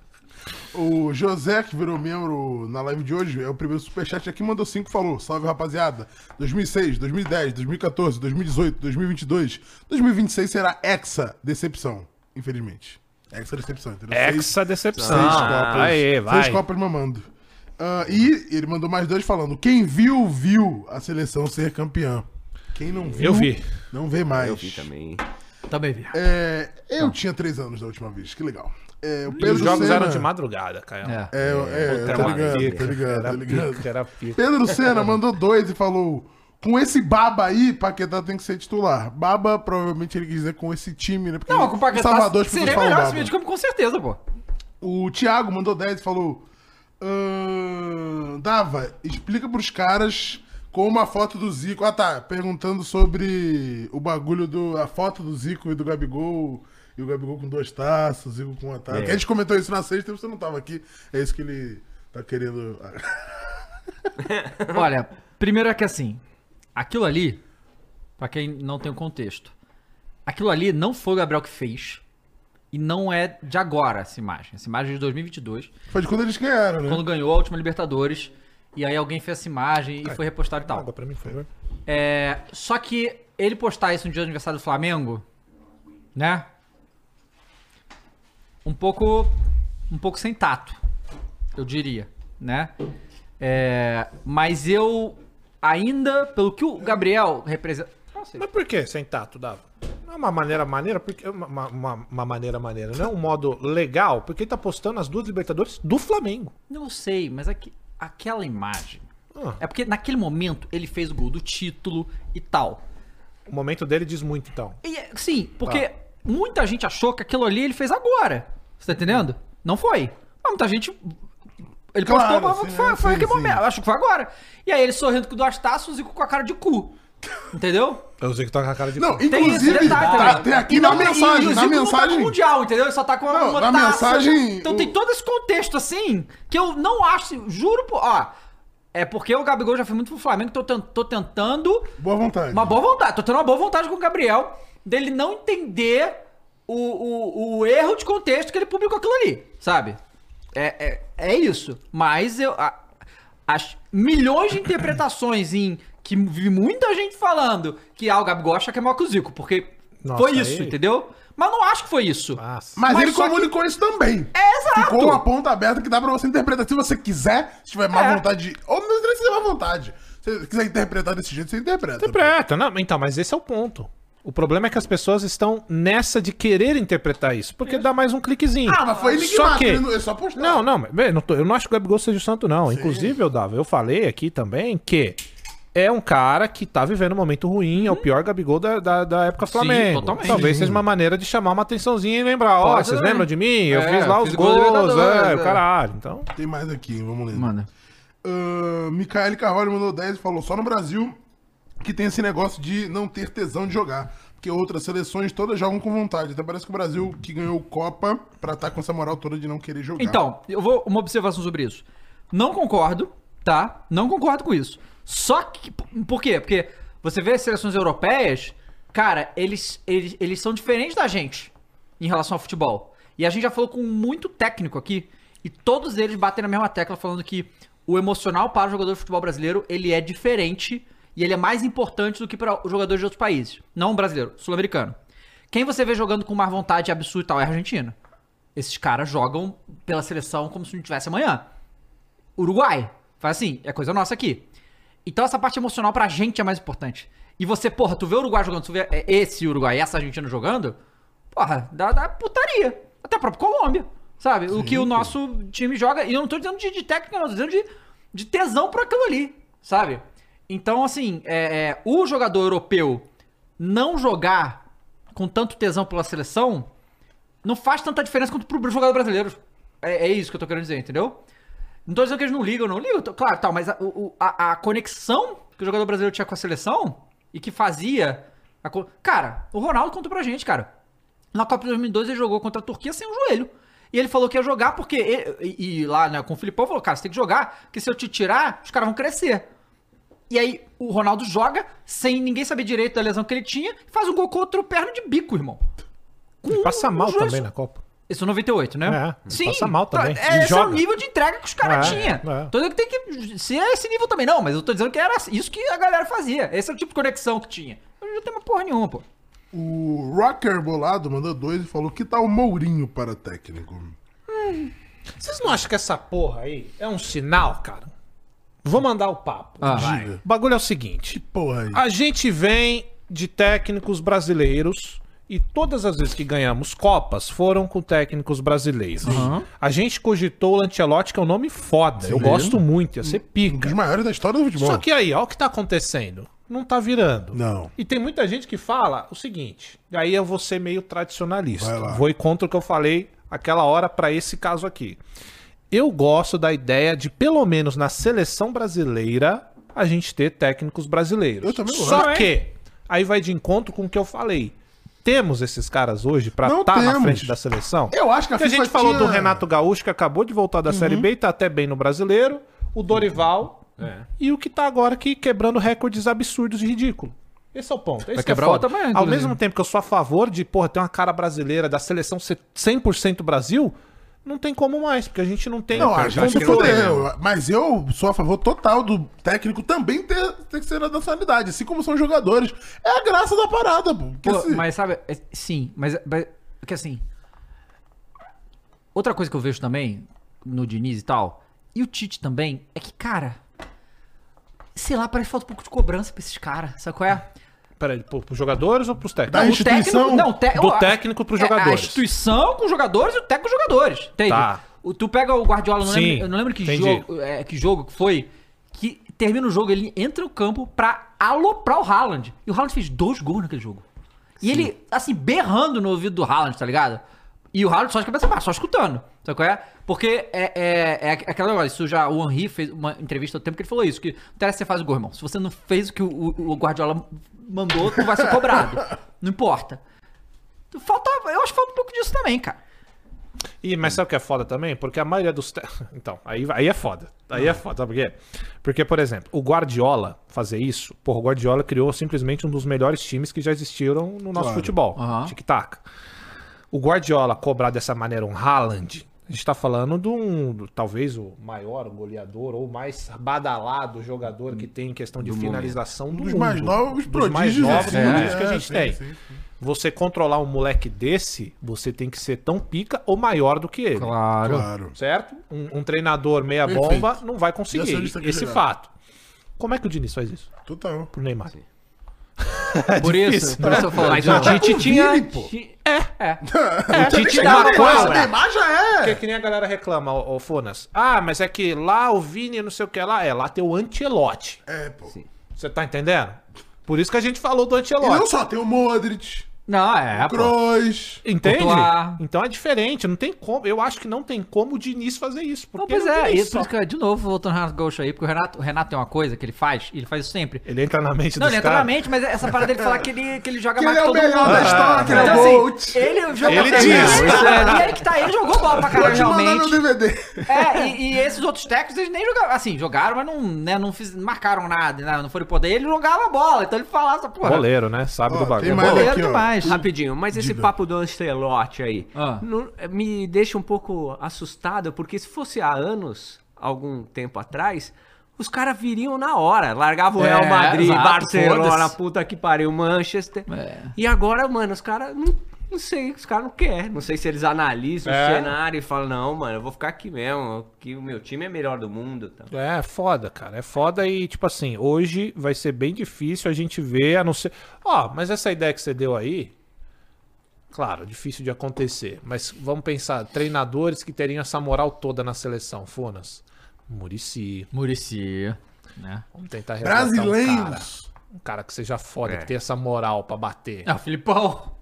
O José, que virou membro na live de hoje, é o primeiro superchat aqui, mandou 5 falou: Salve rapaziada. 2006, 2010, 2014, 2018, 2022, 2026 será Hexa Decepção, infelizmente. Hexa Decepção, entendeu? Seis- Exa decepção. Seis copas. Aê, vai. Seis copas mamando. Ah, e ele mandou mais dois falando: quem viu, viu a seleção ser campeã. Quem não viu, Eu vi. não vê mais. Eu vi também. Também vi. É, eu tinha três anos da última vez, que legal. É, o E os jogos Senna- eram de madrugada, Caio. É. É, é, Puta, tá era ligado, pica, tá ligado, era tá ligado. pica, era pica. Pedro Senna mandou dois e falou: com esse baba aí, Paquetá tem que ser titular. Baba, provavelmente ele quis dizer com esse time, né? Porque Não, com o Paquetá Salvador seria melhor esse meio de campo, com certeza, pô. O Thiago mandou 10 e falou: "Ahn, Dava, explica pros caras com uma foto do Zico. Ah, tá. Perguntando sobre o bagulho do. A foto do Zico e do Gabigol. E o Gabigol com duas taças, Zico com uma taça. É. A gente comentou isso na sexta e você não tava aqui. É isso que ele tá querendo. Olha, primeiro é que assim, aquilo ali, pra quem não tem o contexto, aquilo ali não foi o Gabriel que fez. E não é de agora essa imagem. Essa imagem é de 2022, Foi de quando eles ganharam, né? quando ganhou a última Libertadores. E aí alguém fez essa imagem e foi repostado e tal. Água pra mim, por favor. É, só que ele postar isso no dia do aniversário do Flamengo, né? Um pouco, um pouco sem tato, eu diria, né? É, mas eu ainda, pelo que o Gabriel representa. Mas por que sem tato, Dava? Não é uma maneira maneira, porque uma, uma, uma maneira maneira, não é um modo legal, porque ele tá postando as duas Libertadores do Flamengo. Não sei, mas aqui, aquela imagem. Ah. É porque naquele momento ele fez o gol do título e tal. O momento dele diz muito, então. E, é, sim, porque muita gente achou que aquilo ali ele fez agora. Você tá entendendo? Não foi. Mas muita gente. Ele Claro, postou, mas foi, foi aquele momento. Acho que foi agora. E aí ele sorrindo com duas taças, o Zico com a cara de cu. Entendeu? Eu sei que tá com a cara de Não. Tem esse inclusive, detalhe tá- tem aqui E na e- mensagem. e na não tá mensagem. no mundial, entendeu? Ele só tá com uma, Não, uma na taça. mensagem, Então o- tem todo esse contexto assim que eu não acho, juro, pô, ó. É porque o Gabigol já foi muito pro Flamengo, tô, tô tentando Boa vontade. uma boa vontade. Tô tendo uma boa vontade com o Gabriel dele não entender o, o, o erro de contexto que ele publicou aquilo ali, sabe? É, é, é isso. Mas eu. a- as milhões de interpretações em que vi muita gente falando que ah, o Gabigol acha que é maior que o Zico, porque Nossa, foi isso, aí- entendeu? Mas não acho que foi isso. Nossa. Mas, Mas ele só que- comunicou isso também. É exato. Ficou uma ponta aberta que dá pra você interpretar. Se você quiser, se tiver má É. vontade. de- Ou não precisa má vontade. Se você quiser interpretar desse jeito, você interpreta. Interpreta, não, então, mas esse é o ponto. O problema é que as pessoas estão nessa de querer interpretar isso, porque dá mais um cliquezinho. Ah, mas foi Só enigmático, que... ele não- é só. Não, não, bem, não tô- eu não acho que o Gabigol seja o santo, não. Inclusive, eu dava, eu falei aqui também que é um cara que tá vivendo um momento ruim, é o pior Gabigol da, da, da época Flamengo. totalmente. Talvez Sim. seja uma maneira de chamar uma atençãozinha e lembrar, ó, Pode vocês também. lembram de mim? Eu É, fiz lá fiz os de gols, é, é. o caralho. Então, Tem mais aqui, vamos ler. Mano. Uh, Micaele Carvalho mandou 10 e falou: só no Brasil que tem esse negócio de não ter tesão de jogar. Porque outras seleções todas jogam com vontade. Até parece que o Brasil que ganhou Copa pra estar com essa moral toda de não querer jogar. Então, eu vou uma observação sobre isso. Não concordo, tá? Não concordo com isso. Só que. Por quê? Porque você vê as seleções europeias, cara, eles, eles, eles são diferentes da gente em relação ao futebol. E a gente já falou com muito técnico aqui, e todos eles batem na mesma tecla falando que o emocional para o jogador de futebol brasileiro, ele é diferente e ele é mais importante do que para os jogadores de outros países. Não brasileiro, sul-americano. Quem você vê jogando com mais vontade absurda e tal é a Argentina. Esses caras jogam pela seleção como se não tivesse amanhã. Uruguai. Faz assim, é coisa nossa aqui. Então essa parte emocional pra gente é mais importante. E você, porra, tu vê o Uruguai jogando, tu vê é, esse Uruguai e essa Argentina jogando, porra, dá, dá putaria. Até a própria Colômbia, sabe? o que o nosso time joga, e eu não tô dizendo de, de técnica, não, tô dizendo de, de tesão por aquilo ali, sabe? Então, assim, é, é, o jogador europeu não jogar com tanto tesão pela seleção não faz tanta diferença quanto pro jogador brasileiro. É, é isso que eu tô querendo dizer, entendeu? Não tô dizendo que eles não ligam, não ligam, claro, tal, mas a, a, a conexão que o jogador brasileiro tinha com a seleção e que fazia. a cara, o Ronaldo contou pra gente, cara. Na Copa de 2002 ele jogou contra a Turquia sem o joelho. E ele falou que ia jogar porque. ele- e, e lá né, com o Filipão falou: cara, você tem que jogar, porque se eu te tirar, os caras vão crescer. E aí o Ronaldo joga sem ninguém saber direito da lesão que ele tinha e faz um gol contra o perna de bico, irmão. ele passa um mal também na Copa. Esse é o 98, né? É, ele passa mal também. É, E esse é o joga. nível de entrega que os caras É, tinham. é. Tô dizendo que tem que ser esse nível também, não, mas eu tô dizendo que era isso que a galera fazia. Esse é o tipo de conexão que tinha. Hoje não tem uma porra nenhuma, pô. O Rocker Bolado mandou dois e falou: que tal o Mourinho para técnico? Vocês não acham que essa porra aí é um sinal, cara? Vou mandar o papo. Ah. Diga. O bagulho é o seguinte. Porra aí. A gente vem de técnicos brasileiros e todas as vezes que ganhamos Copas foram com técnicos brasileiros. A gente cogitou o Lancelotti, que é um nome foda. Eu gosto muito, ia ser Um pica. dos maiores da história do futebol. Só que aí, ó o que tá acontecendo. Não tá virando. Não. E tem muita gente que fala o seguinte, aí eu vou ser meio tradicionalista. Vai lá. Vou ir contra o que eu falei aquela hora pra esse caso aqui. Eu gosto da ideia de, pelo menos na seleção brasileira, a gente ter técnicos brasileiros. Eu também gosto. Só Também. que, aí vai de encontro com o que eu falei. Temos esses caras hoje pra Não estar na temos. frente da seleção? Eu acho que a Porque a FIFA gente falou tinha- do Renato Gaúcho, que acabou de voltar da Série B e tá até bem no brasileiro. O Dorival. É. E o que tá agora aqui quebrando recordes absurdos e ridículo. Esse é o ponto. Esse que é quebrar foda. outra Ao inclusive. mesmo tempo que eu sou a favor de, porra, ter uma cara brasileira da seleção ser 100% Brasil, não tem como mais, porque a gente não tem Não, acho como que que não tem, fudeu. Mas eu sou a favor total do técnico também ter, ter que ser da nacionalidade, assim como são jogadores. É a graça da parada, pô. Pô, se- mas sabe, é- sim, mas, mas porque assim. Outra coisa que eu vejo também no Diniz e tal, e o Tite também, é que, cara. Sei lá, parece que falta um pouco de cobrança pra esses caras, sabe qual é? Peraí, pro, pros jogadores ou pros Da técnicos? O técnico- instituição- não, te- do técnico pros é, A jogadores. instituição com os jogadores e o técnico com os jogadores. Entende? Tá. O, tu pega o Guardiola, eu não, Sim, lembro, eu não lembro que entendi. jogo, é, que jogo que foi, que termina o jogo, ele entra no campo pra aloprar o Haaland. E o Haaland fez dois gols naquele jogo. E ele, assim, berrando no ouvido do Haaland, tá ligado? E o Haaland só de cabeça baixa, só escutando. Sabe qual é? Porque é, é, é aquela negócio, isso já o Henry fez uma entrevista há tempo que ele falou isso, que não interessa você faz o gol, irmão. Se você não fez o que o, o- o Guardiola mandou, tu vai ser cobrado. não importa. Falta, eu acho que falta um pouco disso também, cara. Ih, mas sabe o que é foda também? Porque a maioria dos. te- Então, aí, aí é foda. Aí é foda, sabe por quê? Porque, por exemplo, o Guardiola fazer isso, porra, o Guardiola criou simplesmente um dos melhores times que já existiram no nosso Claro. futebol. Aham. Tic-tac. O Guardiola cobrar dessa maneira um Haaland, a gente tá falando de um, do- talvez o maior goleador ou mais badalado jogador que tem em questão de finalização do dos mundo. mais novos dos mais prodígios, novos assim, prodígios né? que a gente Sim, tem. sim, sim. Você controlar um moleque desse, você tem que ser tão pica ou maior do que ele. Claro. Claro. Certo? Um, um treinador meia Perfeito. bomba não vai conseguir. Esse chegar. fato. Como é que o Diniz faz isso? Total. Pro Neymar. Por isso, por isso eu falo. Mas o Tite tinha. Vini, pô. ti- É. O Tite dava O cobra. Neymar já é. Porque que nem a galera reclama, ô, ô Fonas. Ah, mas é que lá o Vini não sei o que lá. É, lá tem o Ancelotti. É, pô. Você tá entendendo? Por isso que a gente falou do E não só, tem o Modric, Não, é. Kroos. Entende? Courtois. Então é diferente, não tem como. Eu acho que não tem como o Diniz fazer isso. Não, Porque pois não é, isso, por isso que, de novo, voltando ao Renato Gaúcho aí, porque o Renato, o Renato tem uma coisa que ele faz, e ele faz isso sempre. Ele entra na mente Não, dos ele entra na mente, mas essa parada dele falar que ele, que ele joga Que mais ele é que o todo melhor mundo. da história, que ele é Então, o assim, ele jogou Ele diz. E aí que tá, ele jogou bola pra caralho, Vou te mandar no realmente. DVD. É, e, e esses outros técnicos, eles nem jogaram. Assim, jogaram, mas não, né, não, fiz, não marcaram nada, né, não foram poder. Ele jogava bola, então ele falava essa porra. Goleiro, né? Sabe Ó, do bagulho. mais Goleiro aqui, ó. Demais. Rapidinho, mas esse Diga. papo do Ancelotti aí Ah. não- me deixa um pouco assustado, porque se fosse há anos, algum tempo atrás, os caras viriam na hora. Largavam o É, Real Madrid, exato, Barcelona, puta que pariu, Manchester. É. E agora, mano, os caras não, não sei, os caras não querem. Não sei se eles analisam É. o cenário e falam, não, mano, eu vou ficar aqui mesmo, que o meu time é melhor do mundo. Tá? É, foda, cara. É foda e, tipo assim, hoje vai ser bem difícil a gente ver, a não ser. Ó, mas essa ideia que você deu aí. Claro, difícil de acontecer. Mas vamos pensar, treinadores que teriam essa moral toda na seleção, Fonas. Murici. Murici, né? Vamos tentar resgatar Um cara, Brasileiros. um cara que seja foda, É. que tenha essa moral pra bater. Ah, o Filipão.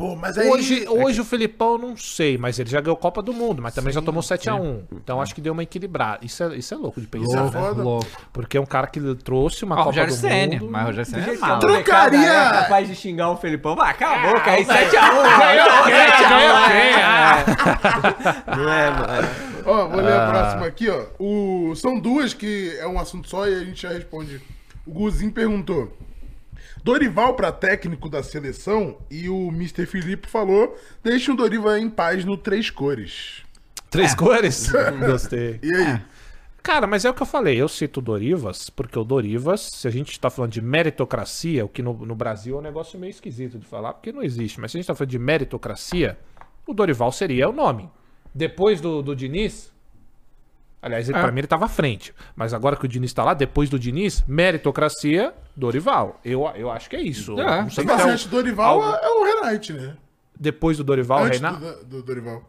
Pô, mas aí... Hoje, hoje o Felipão não sei, mas ele já ganhou Copa do Mundo, mas também já tomou 7x1. Então acho que deu uma equilibrada. Isso é, isso é louco de pensar, Louco. né? foda. Louco. Porque é um cara que trouxe uma Ó, o Copa Rogério do Ceni, Mundo. mas o Rogério Ceni é mal. Trocaria- É capaz de xingar o Felipão. Vai, cala a boca aí, 7x1. Não é, mano. Ó, vou Ah. ler a próxima aqui, ó. O... São duas que é um assunto só e a gente já responde. O Guzinho perguntou. Dorival pra técnico da seleção e o Mr. Felipe falou: deixa o Dorival em paz no Três Cores. Três cores? Gostei. E aí? Cara, mas é o que eu falei. Eu cito o Dorivas, porque o Dorivas, se a gente tá falando de meritocracia, o que no, no Brasil é um negócio meio esquisito de falar, porque não existe. Mas se a gente tá falando de meritocracia, o Dorival seria o nome. Depois do, do Diniz. Aliás, ele, É. pra mim ele tava à frente. Mas agora que o Diniz tá lá, depois do Diniz, meritocracia, Dorival. Eu, eu acho que é isso. É. Não sei Mas é um- antes do Dorival algo- é o Renate, né? Depois do Dorival, Antes Renato. do, do Dorival.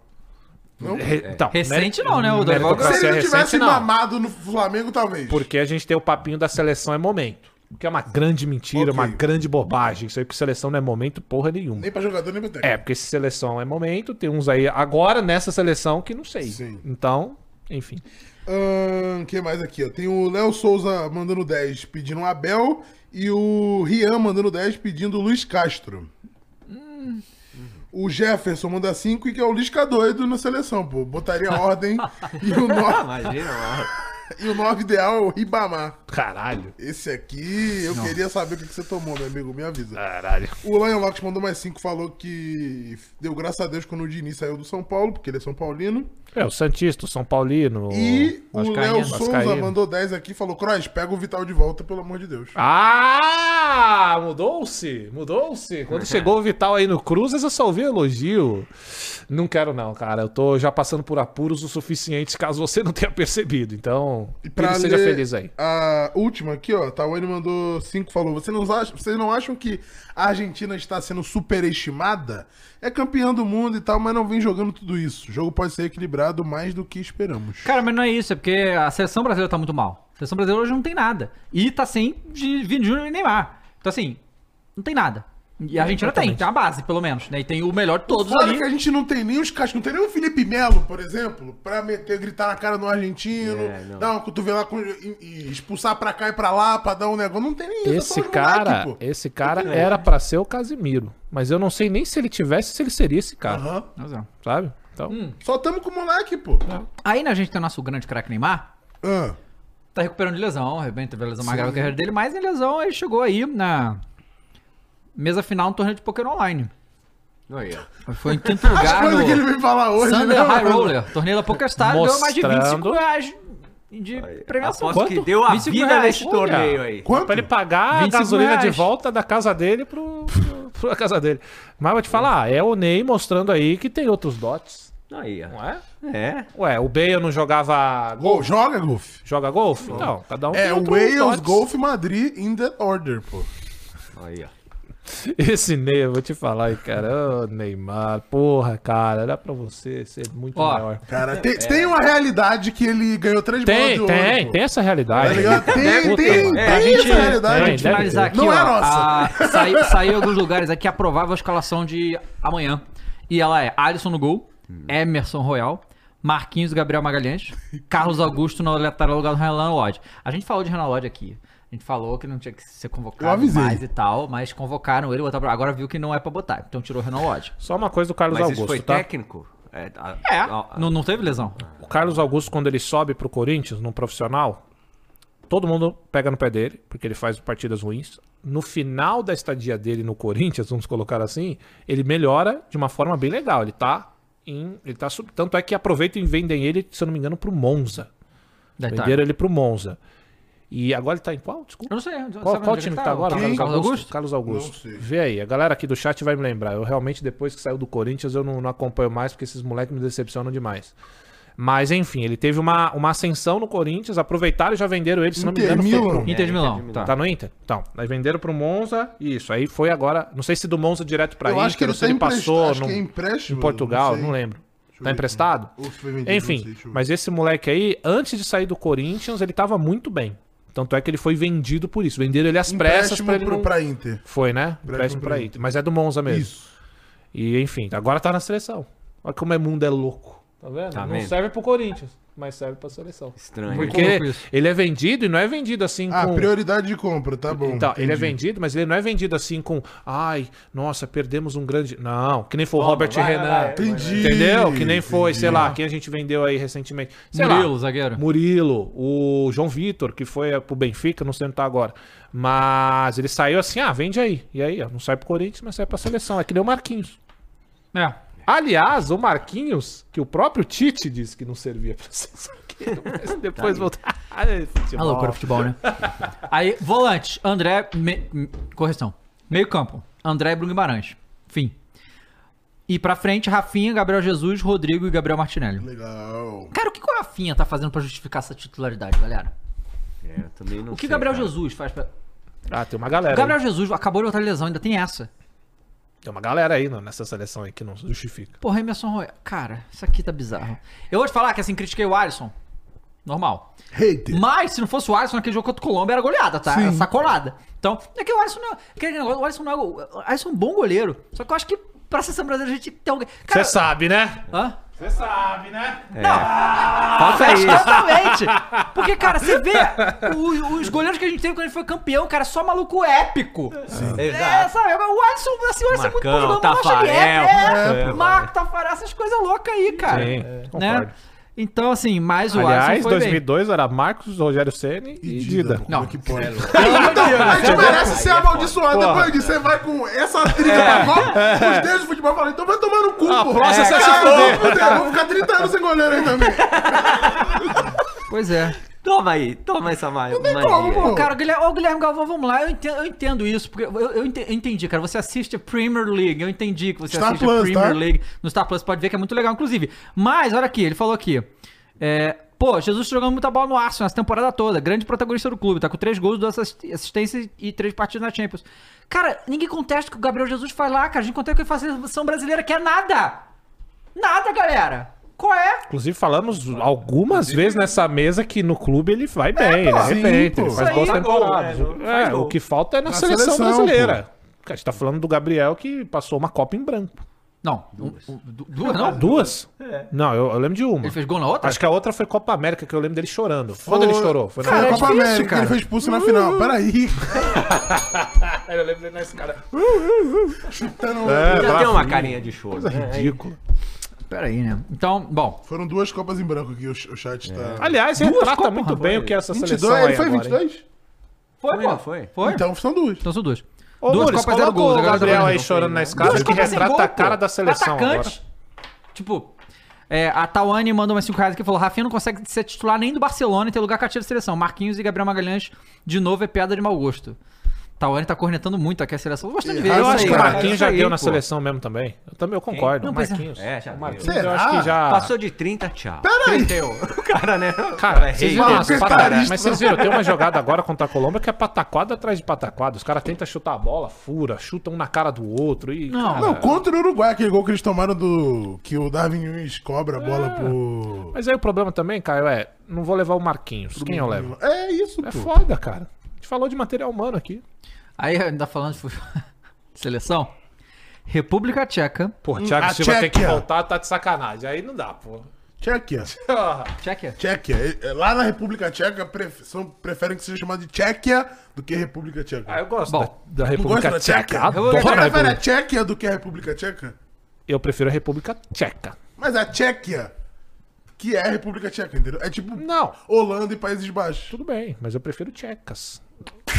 Não? Re- então, Recente não, né? O Dorival- Se ele não tivesse recente, não. mamado no Flamengo, talvez. Porque a gente tem o papinho da seleção é momento. Que é uma grande mentira, Ok. uma grande bobagem. Isso aí que seleção não é momento porra nenhuma. Nem pra jogador, nem pra técnico. É, porque se seleção é momento, tem uns aí agora nessa seleção que não sei. Sim. Então, enfim. Ahn, que mais aqui, ó? Tem o Léo Souza mandando 10 pedindo o Abel e o Rian mandando 10 pedindo o Luiz Castro. O Jefferson manda 5 e que é o Lisca doido na seleção, pô. Botaria a ordem e o 9 Imagina, mano. e o nove ideal é o Ribamar. Caralho. Esse aqui, eu queria saber o que você tomou, meu amigo, me avisa. Caralho. O Lion Locks mandou mais 5, falou que deu graças a Deus quando o Diniz saiu do São Paulo, porque ele é São Paulino. É, o Santista, o São Paulino. E o. Léo Souza Vascaíno. mandou 10 aqui, falou, Croix, pega o Vital de volta, pelo amor de Deus. Ah! Mudou-se! Mudou-se! Quando chegou o Vital aí no Cruzes, eu só ouvi elogio. Não quero, não, cara. Eu tô já passando por apuros o suficiente, caso você não tenha percebido. Então, E que ele seja feliz aí. A última aqui, ó, Tawane mandou 5, falou: Você não acha, vocês não acham que a Argentina está sendo superestimada? É campeã do mundo e tal, mas não vem jogando tudo isso. O jogo pode ser equilibrado mais do que esperamos. Cara, mas não é isso, é porque a seleção brasileira tá muito mal. A seleção brasileira hoje não tem nada. E tá sem de Vini Júnior e Neymar. Então, assim, não tem nada. E a Argentina tem, tem uma base, pelo menos, né? E tem o melhor de todos Fora ali. que a gente não tem nem os caras, não tem nem o Felipe Melo, por exemplo, pra meter, gritar na cara do argentino, É, não. dar uma cotovelada com, e, e expulsar pra cá e pra lá, pra dar um negócio. Não tem nem isso. Esse é cara, moleque, pô. esse cara era pra ser o Casimiro. Mas eu não sei nem se ele tivesse, se ele seria esse cara. É. Sabe? Então, Só tamo com o moleque, pô. Aí, né, a gente tem o nosso grande craque Neymar. Ah. Tá recuperando de lesão, de repente teve a lesão mais grave da carreira dele, mas em lesão ele chegou aí na mesa final no torneio de poker online. Aí, ó. Foi em quinto As lugar coisas que ele no veio falar hoje, Thunder né? High? Roller, torneio da PokerStar, ganhou mais de 25 Mostrando. reais de premiação. Aposto que deu a 25 vida nesse torneio aí. Quanto? pra ele pagar a 25 gasolina de reais. volta da casa dele pro, pro, pra casa dele. Mas vou te falar, é o Ney mostrando aí que tem outros dots, Aí, ó. não é? É. Ué, o Bale não jogava Gol, golfe? joga, Golf. Joga golfe? Não, cada um É, tem o outro Wales dots. Golf Madrid in that order, pô. Aí, ó. Esse Ney, eu vou te falar aí, cara. Ô, Neymar, porra, cara, era pra você ser muito Ó, maior. Cara, tem, tem uma realidade que ele ganhou três bolas Tem, de ouro. tem, tem essa Tá realidade. ligado? Tem, Puta, tem, tem É, a gente- essa realidade. tem, finalizar aqui, Não ó. é nossa. a- saiu, saiu em alguns lugares aqui a provável escalação de amanhã. E ela é Alisson no gol, Emerson Royal, Marquinhos e Gabriel Magalhães, Carlos Augusto no lateral lugar do Renan Lodge. A gente falou de Renan Lodge aqui. A gente falou que não tinha que ser convocado mais e tal, mas convocaram ele, botaram pra- agora viu que não é pra botar, então tirou o Renan Lodge. Só uma coisa do Carlos Mas isso Augusto, foi tá? técnico? É, a- É, a- não, não teve lesão. O Carlos Augusto, quando ele sobe pro Corinthians, no profissional, todo mundo pega no pé dele, porque ele faz partidas ruins. No final da estadia dele no Corinthians, vamos colocar assim, ele melhora de uma forma bem legal. Ele tá em. Ele tá sub... Tanto é que aproveitam e vendem ele, se eu não me engano, pro Monza. Venderam ele pro Monza. E agora ele tá em qual? Desculpa. Eu não sei. Qual, qual time que tá agora? Carlos, Quem? Augusto? Carlos Augusto. Não sei. Vê aí, a galera aqui do chat vai me lembrar. Eu realmente, depois que saiu do Corinthians, eu não, não acompanho mais, porque esses moleques me decepcionam demais. Mas, enfim, ele teve uma, uma ascensão no Corinthians, aproveitaram e já venderam ele, se não me Inter engano, foi Milan. pro... Inter de É, Milão. Inter de Tá. Tá no Inter? Então, aí venderam pro Monza, isso. Aí foi agora, não sei se do Monza direto pra Eu Inter, acho que ele ou se tá ele passou Acho no- que é empréstimo. em Portugal, sei. não, lembro. Tá emprestado? aqui. Ou se foi vendido, não Enfim, mas esse moleque aí, antes de sair do Corinthians, ele tava muito bem. Tanto é que ele foi vendido por isso. Venderam ele às pressas pra ele pro, não... pra Inter. Foi, né? Empréstimo Empréstimo pra pra Inter. Mas é do Monza mesmo. Isso. E enfim, agora tá na seleção. Olha como é mundo é louco. Tá vendo? Tá não vendo? serve pro Corinthians, mas serve pra seleção. Estranho. Porque ele é vendido e não é vendido assim Ah, com. prioridade de compra, tá bom. Então, ele é vendido, mas ele não é vendido assim com. Ai, nossa, perdemos um grande. Não, que nem foi o Robert vai, Renan. vai, vai. Entendi. Entendeu? Que nem foi, entendi. sei lá, quem a gente vendeu aí recentemente. Sei Murilo, lá, zagueiro. Murilo, o João Vitor, que foi pro Benfica, não sei onde tá agora. Mas ele saiu assim, ah, vende aí. E aí, ó, não sai pro Corinthians, mas sai pra seleção. É que nem o Marquinhos. É. Aliás, o Marquinhos, que o próprio Tite disse que não servia pra seleção. Mas depois voltar. Ai, futebol. A loucura do futebol, né? Aí, volante, André. me- correção. Meio campo. André e Bruno Guimarães. Fim. E pra frente, Rafinha, Gabriel Jesus, Rodrigo e Gabriel Martinelli. Legal. Cara, o que o Rafinha tá fazendo pra justificar essa titularidade, galera? É, eu também não O que sei, Gabriel cara. Jesus faz pra. Ah, tem uma galera. O Gabriel aí. Jesus acabou de outra lesão, ainda tem essa. Tem uma galera aí não, nessa seleção aí que não justifica. Porra, Emerson Royal. Cara, isso aqui tá bizarro. Eu vou te falar que assim, critiquei o Alisson. Normal. Hater. Mas, se não fosse o Alisson naquele jogo contra o Colômbia, era goleada, tá? Sim. Era sacolada. Então, é que o Alisson não é. aquele negócio, O Alisson não é. O Alisson é um bom goleiro. Só que eu acho que pra seleção brasileira a gente tem alguém. Você sabe, né? Hã? Você sabe, né? Falta isso. Totalmente! Porque, cara, você vê o- os goleiros que a gente teve quando a gente foi campeão, cara, só maluco épico. É, Exato. sabe? O Alisson, assim, o Alisson é muito Marcão, bom acho ele Tafarel. é, é, É, Marco, Tafarel, essas coisas loucas aí, cara. Sim, né? concordo. Então, assim, mais o Aliás, Alisson foi bem. 2002 era Marcos, Rogério Ceni e, Dida. pô, Não. é que pode? Pelo amor de Deus, A gente né? merece ser amaldiçoado. Porra. Depois disso, você vai com essa trilha pra fora, os deuses do futebol falam, então vai tomar no cu, Ah, pô. nossa, É, você se fuder, vou ficar 30 anos sem goleiro aí também. Pois é. Toma aí, toma essa ma tem magia. como, pô. Cara, o Guilherme, ô, Guilherme Galvão, vamos lá. Eu entendo, eu entendo isso, porque eu, eu ente- eu entendi, cara. Você assiste a Premier League, eu entendi que você Star assiste Plus, a Premier tá? League no Star Plus, pode ver que é muito legal, inclusive. Mas, olha aqui, ele falou aqui. É, pô, Jesus tá jogando muita bola no Arsenal essa temporada toda. Grande protagonista do clube, tá com três gols, duas assist- assistências e três partidas na Champions. Cara, ninguém contesta o que o Gabriel Jesus faz lá, cara. A gente contesta o que ele faz na seleção brasileira, que é nada. Nada, galera. Qual é? Inclusive, falamos algumas vezes nessa mesa que no clube ele vai bem, ele sim, arrebenta, pô. ele faz boas temporadas. É, gol. o que falta é na, Na seleção, seleção, brasileira. A gente tá falando do Gabriel que passou uma Copa em branco. Não. Duas. duas, não? Duas? Não, eu, eu lembro de uma. Ele fez gol na outra? Acho que a outra foi Copa América, que eu lembro dele chorando. Quando ele chorou? Foi na Cara, Foi é Copa difícil, América, cara. ele foi expulso na final. Peraí. Eu lembro dele nesse cara. Chutando- É, Já tem uma carinha de choro. Coisa né? ridícula. Pera aí, né? Então, bom. Foram duas Copas em branco aqui, o o chat tá... Aliás, Duas retrata Copas, muito rapaz. bem o que é essa 22, seleção aí ele foi agora, hein? 22? Foi, Foi, não foi? Foi? Então são duas. Então são duas. Ô, duas Nunes, Copas zero gols. o Gabriel aí chorando na escada, que retrata gol, a cara pô. da seleção Atacante. Tipo, é, a Tawane mandou umas 5 reais que falou: Rafinha não consegue ser titular nem do Barcelona e ter lugar cativa da seleção. Marquinhos e Gabriel Magalhães, de novo, é piada de mau gosto. Tawane tá cornetando muito aqui a seleção. Tô gostando de ver Eu Eu isso acho aí, que o. Marquinhos já deu na seleção mesmo também. Eu também eu concordo. Não, é. Marquinhos. É, já. Marquinhos, Será? eu acho que já. Passou de 30, tchau. Peraí. 31. O cara, né? Cara, é vocês rei. viram as é pata- etarista. Mas vocês viram, tem uma jogada agora contra a Colômbia que é pataquada atrás de pataquada. Os caras tentam chutar a bola, fura, chutam um na cara do outro e. Não, cara, Não, contra o Uruguai, aquele gol que eles tomaram do. Que o Darwin Nunes cobra a bola pro. Mas aí o problema também, Caio, é. Não vou levar o Marquinhos. Quem eu levo? É isso, É pô. foda, cara. Falou de material humano aqui. Aí ainda falando de seleção. República Tcheca. Pô, Thiago a Silva tem que Tchequia. voltar, tá de sacanagem. Aí não dá, pô. Tchequia. Tchequia. Tchequia. É, Lá na República Tcheca pref- são- preferem que seja chamado de Tchequia do que República Tcheca. Ah, eu gosto Bom, da, da República gosta da Tcheca. Tchequia? Adoro Você prefere a República. Tchequia do que a República Tcheca? Eu prefiro a República Tcheca. Mas a Tchequia, que é a República Tcheca, entendeu? É tipo Não. Holanda e Países Baixos. Tudo bem, mas eu prefiro tchecas.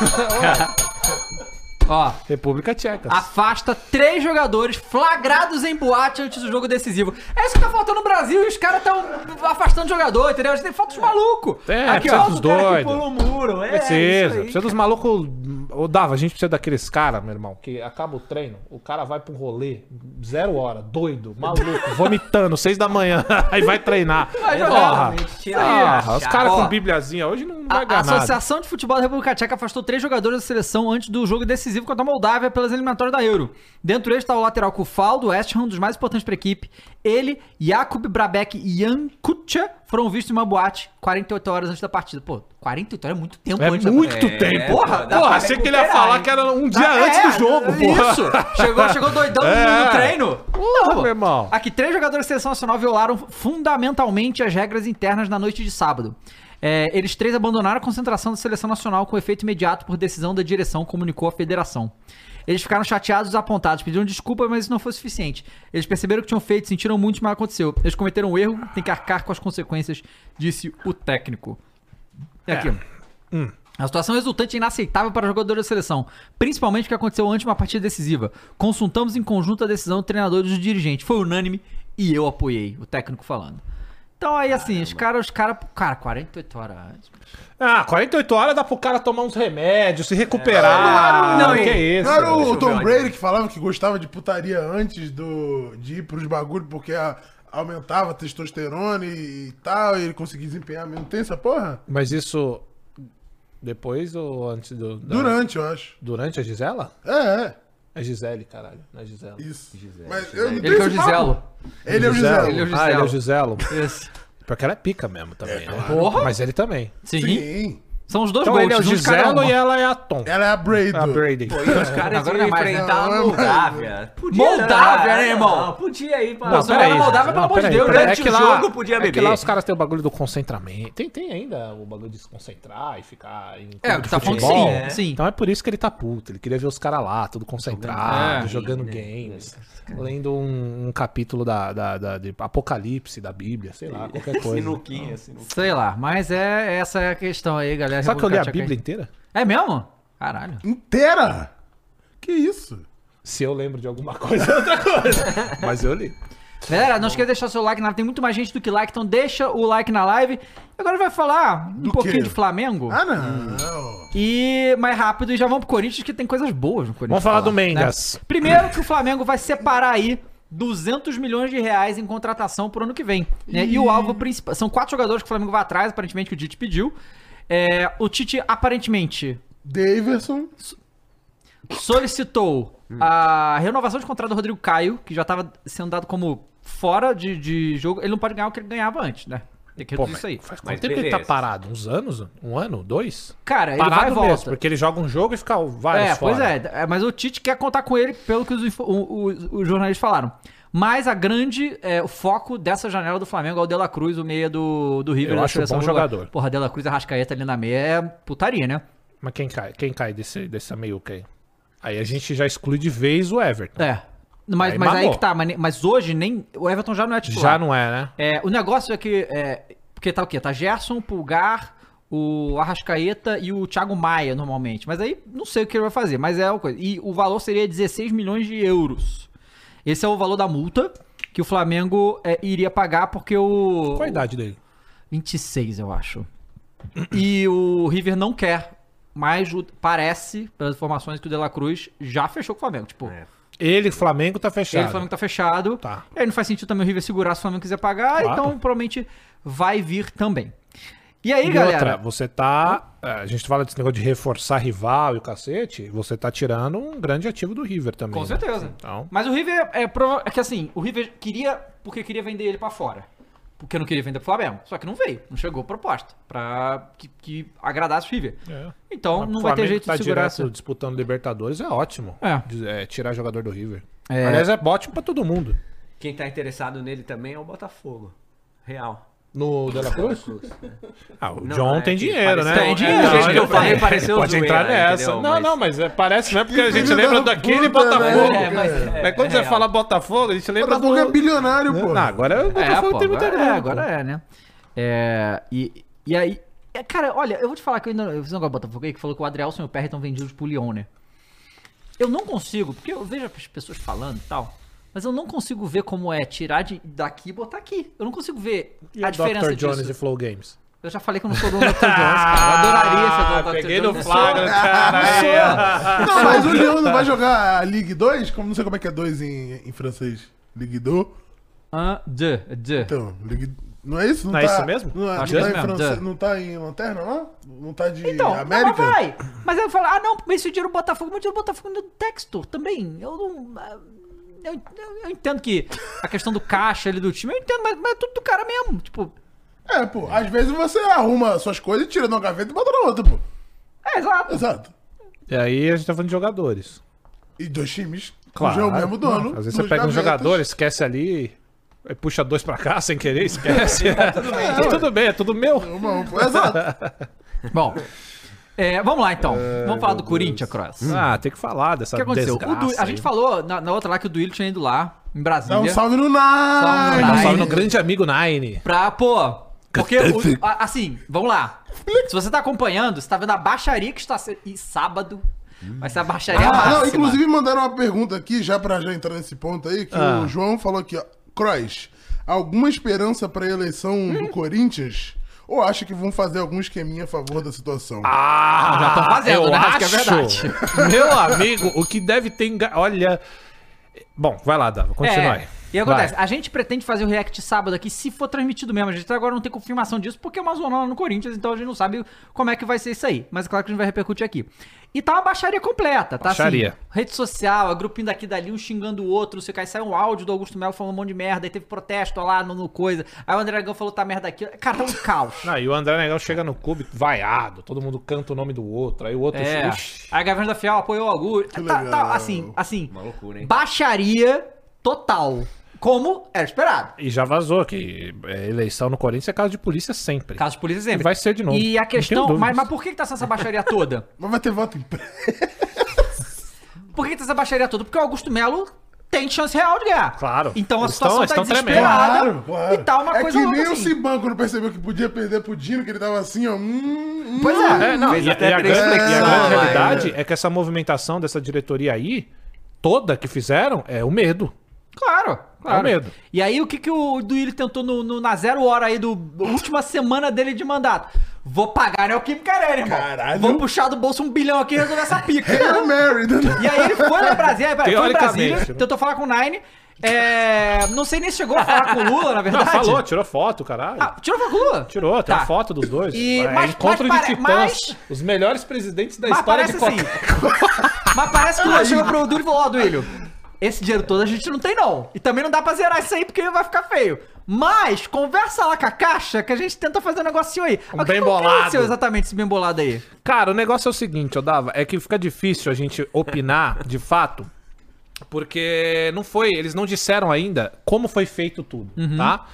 what? Ó, República Tcheca. afasta três jogadores flagrados em boate antes do jogo decisivo. É isso que tá faltando no Brasil e os caras tão afastando jogador, entendeu? A gente tem falta dos malucos. É, precisa dos doidos. O muro. É, Precisa, isso aí, precisa dos malucos. Ô, Dava, a gente precisa daqueles caras, meu irmão, que acaba o treino, o cara vai pra um rolê, zero hora, doido, maluco, vomitando, seis da manhã, aí vai treinar. Vai jogar. Porra, porra, os caras Ó, com bibliazinha hoje não vai A, a ganhar nada. Associação de Futebol da República Tcheca afastou três jogadores da seleção antes do jogo decisivo contra a Moldávia pelas eliminatórias da Euro. Dentro deles está o lateral Kufal, do West Ham, um dos mais importantes para a equipe. Ele, Jakub Brabeck e Jan Kutcha foram vistos em uma boate 48 horas antes da partida. Pô, 48 horas é muito tempo É antes da muito partida. tempo. porra, dá porra, pra achei que ele ia falar hein? que era um dia É, antes do jogo, porra. Isso! Chegou, chegou doidão no- É. no treino. Porra, meu irmão. Aqui, três jogadores da seleção nacional violaram fundamentalmente as regras internas na noite de sábado. É, eles três abandonaram a concentração da seleção nacional com efeito imediato por decisão da direção, comunicou a federação. Eles ficaram chateados e desapontados, pediram desculpa, mas isso não foi suficiente. Eles perceberam o que tinham feito, sentiram muito, mas aconteceu. Eles cometeram um erro, tem que arcar com as consequências, disse o técnico. E aqui. A situação resultante é inaceitável para jogadores da seleção, principalmente o que aconteceu antes de uma partida decisiva. Consultamos em conjunto a decisão do treinador e do dirigente. Foi unânime e eu apoiei, o técnico falando. Então aí assim, os caras, os caras, cara, 48 horas antes. Ah, 48 horas dá pro cara tomar uns remédios, se recuperar. Não, Não, e- que isso. Não era o Tom Brady que falava que gostava de putaria antes do, de ir pros bagulhos porque a- aumentava a testosterona e, e tal, e ele conseguia desempenhar mesmo. Tem essa porra? Mas isso depois ou antes do. da- Durante, eu acho. Durante a Gisela? É, é. É Gisele, caralho. Não é Gisela. Isso. Mas eu não Ele tenho é o. Giselo. Ele é o Giselo. Giselo. Ele é o Ah, ele é o Giselo. Giselo. Isso. Porque ela é pica mesmo também, né? Porra! Mas ele também. Sim. Sim. São os dois Então ele é o Giselo e ela é a Tom. Ela é a Brady. A Brady. E os caras Agora iam não é enfrentar né? a Não, é Moldávia. Podia, Moldávia, né, irmão? Não, podia ir pra... Não, se vai na Moldávia, pelo amor de Deus, né? É que lá- jogo podia é que beber. lá os caras têm o bagulho do concentramento. Tem, tem ainda o bagulho de se concentrar e ficar em É, o que tá falando futebol. sim, É. sim. Então é por isso que ele tá puto. Ele queria ver os caras lá, tudo concentrado, É. jogando né? Games, lendo um, um capítulo da, da, da- de Apocalipse da Bíblia, sei lá, qualquer coisa. Sinuquinha, sinuquinha. Sei lá, mas é essa é a questão aí, galera. Sabe que eu li a Bíblia inteira? É mesmo? Caralho. Inteira? Que isso? Se eu lembro de alguma coisa, é outra coisa. Mas eu li. Galera, não esqueça de deixar seu like na live. Tem muito mais gente do que like, então deixa o like na live. Agora vai falar um Do pouquinho quê? de Flamengo. Ah, não. E mais rápido e já vamos pro Corinthians, que tem coisas boas no Corinthians. Vamos falar do Mendes. né? Primeiro que o Flamengo vai separar aí 200 milhões de reais em contratação pro ano que vem. né? E o alvo principal. São quatro jogadores que o Flamengo vai atrás, aparentemente, que o Tite pediu. É, o Tite, aparentemente, Daverson. solicitou a renovação de contrato do Rodrigo Caio, que já estava sendo dado como fora de, de jogo. Ele não pode ganhar o que ele ganhava antes, né? Tem que Pô, reduzir isso aí. Faz Mas quanto tempo que ele tá beleza. parado? Uns anos? Um ano? Dois? Cara, ele Parado vai e mesmo, volta. porque ele joga um jogo e fica vários É, fora. pois é. É, Mas o Tite quer contar com ele, pelo que os, info- o- o- os jornalistas falaram. Mas a grande, é, o foco dessa janela do Flamengo é o De La Cruz, o meia do, do River. Eu da acho seleção bom uruguaia. jogador. Porra, De La Cruz e Arrascaeta ali na meia é putaria, né? Mas quem cai? Quem cai desse, dessa meiuca aí? Aí a gente já exclui de vez o Everton. É. Mas, Aí mas aí que tá. Mas, mas hoje nem. O Everton já não é titular. Já não é, né? É, o negócio é que. É, porque tá o quê? Tá Gerson, Pulgar, o Arrascaeta e o Thiago Maia normalmente. Mas aí não sei o que ele vai fazer, mas é uma coisa. E o valor seria 16 milhões de euros. Esse é o valor da multa que o Flamengo é, iria pagar porque o. Qual a idade dele? 26, eu acho. E o River não quer mas parece, pelas informações, que o De La Cruz já fechou com o Flamengo. Tipo, É. Ele, Flamengo, tá fechado. ele, Flamengo tá fechado. Tá. E aí não faz sentido também o River segurar se o Flamengo quiser pagar, Claro. então provavelmente vai vir também. E aí, E galera? outra, você tá. A gente fala desse negócio de reforçar rival e o cacete, você tá tirando um grande ativo do River também. Com né? certeza. Então, Mas o River é, prova- é que assim, o River queria, porque queria vender ele pra fora. Porque não queria vender pro Flamengo. Só que não veio, não chegou proposta pra que, que agradasse o River. é. Então Mas não o vai ter jeito tá de segurar direto essa. disputando Libertadores é ótimo. É. É, tirar jogador do River. É. Aliás, é ótimo pra todo mundo. Quem tá interessado nele também é o Botafogo. Real. No De La Cruz? Ah, o Não, John é tem que dinheiro, né? pareceu- Tem é, dinheiro, não, que eu falei, pareceu Pode zoeira, entrar nessa. entendeu? Não, Mas- não, mas é, parece mesmo porque a gente lembra da daquele puta, Botafogo. né? É, mas é- Mas quando você real. fala Botafogo, a gente O lembra Botafogo do... é bilionário, pô. Não, agora o Botafogo pô, tem muita grana. É, agora é, né? É, e, e aí. é, cara, olha, eu vou te falar que eu ainda. Eu fiz um negócio do Botafogo aí que falou que o Adrielson e o Perry estão vendidos pro Lyon, né? Eu não consigo, porque eu vejo as pessoas falando e tal, mas eu não consigo ver como é tirar de, daqui e botar aqui. Eu não consigo ver E a o diferença Dr. Jones disso. e Flow Games? Eu já falei que eu não sou dono do Dr. Jones, cara. Eu adoraria ser dono do Dr. Peguei Jones. no Eu sou- flagra, cara. Não, mas o Lyon não vai jogar a Ligue 2? Como não sei como é que é 2 em, em francês. Ligue 2. Ah, de, de. Então, Ligue... Não é isso? Não é isso mesmo? Não, é, Acho não é tá em mesmo, duh. não tá em lanterna lá? Não tá de Então, América? não, mas vai. Mas eu falo, ah, não, mas esse dinheiro do Botafogo, mas o dinheiro do Botafogo é do Textor também. Eu não. Eu, eu- eu entendo que a questão do caixa ali do time, eu entendo, mas, mas é tudo do cara mesmo. Tipo, É, pô. Às vezes você arruma suas coisas, tira de uma gaveta e bota na outra, pô. é exato. Exato. E aí a gente tá falando de jogadores. E dois times Claro. é o mesmo dono. Às vezes você pega um gavetas. jogador, esquece ali, aí puxa dois pra cá sem querer, esquece. tudo bem. tudo bem, é tudo meu. Uma- Exato. Bom, é, vamos lá então. vamos falar do Corinthians, Cross. Ah, tem que falar dessa O que aconteceu? Desgraça Du- a gente falou na, na outra lá que o Duílio tinha ido lá, em Brasília. Dá um salve no Salve Nine. no Dá um salve no grande amigo Nine. Pra, pô. Porque, o- assim, vamos lá. Se você tá acompanhando, você tá vendo a baixaria que está sendo. E sábado vai ser a baixaria Ah, máxima. não, inclusive mandaram uma pergunta aqui, já pra já entrar nesse ponto aí, que Ah. o João falou aqui, ó. Croix, alguma esperança pra eleição do Corinthians? Ou acha que vão fazer algum esqueminha a favor da situação? Ah, já tão fazendo, eu né? Acho, que é verdade. Meu amigo, o que deve ter. enga- Olha. Bom, vai lá, Dava, continua aí. E acontece, Vai. a gente pretende fazer o react sábado aqui, se for transmitido mesmo. A gente até agora não tem confirmação disso, porque é uma zona lá no Corinthians, então a gente não sabe como é que vai ser isso aí. Mas é claro que a gente vai repercutir aqui. E tá uma baixaria completa, tá Baixaria. assim? Rede social, a grupinho daqui dali, um xingando o outro, você cai, sai um áudio do Augusto Melo falando um monte de merda, aí teve protesto lá no, no coisa. Aí o André Dragão falou tá merda aqui. Cara, tá um caos. Não, e o André Negão chega no clube vaiado, todo mundo canta o nome do outro, aí o outro. É. Ixi. Aí a Gaviões da Fiel apoiou o Augusto. Tá, tá, assim, assim, Uma loucura, hein? baixaria total. Como era esperado. E já vazou que é, eleição no Corinthians é caso de polícia sempre. Caso de polícia sempre. E vai ser de novo. E a Não questão. Mas, mas por que, que tá essa baixaria toda? Mas vai ter voto impresso. Por que, que tá essa baixaria toda? Porque o Augusto Melo tem chance real de ganhar. Claro. Então a Eles situação estão- tá desesperada. Claro, E tá uma é coisa que nem o assim. Siban quando percebeu que podia perder pro Dino, que ele tava assim, ó. Hum, hum, Pois é. É, não, Fez e, até e a grande, e a grande realidade é que essa movimentação dessa diretoria aí, toda que fizeram, é o medo. Claro, claro. É medo. E aí o que, que o Duílio tentou no, no- na zero hora aí do última semana dele de mandato? Vou pagar Neoquímica Arena, irmão. Caralho. Vou puxar do bolso um bilhão aqui e resolver essa pica. Hail Mary, né? E aí ele foi em Brasília, foi em Brasília, né? tentou falar com o Nine. É, não sei nem se chegou a falar com o Lula, na Não, verdade. falou, tirou foto, caralho. Ah, tirou foto com o Lula? Tirou, tem Tá. uma foto dos dois. E- é mas- encontro mas de titãs. mas- Os melhores presidentes da Mas história de assim. qualquer... Mas parece que o Lula chegou pro Duílio e falou, ó, Duílio, esse dinheiro todo a gente não tem não. E também não dá pra zerar isso aí porque vai ficar feio. Mas, conversa lá com a Caixa que a gente tenta fazer um negocinho aí. Um Mas o que bem que bolado. exatamente esse bem bolado aí? Cara, o negócio é o seguinte, eu dava, é que fica difícil a gente opinar de fato, porque não foi, eles não disseram ainda como foi feito tudo, Uhum. tá?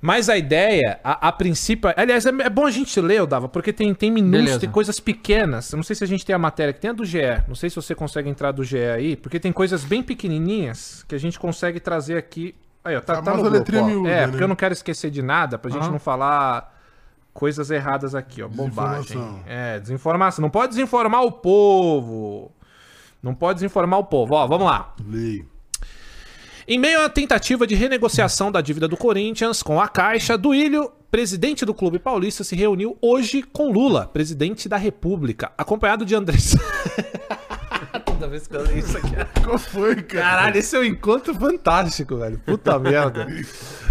Mas a ideia, a, a princípio. Aliás, é, é bom a gente ler, Dava, porque tem, tem Beleza. tem coisas pequenas. Eu não sei se a gente tem a matéria que tem a do GE. Não sei se você consegue entrar do GE aí, porque tem coisas bem pequenininhas que a gente consegue trazer aqui. Aí, ó, tá, tá no grupo, miúda, É, né? porque eu não quero esquecer de nada, pra gente Aham. não falar coisas erradas aqui, ó. Bobagem. É, desinformação. Não pode desinformar o povo. Não pode desinformar o povo. Ó, vamos lá. Leio. Em meio à tentativa de renegociação da dívida do Corinthians com a Caixa, Duílio presidente do Clube Paulista se reuniu hoje com Lula, presidente da República, acompanhado de André. Toda vez que eu leio isso aqui. Qual foi, cara? Caralho, esse é um encontro fantástico, velho. Puta merda.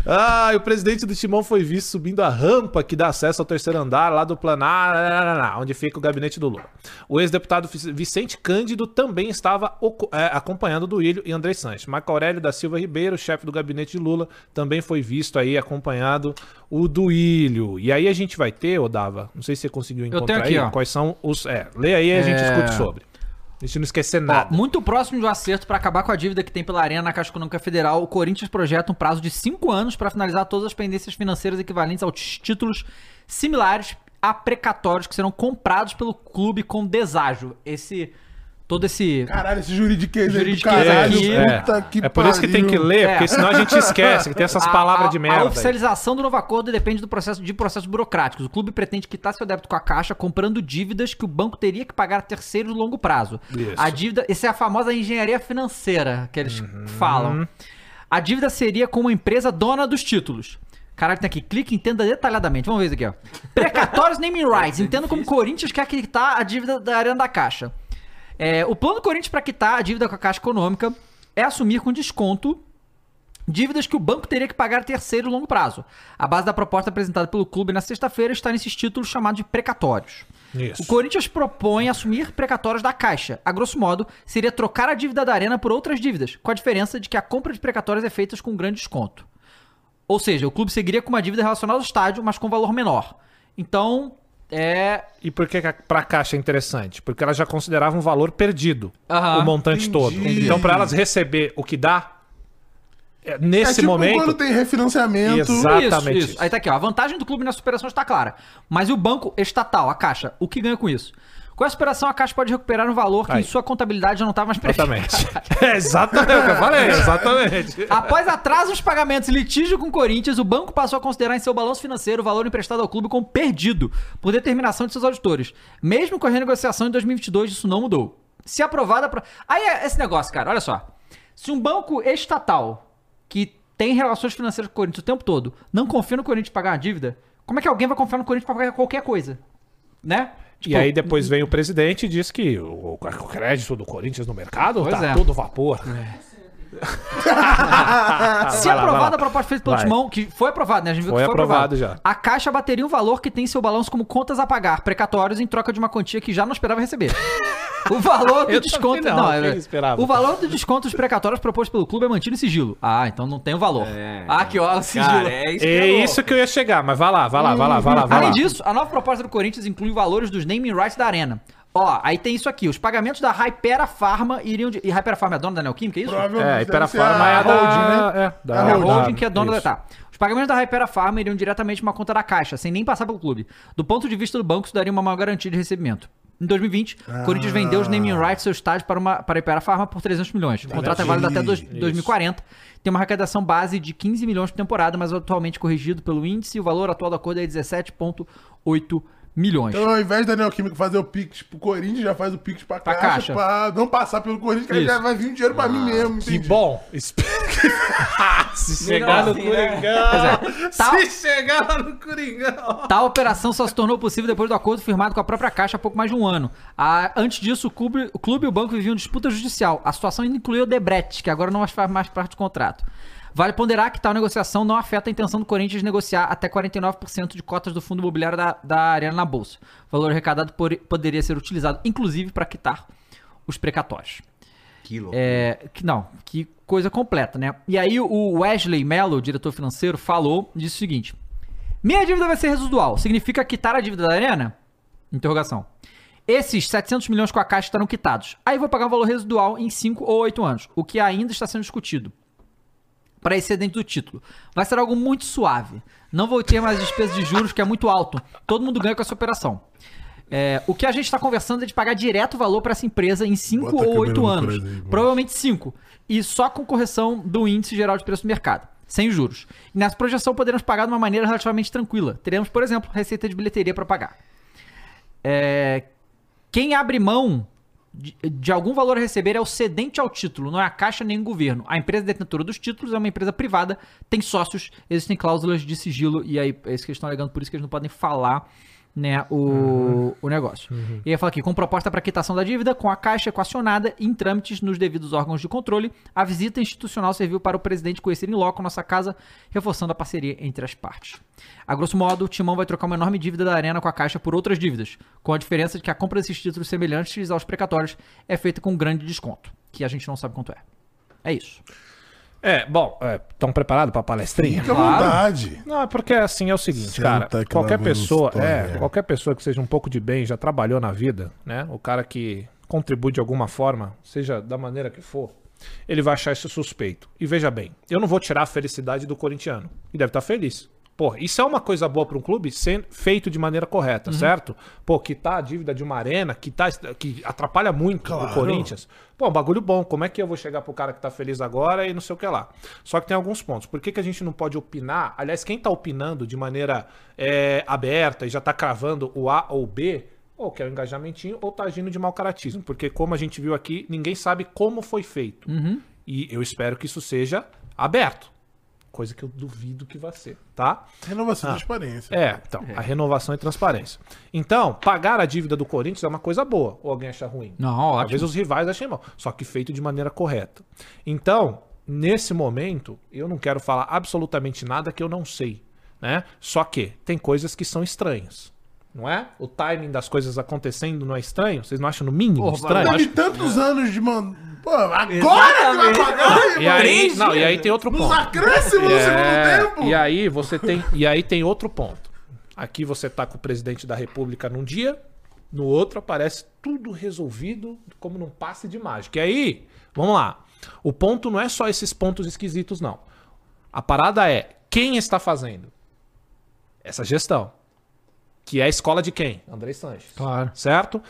Ah, o presidente do Timão foi visto subindo a rampa que dá acesso ao terceiro andar lá do Planar, onde fica o gabinete do Lula. O ex-deputado Vicente Cândido também estava é, acompanhando do Ilho e André Sanches. Marco Aurélio da Silva Ribeiro, chefe do gabinete de Lula, também foi visto aí acompanhado o do Ilho. E aí a gente vai ter, Odava, não sei se você conseguiu encontrar tenho aqui, aí, ó. quais são os... É, lê aí e a gente É. discute sobre. A gente não esquecer Ó, nada. muito próximo de um acerto para acabar com a dívida que tem pela Arena na Caixa Econômica Federal, o Corinthians projeta um prazo de 5 anos para finalizar todas as pendências financeiras equivalentes aos títulos similares a precatórios que serão comprados pelo clube com deságio. Esse todo esse Caralho, esse juridiquês aí do Juridiquês caralho. aqui. É, Puta que é por isso que tem que pariu. ler, É. porque senão a gente esquece que tem essas A- palavras a- de merda. A aí. oficialização do novo acordo depende do processo de processos burocráticos. O clube pretende quitar seu débito com a Caixa comprando dívidas que o banco teria que pagar a terceiros no longo prazo. Isso. A dívida, essa é a famosa engenharia financeira que eles Uhum. falam. A dívida seria com uma empresa dona dos títulos. Caralho, tem aqui, clique e entenda detalhadamente. Vamos ver isso aqui, ó. Precatórios naming rights. Entenda como o Corinthians quer quitar a dívida da Arena da Caixa. É, o plano do Corinthians para quitar a dívida com a Caixa Econômica é assumir com desconto dívidas que o banco teria que pagar a terceiro longo prazo. A base da proposta apresentada pelo clube na sexta-feira está nesses títulos chamados de precatórios. Isso. O Corinthians propõe assumir precatórios da Caixa. A grosso modo, seria trocar a dívida da Arena por outras dívidas, com a diferença de que a compra de precatórios é feita com grande desconto. Ou seja, o clube seguiria com uma dívida relacionada ao estádio, mas com valor menor. Então, é. E por que que a- pra Caixa é interessante? Porque elas já consideravam um valor perdido, Aham, o montante todo. entendi. Então, pra elas receber o que dá, é, É nesse tipo momento... quando tem refinanciamento. Exatamente Isso, isso. Aí tá aqui, ó. A vantagem do clube nessa operação está clara. Mas e o banco estatal, a Caixa, o que ganha com isso? Com essa operação, a Caixa pode recuperar um valor que Aí. em sua contabilidade já não estava mais Exatamente. prefixado. É exatamente o que eu falei, exatamente. Após atraso nos pagamentos e litígio com o Corinthians, o banco passou a considerar em seu balanço financeiro o valor emprestado ao clube como perdido, por determinação de seus auditores. Mesmo com a renegociação em 2022, isso não mudou. Se aprovada... Pra... Aí é esse negócio, cara, olha só. Se um banco estatal que tem relações financeiras com o Corinthians o tempo todo não confia no Corinthians pagar uma dívida, como é que alguém vai confiar no Corinthians pra pagar qualquer coisa? Né? E aí depois vem o presidente e diz que o, o crédito do Corinthians no mercado Pois tá é. todo vapor. Se lá, vai aprovada a proposta feita pelo Vai. Timão, que foi aprovada, né? A gente viu Foi que foi aprovado aprovado já. A Caixa bateria um valor que tem em seu balanço como contas a pagar, precatórios, em troca de uma quantia que já não esperava receber. O valor do desconto. também não, é- esperava? O valor do desconto dos precatórios proposto pelo clube é mantido em sigilo. Ah, então não tem o valor. É, ah, aqui, ó, o sigilo. Cara, é isso que É é isso que eu ia chegar, mas vai lá, vai lá, vai lá, vai lá, vai Além lá. disso, a nova proposta do Corinthians inclui valores dos naming rights da Arena. Ó, aí tem isso aqui. Os pagamentos da Hypera Pharma iriam de... E Hypera Pharma é dona da Neoquímica, é isso? É, Hypera Pharma a é a da... holding, né? É, da, A É a holding. holding que é dona da. Isso. Tá. Os pagamentos da Hypera Pharma iriam diretamente uma conta da Caixa, sem nem passar pelo clube. Do ponto de vista do banco, isso daria uma maior garantia de recebimento. Em 2020, o Corinthians vendeu os naming rights seu estádio para, uma, para a Hypera Pharma por 300 milhões. O contrato é válido até dois- 2040. Tem uma arrecadação base de 15 milhões por temporada, mas atualmente corrigido pelo índice. O valor atual do acordo é 17,8 milhões. Então, ao invés da Neoquímica fazer o Pix pro Corinthians, já faz o Pix pra, Pra caixa, Caixa. pra não passar pelo Corinthians, que aí Isso. já vai vir o dinheiro pra mim mesmo, Que entendi. bom. Espero que... Se chegar no assim, né? Coringão... É. Tal- Se chegar lá no Coringão... Tal operação só se tornou possível depois do acordo firmado com a própria Caixa há pouco mais de um ano. Ah, antes disso, o clube, o clube e o banco viviam disputa judicial. A situação ainda incluiu o Debrecht, que agora não faz mais parte do contrato. Vale ponderar que tal negociação não afeta a intenção do Corinthians de negociar até 49% de cotas do fundo imobiliário da, da Arena na Bolsa. O valor arrecadado por- poderia ser utilizado, inclusive, para quitar os precatórios. Que louco. É, que, não, que coisa completa, né? E aí o Wesley Mello, diretor financeiro, falou, disse o seguinte: Minha dívida vai ser residual. Significa quitar a dívida da Arena? Interrogação. Esses 700 milhões com a Caixa estarão quitados. Aí vou pagar um valor residual em 5 ou 8 anos, o que ainda está sendo discutido. Para excedente do título. Vai ser algo muito suave. Não vou ter mais despesas de juros, que é muito alto. Todo mundo ganha com essa operação. É, o que a gente está conversando é de pagar direto o valor para essa empresa em 5 Bota a ou câmera 8 no anos. aí. Provavelmente 5. E só com correção do índice geral de preço do mercado. Sem juros. E nessa projeção poderemos pagar de uma maneira relativamente tranquila. Teremos, por exemplo, receita de bilheteria para pagar. É, quem abre mão de, de algum valor a receber é o cedente ao título, não é a Caixa nem o governo. A empresa detentora dos títulos é uma empresa privada, tem sócios, existem cláusulas de sigilo, e aí é isso que eles estão alegando, por isso que eles não podem falar né, o, o negócio. E aí fala aqui, com proposta para quitação da dívida, com a Caixa equacionada em trâmites nos devidos órgãos de controle, a visita institucional serviu para o presidente conhecer em loco nossa casa, reforçando a parceria entre as partes. A grosso modo, o Timão vai trocar uma enorme dívida da Arena com a Caixa por outras dívidas, com a diferença de que a compra desses títulos semelhantes aos precatórios é feita com um grande desconto, que a gente não sabe quanto é. É isso. É, bom, estão preparados pra palestrinha? Fica à vontade. Não, é porque assim é o seguinte, Senta cara. Qualquer pessoa, história. é, qualquer pessoa que seja um pouco de bem, já trabalhou na vida, né? O cara que contribui de alguma forma, seja da maneira que for, ele vai achar isso suspeito. E veja bem, eu não vou tirar a felicidade do corintiano. E deve estar feliz. Pô, isso é uma coisa boa para um clube sendo feito de maneira correta, certo? Pô, quitar a dívida de uma arena, quitar, que atrapalha muito Claro. o Corinthians. Pô, um bagulho bom. Como é que eu vou chegar pro cara que tá feliz agora e não sei o que lá? Só que tem alguns pontos. Por que, que a gente não pode opinar? Aliás, quem tá opinando de maneira é, aberta e já tá cravando o A ou o B, ou quer o engajamentinho, ou tá agindo de mau caratismo. Porque, como a gente viu aqui, ninguém sabe como foi feito. E eu espero que isso seja aberto. Coisa que eu duvido que vai ser, tá? Renovação e transparência. É, então, a renovação e transparência. Então, pagar a dívida do Corinthians é uma coisa boa, ou alguém acha ruim? Não, ótimo. Talvez os rivais achem mal, só que feito de maneira correta. Então, nesse momento, eu não quero falar absolutamente nada que eu não sei, né? Só que tem coisas que são estranhas. Não é? O timing das coisas acontecendo não é estranho? Vocês não acham no mínimo Porra, estranho? Teve tantos anos de mano. Pô, agora que vai pagar, E aí, não, e aí tem outro Nos ponto. acréscimos no É, segundo tempo. E aí você tem. E aí tem outro ponto. Aqui você tá com o presidente da República num dia, no outro aparece tudo resolvido como num passe de mágica. E aí, vamos lá. O ponto não é só esses pontos esquisitos, não. A parada é quem está fazendo essa gestão. Que é a escola de quem? André Sanches. Claro. Certo?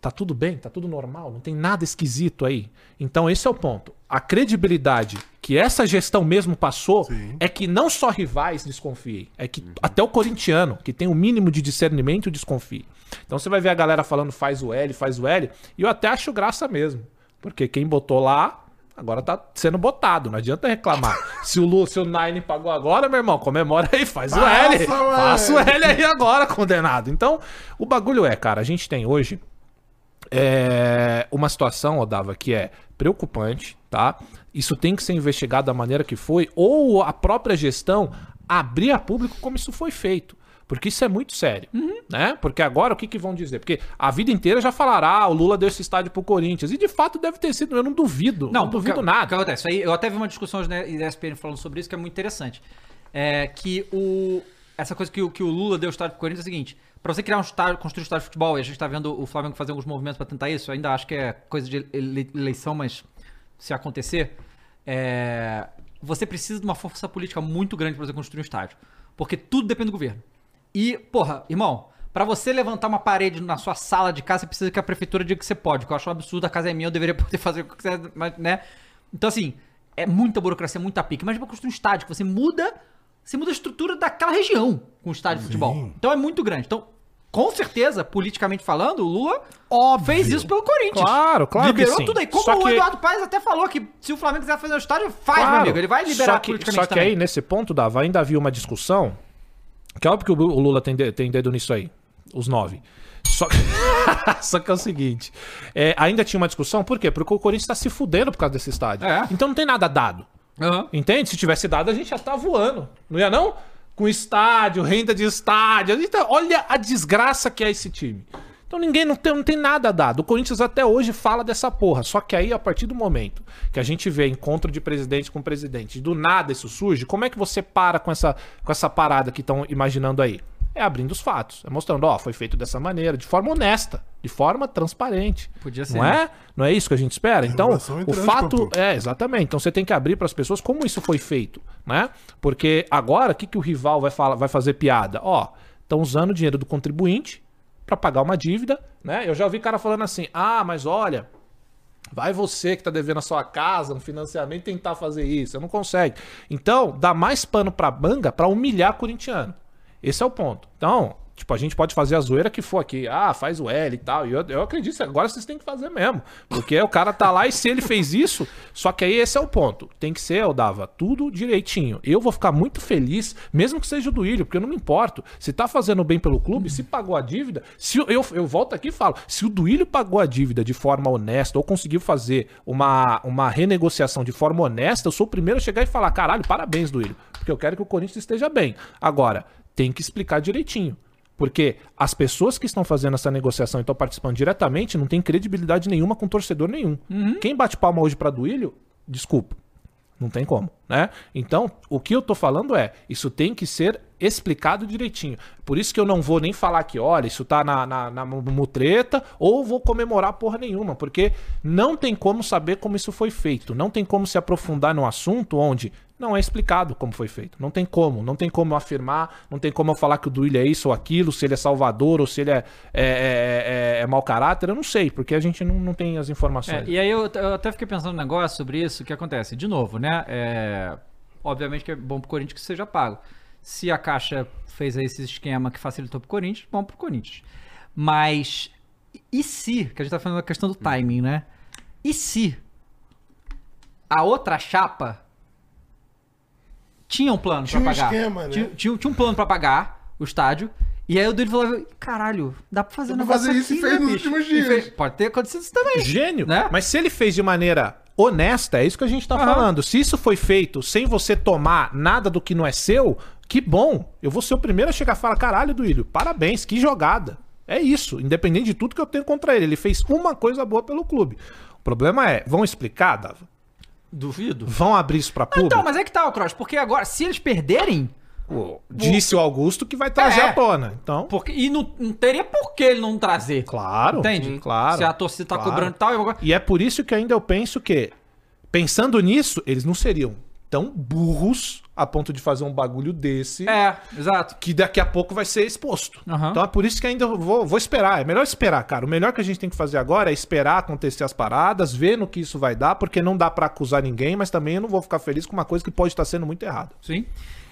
Tá tudo bem, tá tudo normal, não tem nada esquisito aí. Então esse é o ponto. A credibilidade que essa gestão mesmo passou Sim. é que não só rivais desconfiem, é que até o corintiano, que tem o mínimo de discernimento, desconfie. Então você vai ver a galera falando faz o L, faz o L, e eu até acho graça mesmo. Porque quem botou lá, agora tá sendo botado, não adianta reclamar. se o Lu, se o Nine pagou agora, meu irmão, comemora aí, faz o L. O Faça o. L aí agora, condenado. Então, o bagulho é, cara, a gente tem hoje é uma situação, Odava, que é preocupante, tá? Isso tem que ser investigado da maneira que foi, ou a própria gestão abrir a público como isso foi feito. Porque isso é muito sério, né? Porque agora o que, que vão dizer? Porque a vida inteira já falaram, ah, o Lula deu esse estádio pro Corinthians. E de fato deve ter sido, eu não duvido. Não, duvido porque- nada. O que acontece? Aí, eu até vi uma discussão na ESPN falando sobre isso que é muito interessante. É que o, essa coisa que, o- que o Lula deu o estádio pro Corinthians é o seguinte: pra você criar um estádio, construir um estádio de futebol, e a gente tá vendo o Flamengo fazer alguns movimentos pra tentar isso, ainda acho que é coisa de ele- eleição, mas se acontecer, é, você precisa de uma força política muito grande pra você construir um estádio. Porque tudo depende do governo. E, porra, irmão, pra você levantar uma parede na sua sala de casa, você precisa que a prefeitura diga que você pode. Que eu acho um absurdo, a casa é minha, eu deveria poder fazer o que você, mas, né? Então, assim, é muita burocracia, muita pica. Imagina pra construir um estádio, que você muda, você muda a estrutura daquela região com o estádio de futebol. Então é muito grande. Então, com certeza, politicamente falando, o Lula fez isso pelo Corinthians. Claro, claro que Liberou sim. tudo aí. Como Só o que- Eduardo Paes até falou que se o Flamengo quiser fazer um estádio, faz, meu Claro. amigo. Ele vai liberar só que, politicamente Só que também. aí, nesse ponto, Dava, ainda havia uma discussão. Que é óbvio que o o Lula tem, de- tem dedo nisso aí. Os nove. Só que, só que é o seguinte. é, ainda tinha uma discussão, por quê? Porque o Corinthians tá se fudendo por causa desse estádio. É. Então não tem nada dado. Aham. Entende? Se tivesse dado, a gente já tá voando. Não ia não? Com estádio, renda de estádio. Então, olha a desgraça que é esse time. Então ninguém não tem, não tem nada dado. O Corinthians até hoje fala dessa porra. Só que aí, a partir do momento que a gente vê encontro de presidente com presidente, do nada isso surge, como é que você para com essa, com essa parada que estão imaginando aí? É abrindo os fatos. É mostrando, ó, foi feito dessa maneira, de forma honesta, de forma transparente. Podia ser, Não né? é? Não é isso que a gente espera? Então, o fato é, exatamente. Então você tem que abrir para as pessoas como isso foi feito, né? Porque agora o que, que o rival vai, falar, vai fazer piada? Ó, estão usando o dinheiro do contribuinte para pagar uma dívida, né? Eu já ouvi cara falando assim: "Ah, mas olha, vai você que tá devendo a sua casa, um financiamento tentar fazer isso, você não consegue". Então, dá mais pano para manga para humilhar corintiano. Esse é o ponto. Então, tipo, a gente pode fazer a zoeira que for aqui. Ah, faz o L e tal. E eu, eu acredito, agora vocês têm que fazer mesmo. Porque o cara tá lá e se ele fez isso. Só que aí esse é o ponto. Tem que ser, eu dava tudo direitinho. Eu vou ficar muito feliz, mesmo que seja o do Ilho, porque eu não me importo. Se tá fazendo bem pelo clube, se pagou a dívida. Se eu, eu, eu volto aqui e falo: se o Duílio pagou a dívida de forma honesta ou conseguiu fazer uma, uma renegociação de forma honesta, eu sou o primeiro a chegar e falar: caralho, parabéns, Duílio. Porque eu quero que o Corinthians esteja bem. Agora, tem que explicar direitinho. Porque as pessoas que estão fazendo essa negociação e estão participando diretamente não tem credibilidade nenhuma com torcedor nenhum. Quem bate palma hoje pra Duílio, desculpa. Não tem como, né? Então, o que eu tô falando é, isso tem que ser explicado direitinho. Por isso que eu não vou nem falar que, olha, isso tá na, na, na mutreta, ou vou comemorar porra nenhuma, porque não tem como saber como isso foi feito. Não tem como se aprofundar no assunto onde não é explicado como foi feito. Não tem como. Não tem como afirmar, não tem como eu falar que o Duílio é isso ou aquilo, se ele é salvador ou se ele é, é, é, é- é mau caráter, eu não sei, porque a gente não, não tem as informações. É, e aí eu, eu até fiquei pensando um negócio sobre isso, que acontece? De novo, né? É, obviamente que é bom pro Corinthians que seja pago. Se a Caixa fez esse esquema que facilitou pro Corinthians, bom pro Corinthians. Mas, e se, que a gente tá falando da questão do timing, né? E se a outra chapa tinha um plano Tinha pra um pagar? esquema, né? tinha, tinha, tinha um plano pra pagar o estádio. E aí o Duílio falou, caralho, dá pra fazer Dá um pra negócio fazer isso e aqui, fez né, nos bicho? últimos E dias. fez- Pode ter acontecido isso também. Gênio. Né? Mas se ele fez de maneira honesta, é isso que a gente tá Aham. falando. Se isso foi feito sem você tomar nada do que não é seu, que bom. Eu vou ser o primeiro a chegar e falar: caralho, Duílio, parabéns, que jogada. É isso, independente de tudo que eu tenho contra ele. Ele fez uma coisa boa pelo clube. O problema é, vão explicar, Dava? Duvido. Vão abrir isso pra público? Então, mas é que tá, o Cross, porque agora, se eles perderem, Pô, Disse o Augusto que vai trazer É. à tona. Então, porque, e não, não teria por que ele não trazer. claro. Entende? sim, Claro. Se a torcida tá claro. cobrando e tal. E é por isso que ainda eu penso que, pensando nisso, eles não seriam tão burros a ponto de fazer um bagulho desse É, exato. que daqui a pouco vai ser exposto. Aham. Então é por isso que ainda vou, vou esperar. É melhor esperar, cara. O melhor que a gente tem que fazer agora é esperar acontecer as paradas, ver no que isso vai dar, porque não dá pra acusar ninguém, mas também eu não vou ficar feliz com uma coisa que pode estar sendo muito errada. Sim.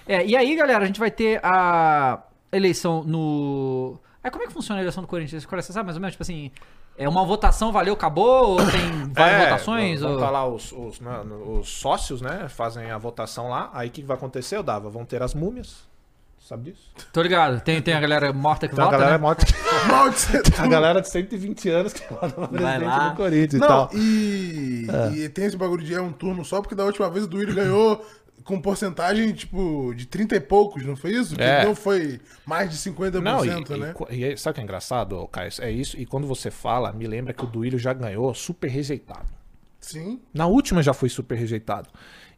É, e aí, galera, a gente vai ter a eleição no... Aí como é que funciona a eleição do Corinthians? Você sabe mais ou menos? Tipo assim, é uma votação, valeu, acabou? Ou tem várias É, votações? Vão ou... estar lá os, os, né, os sócios, né? Fazem a votação lá. Aí o que vai acontecer? Eu dava. Vão ter as múmias. Sabe disso? Tô ligado. Tem, tem a galera morta que Então, vota, a galera né? é morta. A galera de 120 anos que vota pra presidente lá. do Corinthians e Não, tal. e, É. e tem esse bagulho de é um turno só, porque da última vez o Duílio ganhou com porcentagem, tipo, de 30 e poucos, não foi isso? Que É. não foi mais de 50%, Não, e, né? e e sabe o que é engraçado, Caio? É isso. E quando você fala, me lembra que o Duílio já ganhou super rejeitado. Sim. Na última já foi super rejeitado.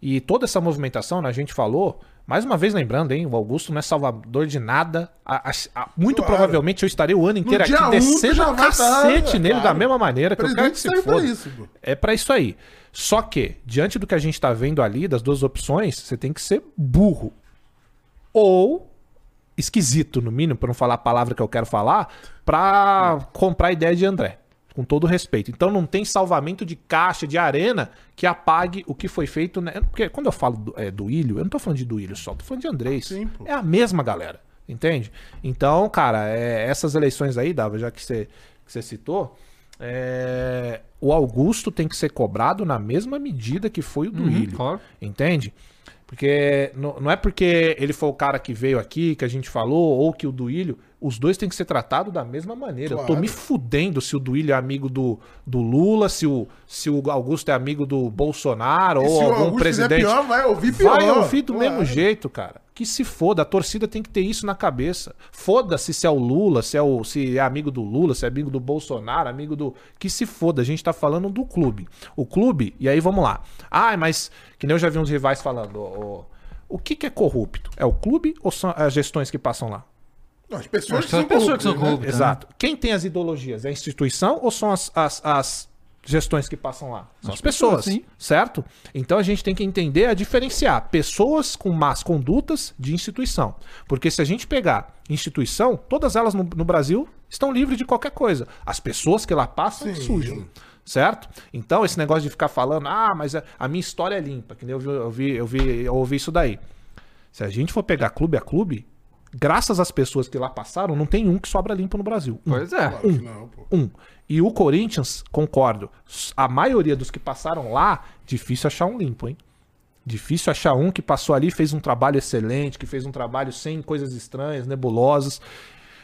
E toda essa movimentação, né, a gente falou, mais uma vez lembrando, hein, o Augusto não é salvador de nada. A- a- a- muito Claro. provavelmente eu estarei o ano inteiro aqui descendo um cacete é, nele claro. da mesma maneira que eu quero que se serve pra foda. isso, pô. É pra isso aí. Só que, diante do que a gente tá vendo ali, das duas opções, você tem que ser burro. Ou esquisito, no mínimo, pra não falar a palavra que eu quero falar, pra comprar a ideia de André. Com todo respeito. Então não tem salvamento de caixa, de arena, que apague o que foi feito. Né? Porque quando eu falo do, é, do Ilho, eu não tô falando de do Ilho só, tô falando de Andrés. Sim. É a mesma galera. Entende? Então, cara, é, essas eleições aí, Dava, já que você, que você citou, é, o Augusto tem que ser cobrado na mesma medida que foi o do Ilho. claro. Entende? Porque não, não é porque ele foi o cara que veio aqui, que a gente falou, ou que o Duílio, os dois têm que ser tratados da mesma maneira. Eu tô Claro. me fudendo se o Duílio é amigo do, do Lula, se o, se o Augusto é amigo do Bolsonaro, E ou algum Augusto presidente. pior, vai ouvir pior. Vai ouvir do Claro. mesmo jeito, cara. Que se foda, a torcida tem que ter isso na cabeça. Foda-se se é o Lula, se é, o, se é amigo do Lula, se é amigo do Bolsonaro, amigo do. Que se foda, a gente tá falando do clube. O clube, e aí vamos lá. Ah, mas que nem eu já vi uns rivais falando. ó, ó, o que, que é corrupto? É o clube ou são as gestões que passam lá? Não, as pessoas que são as pessoas que são corruptas, né? Exato. Quem tem as ideologias? É a instituição ou são as, as, as gestões que passam lá? São as, pessoas, pessoas, sim. certo? Então a gente tem que entender a diferenciar pessoas com más condutas de instituição. Porque se a gente pegar instituição, todas elas no, no Brasil estão livres de qualquer coisa. As pessoas que lá passam Sim. sujam. Certo? Então, esse negócio de ficar falando, ah, mas a, a minha história é limpa, que nem eu vi, eu vi, eu vi, eu ouvi isso daí. Se a gente for pegar clube a clube, graças às pessoas que lá passaram, não tem um que sobra limpo no Brasil. Um. Pois é. Claro que não, pô. Um. E o Corinthians, concordo, a maioria dos que passaram lá, difícil achar um limpo, hein? Difícil achar um que passou ali, fez um trabalho excelente, que fez um trabalho sem coisas estranhas, nebulosas.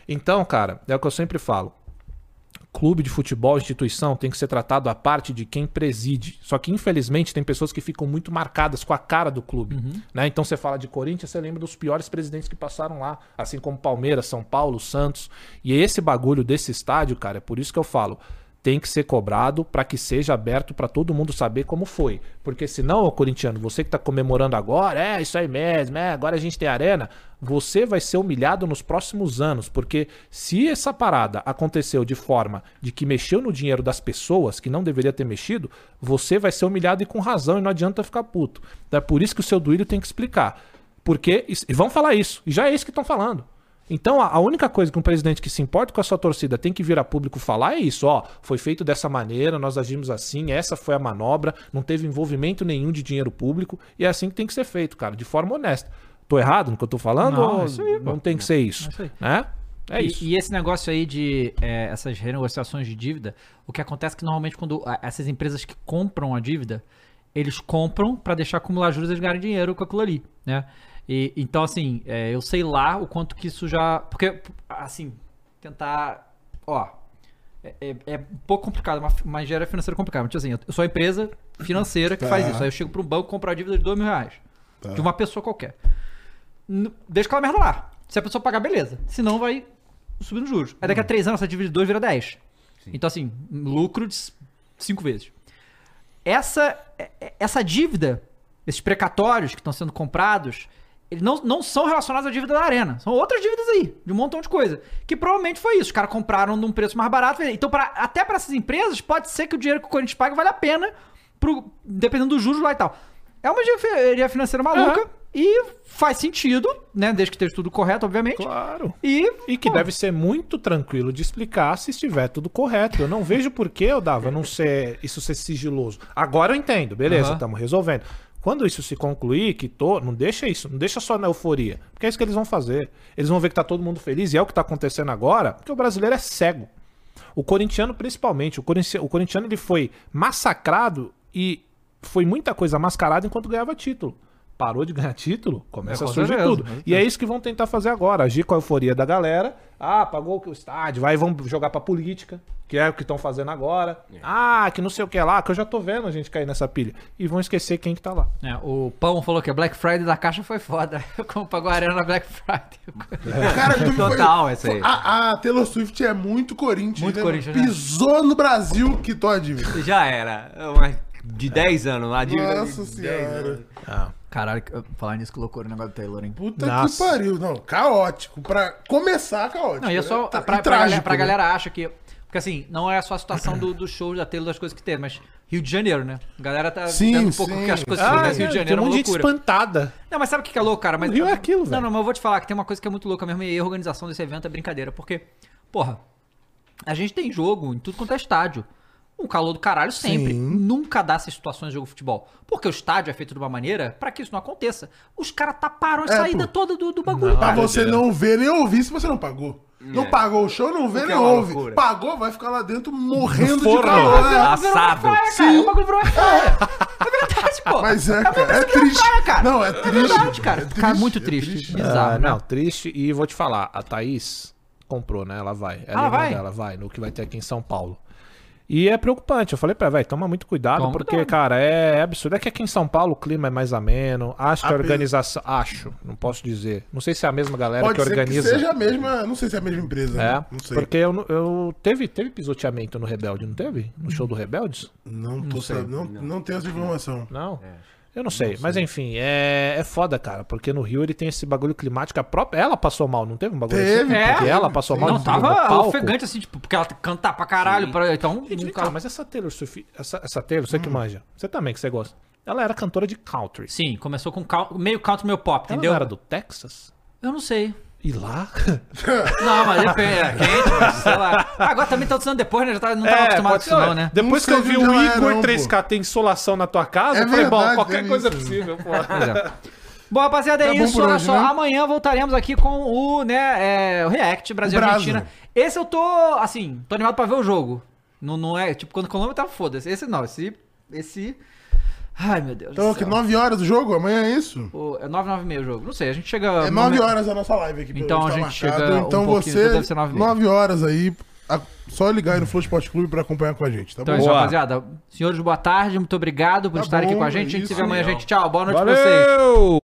Então, cara, é o que eu sempre falo. Clube de futebol, instituição, tem que ser tratado à parte de quem preside. Só que, infelizmente, tem pessoas que ficam muito marcadas com a cara do clube. né? Então, você fala de Corinthians, você lembra dos piores presidentes que passaram lá. Assim como Palmeiras, São Paulo, Santos. E esse bagulho desse estádio, cara, é por isso que eu falo. Tem que ser cobrado para que seja aberto para todo mundo saber como foi. Porque senão, ô corintiano, você que tá comemorando agora, é isso aí mesmo, é, agora a gente tem arena, você vai ser humilhado nos próximos anos. Porque se essa parada aconteceu de forma de que mexeu no dinheiro das pessoas, que não deveria ter mexido, você vai ser humilhado e com razão, e não adianta ficar puto. Então é por isso que o seu Duílio tem que explicar. Porque, e vão falar isso, e já é isso que estão falando. Então, a única coisa que um presidente que se importa com a sua torcida tem que vir a público falar é isso, ó, foi feito dessa maneira, nós agimos assim, essa foi a manobra, não teve envolvimento nenhum de dinheiro público, e é assim que tem que ser feito, cara, de forma honesta. Tô errado no que eu tô falando? Não, é isso aí, não tem que ser isso, É isso né? É E- isso. E, esse negócio aí de é, essas renegociações de dívida, o que acontece é que normalmente quando essas empresas que compram a dívida, eles compram pra deixar acumular juros e eles ganharem dinheiro com aquilo ali, né? E, então, assim, é, eu sei lá o quanto que isso já. Porque, assim, tentar. Ó. É, é- é um pouco complicado, uma, uma engenharia financeira complicada. Mas, tipo assim, eu sou a empresa financeira que faz Tá. isso. Aí eu chego para um banco compro a dívida de 2 mil reais. Tá. De uma pessoa qualquer. Deixa aquela merda lá. Se a pessoa pagar, beleza. Senão vai subir nos juros. Aí daqui a 3 anos essa dívida de 2 vira 10. Então, assim, lucro de 5 vezes. Essa, é- é- essa dívida, esses precatórios que estão sendo comprados, eles não, não são relacionados à dívida da Arena. São outras dívidas aí, de um montão de coisa. Que provavelmente foi isso. Os caras compraram num preço mais barato. Então, pra, até para essas empresas, pode ser que o dinheiro que o Corinthians paga vale a pena, pro, dependendo dos juros lá e tal. É uma engenharia financeira maluca e faz sentido, né? Desde que esteja tudo correto, obviamente. Claro. E, E que pô, deve ser muito tranquilo de explicar se estiver tudo correto. Eu não vejo por que eu dava não ser isso ser sigiloso. Agora eu entendo, beleza, estamos resolvendo. Quando isso se concluir, que tô, não deixa isso, não deixa só na euforia, porque é isso que eles vão fazer. Eles vão ver que tá todo mundo feliz e é o que tá acontecendo agora, porque o brasileiro é cego. O corintiano principalmente, o corintiano, o corintiano ele foi massacrado e foi muita coisa mascarada enquanto ganhava título. Parou de ganhar título, começa É, a surgir certeza, tudo. com E é isso que vão tentar fazer agora, agir com a euforia da galera. Ah, pagou o estádio, vai, vamos jogar pra política, que é o que estão fazendo agora. Ah, que não sei o que lá, que eu já tô vendo a gente cair nessa pilha. E vão esquecer quem que tá lá. É, o Pão falou que a Black Friday da Caixa foi foda. Como pagou a arena na Black Friday. Cara, tu Total, foi- essa aí. A, a Taylor Swift é muito Corinthians. Muito né? Corinthians, né? Pisou no Brasil, quitou a dívida. Já era. Uma- de 10 anos, a dívida Nossa de 10 senhora. anos. Caralho, que- falar nisso que loucura o negócio do Taylor, hein? Puta Nossa. que pariu. Não, caótico. Pra começar, caótico. Não, e é só. né? pra, E pra, trágico, galera, pra né? galera acha que. Porque assim, não é só a situação do, do show da Taylor das coisas que teve, mas Rio de Janeiro, né? A galera tá Sim, vendo um pouco sim. que as coisas Ah, Rio de tem Janeiro é um uma monte de gente loucura. espantada. Não, mas sabe o que é louco, cara? Mas, O Rio é aquilo, Não, velho. não, mas eu vou te falar que tem uma coisa que é muito louca mesmo e a organização desse evento é brincadeira. Porque, porra, a gente tem jogo em tudo quanto é estádio. Um calor do caralho sempre. Sim. Nunca dá essas situações de jogo de futebol. Porque o estádio é feito de uma maneira pra que isso não aconteça. Os caras taparam a É, saída pô. toda do, do bagulho. Pra cara. você não ver nem ouvir se você não pagou. Não pagou o show, não vê nem é ouve. loucura. Pagou, vai ficar lá dentro morrendo de forno. calor. né? Assado. praia, cara. O bagulho virou uma praia. É verdade, pô. Mas é, a cara, é triste. praia, cara. Não, é É triste. verdade, cara. É Cara, muito é triste. Bizarro, Ah, né? não, triste. E vou te falar, a Thaís comprou, né? Ela vai. Ela Ah, vai? Dela vai, no que vai ter aqui em São Paulo. E é preocupante. Eu falei pra ela, velho, toma muito cuidado, Toma porque, cuidado. cara, é absurdo. É que aqui em São Paulo o clima é mais ameno. Acho que a organização. Acho, não posso dizer. Não sei se é a mesma galera Pode que ser organiza. que seja a mesma. Não sei se é a mesma empresa. É, né? Não sei. porque eu, não- eu teve, teve pisoteamento no Rebelde, não teve? No show do Rebeldes? Não, tô sei. sabendo, não, não tenho essa informação. Não? Eu não sei, mas enfim, é, é foda, cara, porque no Rio ele tem esse bagulho climático, a própria, ela passou mal, não teve um bagulho Teve, assim? É. Porque ela passou mal Não, no- tava ofegante, assim, tipo, porque ela canta pra caralho. Pra, então, um cá, cara- mas essa Taylor Swift, essa, essa Taylor, você Hum. que manja, você também que você gosta, ela era cantora de country. Sim, começou com meio country, meio pop, Ela entendeu? não era do Texas? Eu não sei. E lá? Não, mas depende, é quente, mas sei lá. Agora também tá usando depois, né? Já tá, não tava acostumado com isso não, né? Depois que eu vi o é, Igor não, 3K ter insolação na tua casa, É eu falei, bom, verdade, qualquer teve coisa é isso. possível, pô. Pois é. Bom, rapaziada, é Tá bom isso. Olha hoje, só, né? amanhã voltaremos aqui com o, né, é, o React Brasil. Argentina. Esse eu tô, assim, tô animado pra ver o jogo. Não, não é, tipo, quando o Colômbia tava foda-se. Esse não, esse, esse... Ai, meu Deus Então, do que céu. 9 horas o jogo? Amanhã é isso? O- É 9, 9 e meio o jogo. Não sei, a gente chega... É no 9 momento- horas a nossa live aqui. Então a tá gente chega um Então pouquinho, você, então deve ser 9 e meia. 9 horas aí, a- só ligar aí no Flow Esporte Clube pra acompanhar com a gente, tá Então é bom? isso, Boa. rapaziada. Senhores, boa tarde. Muito obrigado por Tá estarem aqui com a gente. A gente é se vê isso. amanhã, gente. Tchau. Boa noite pra vocês. Valeu!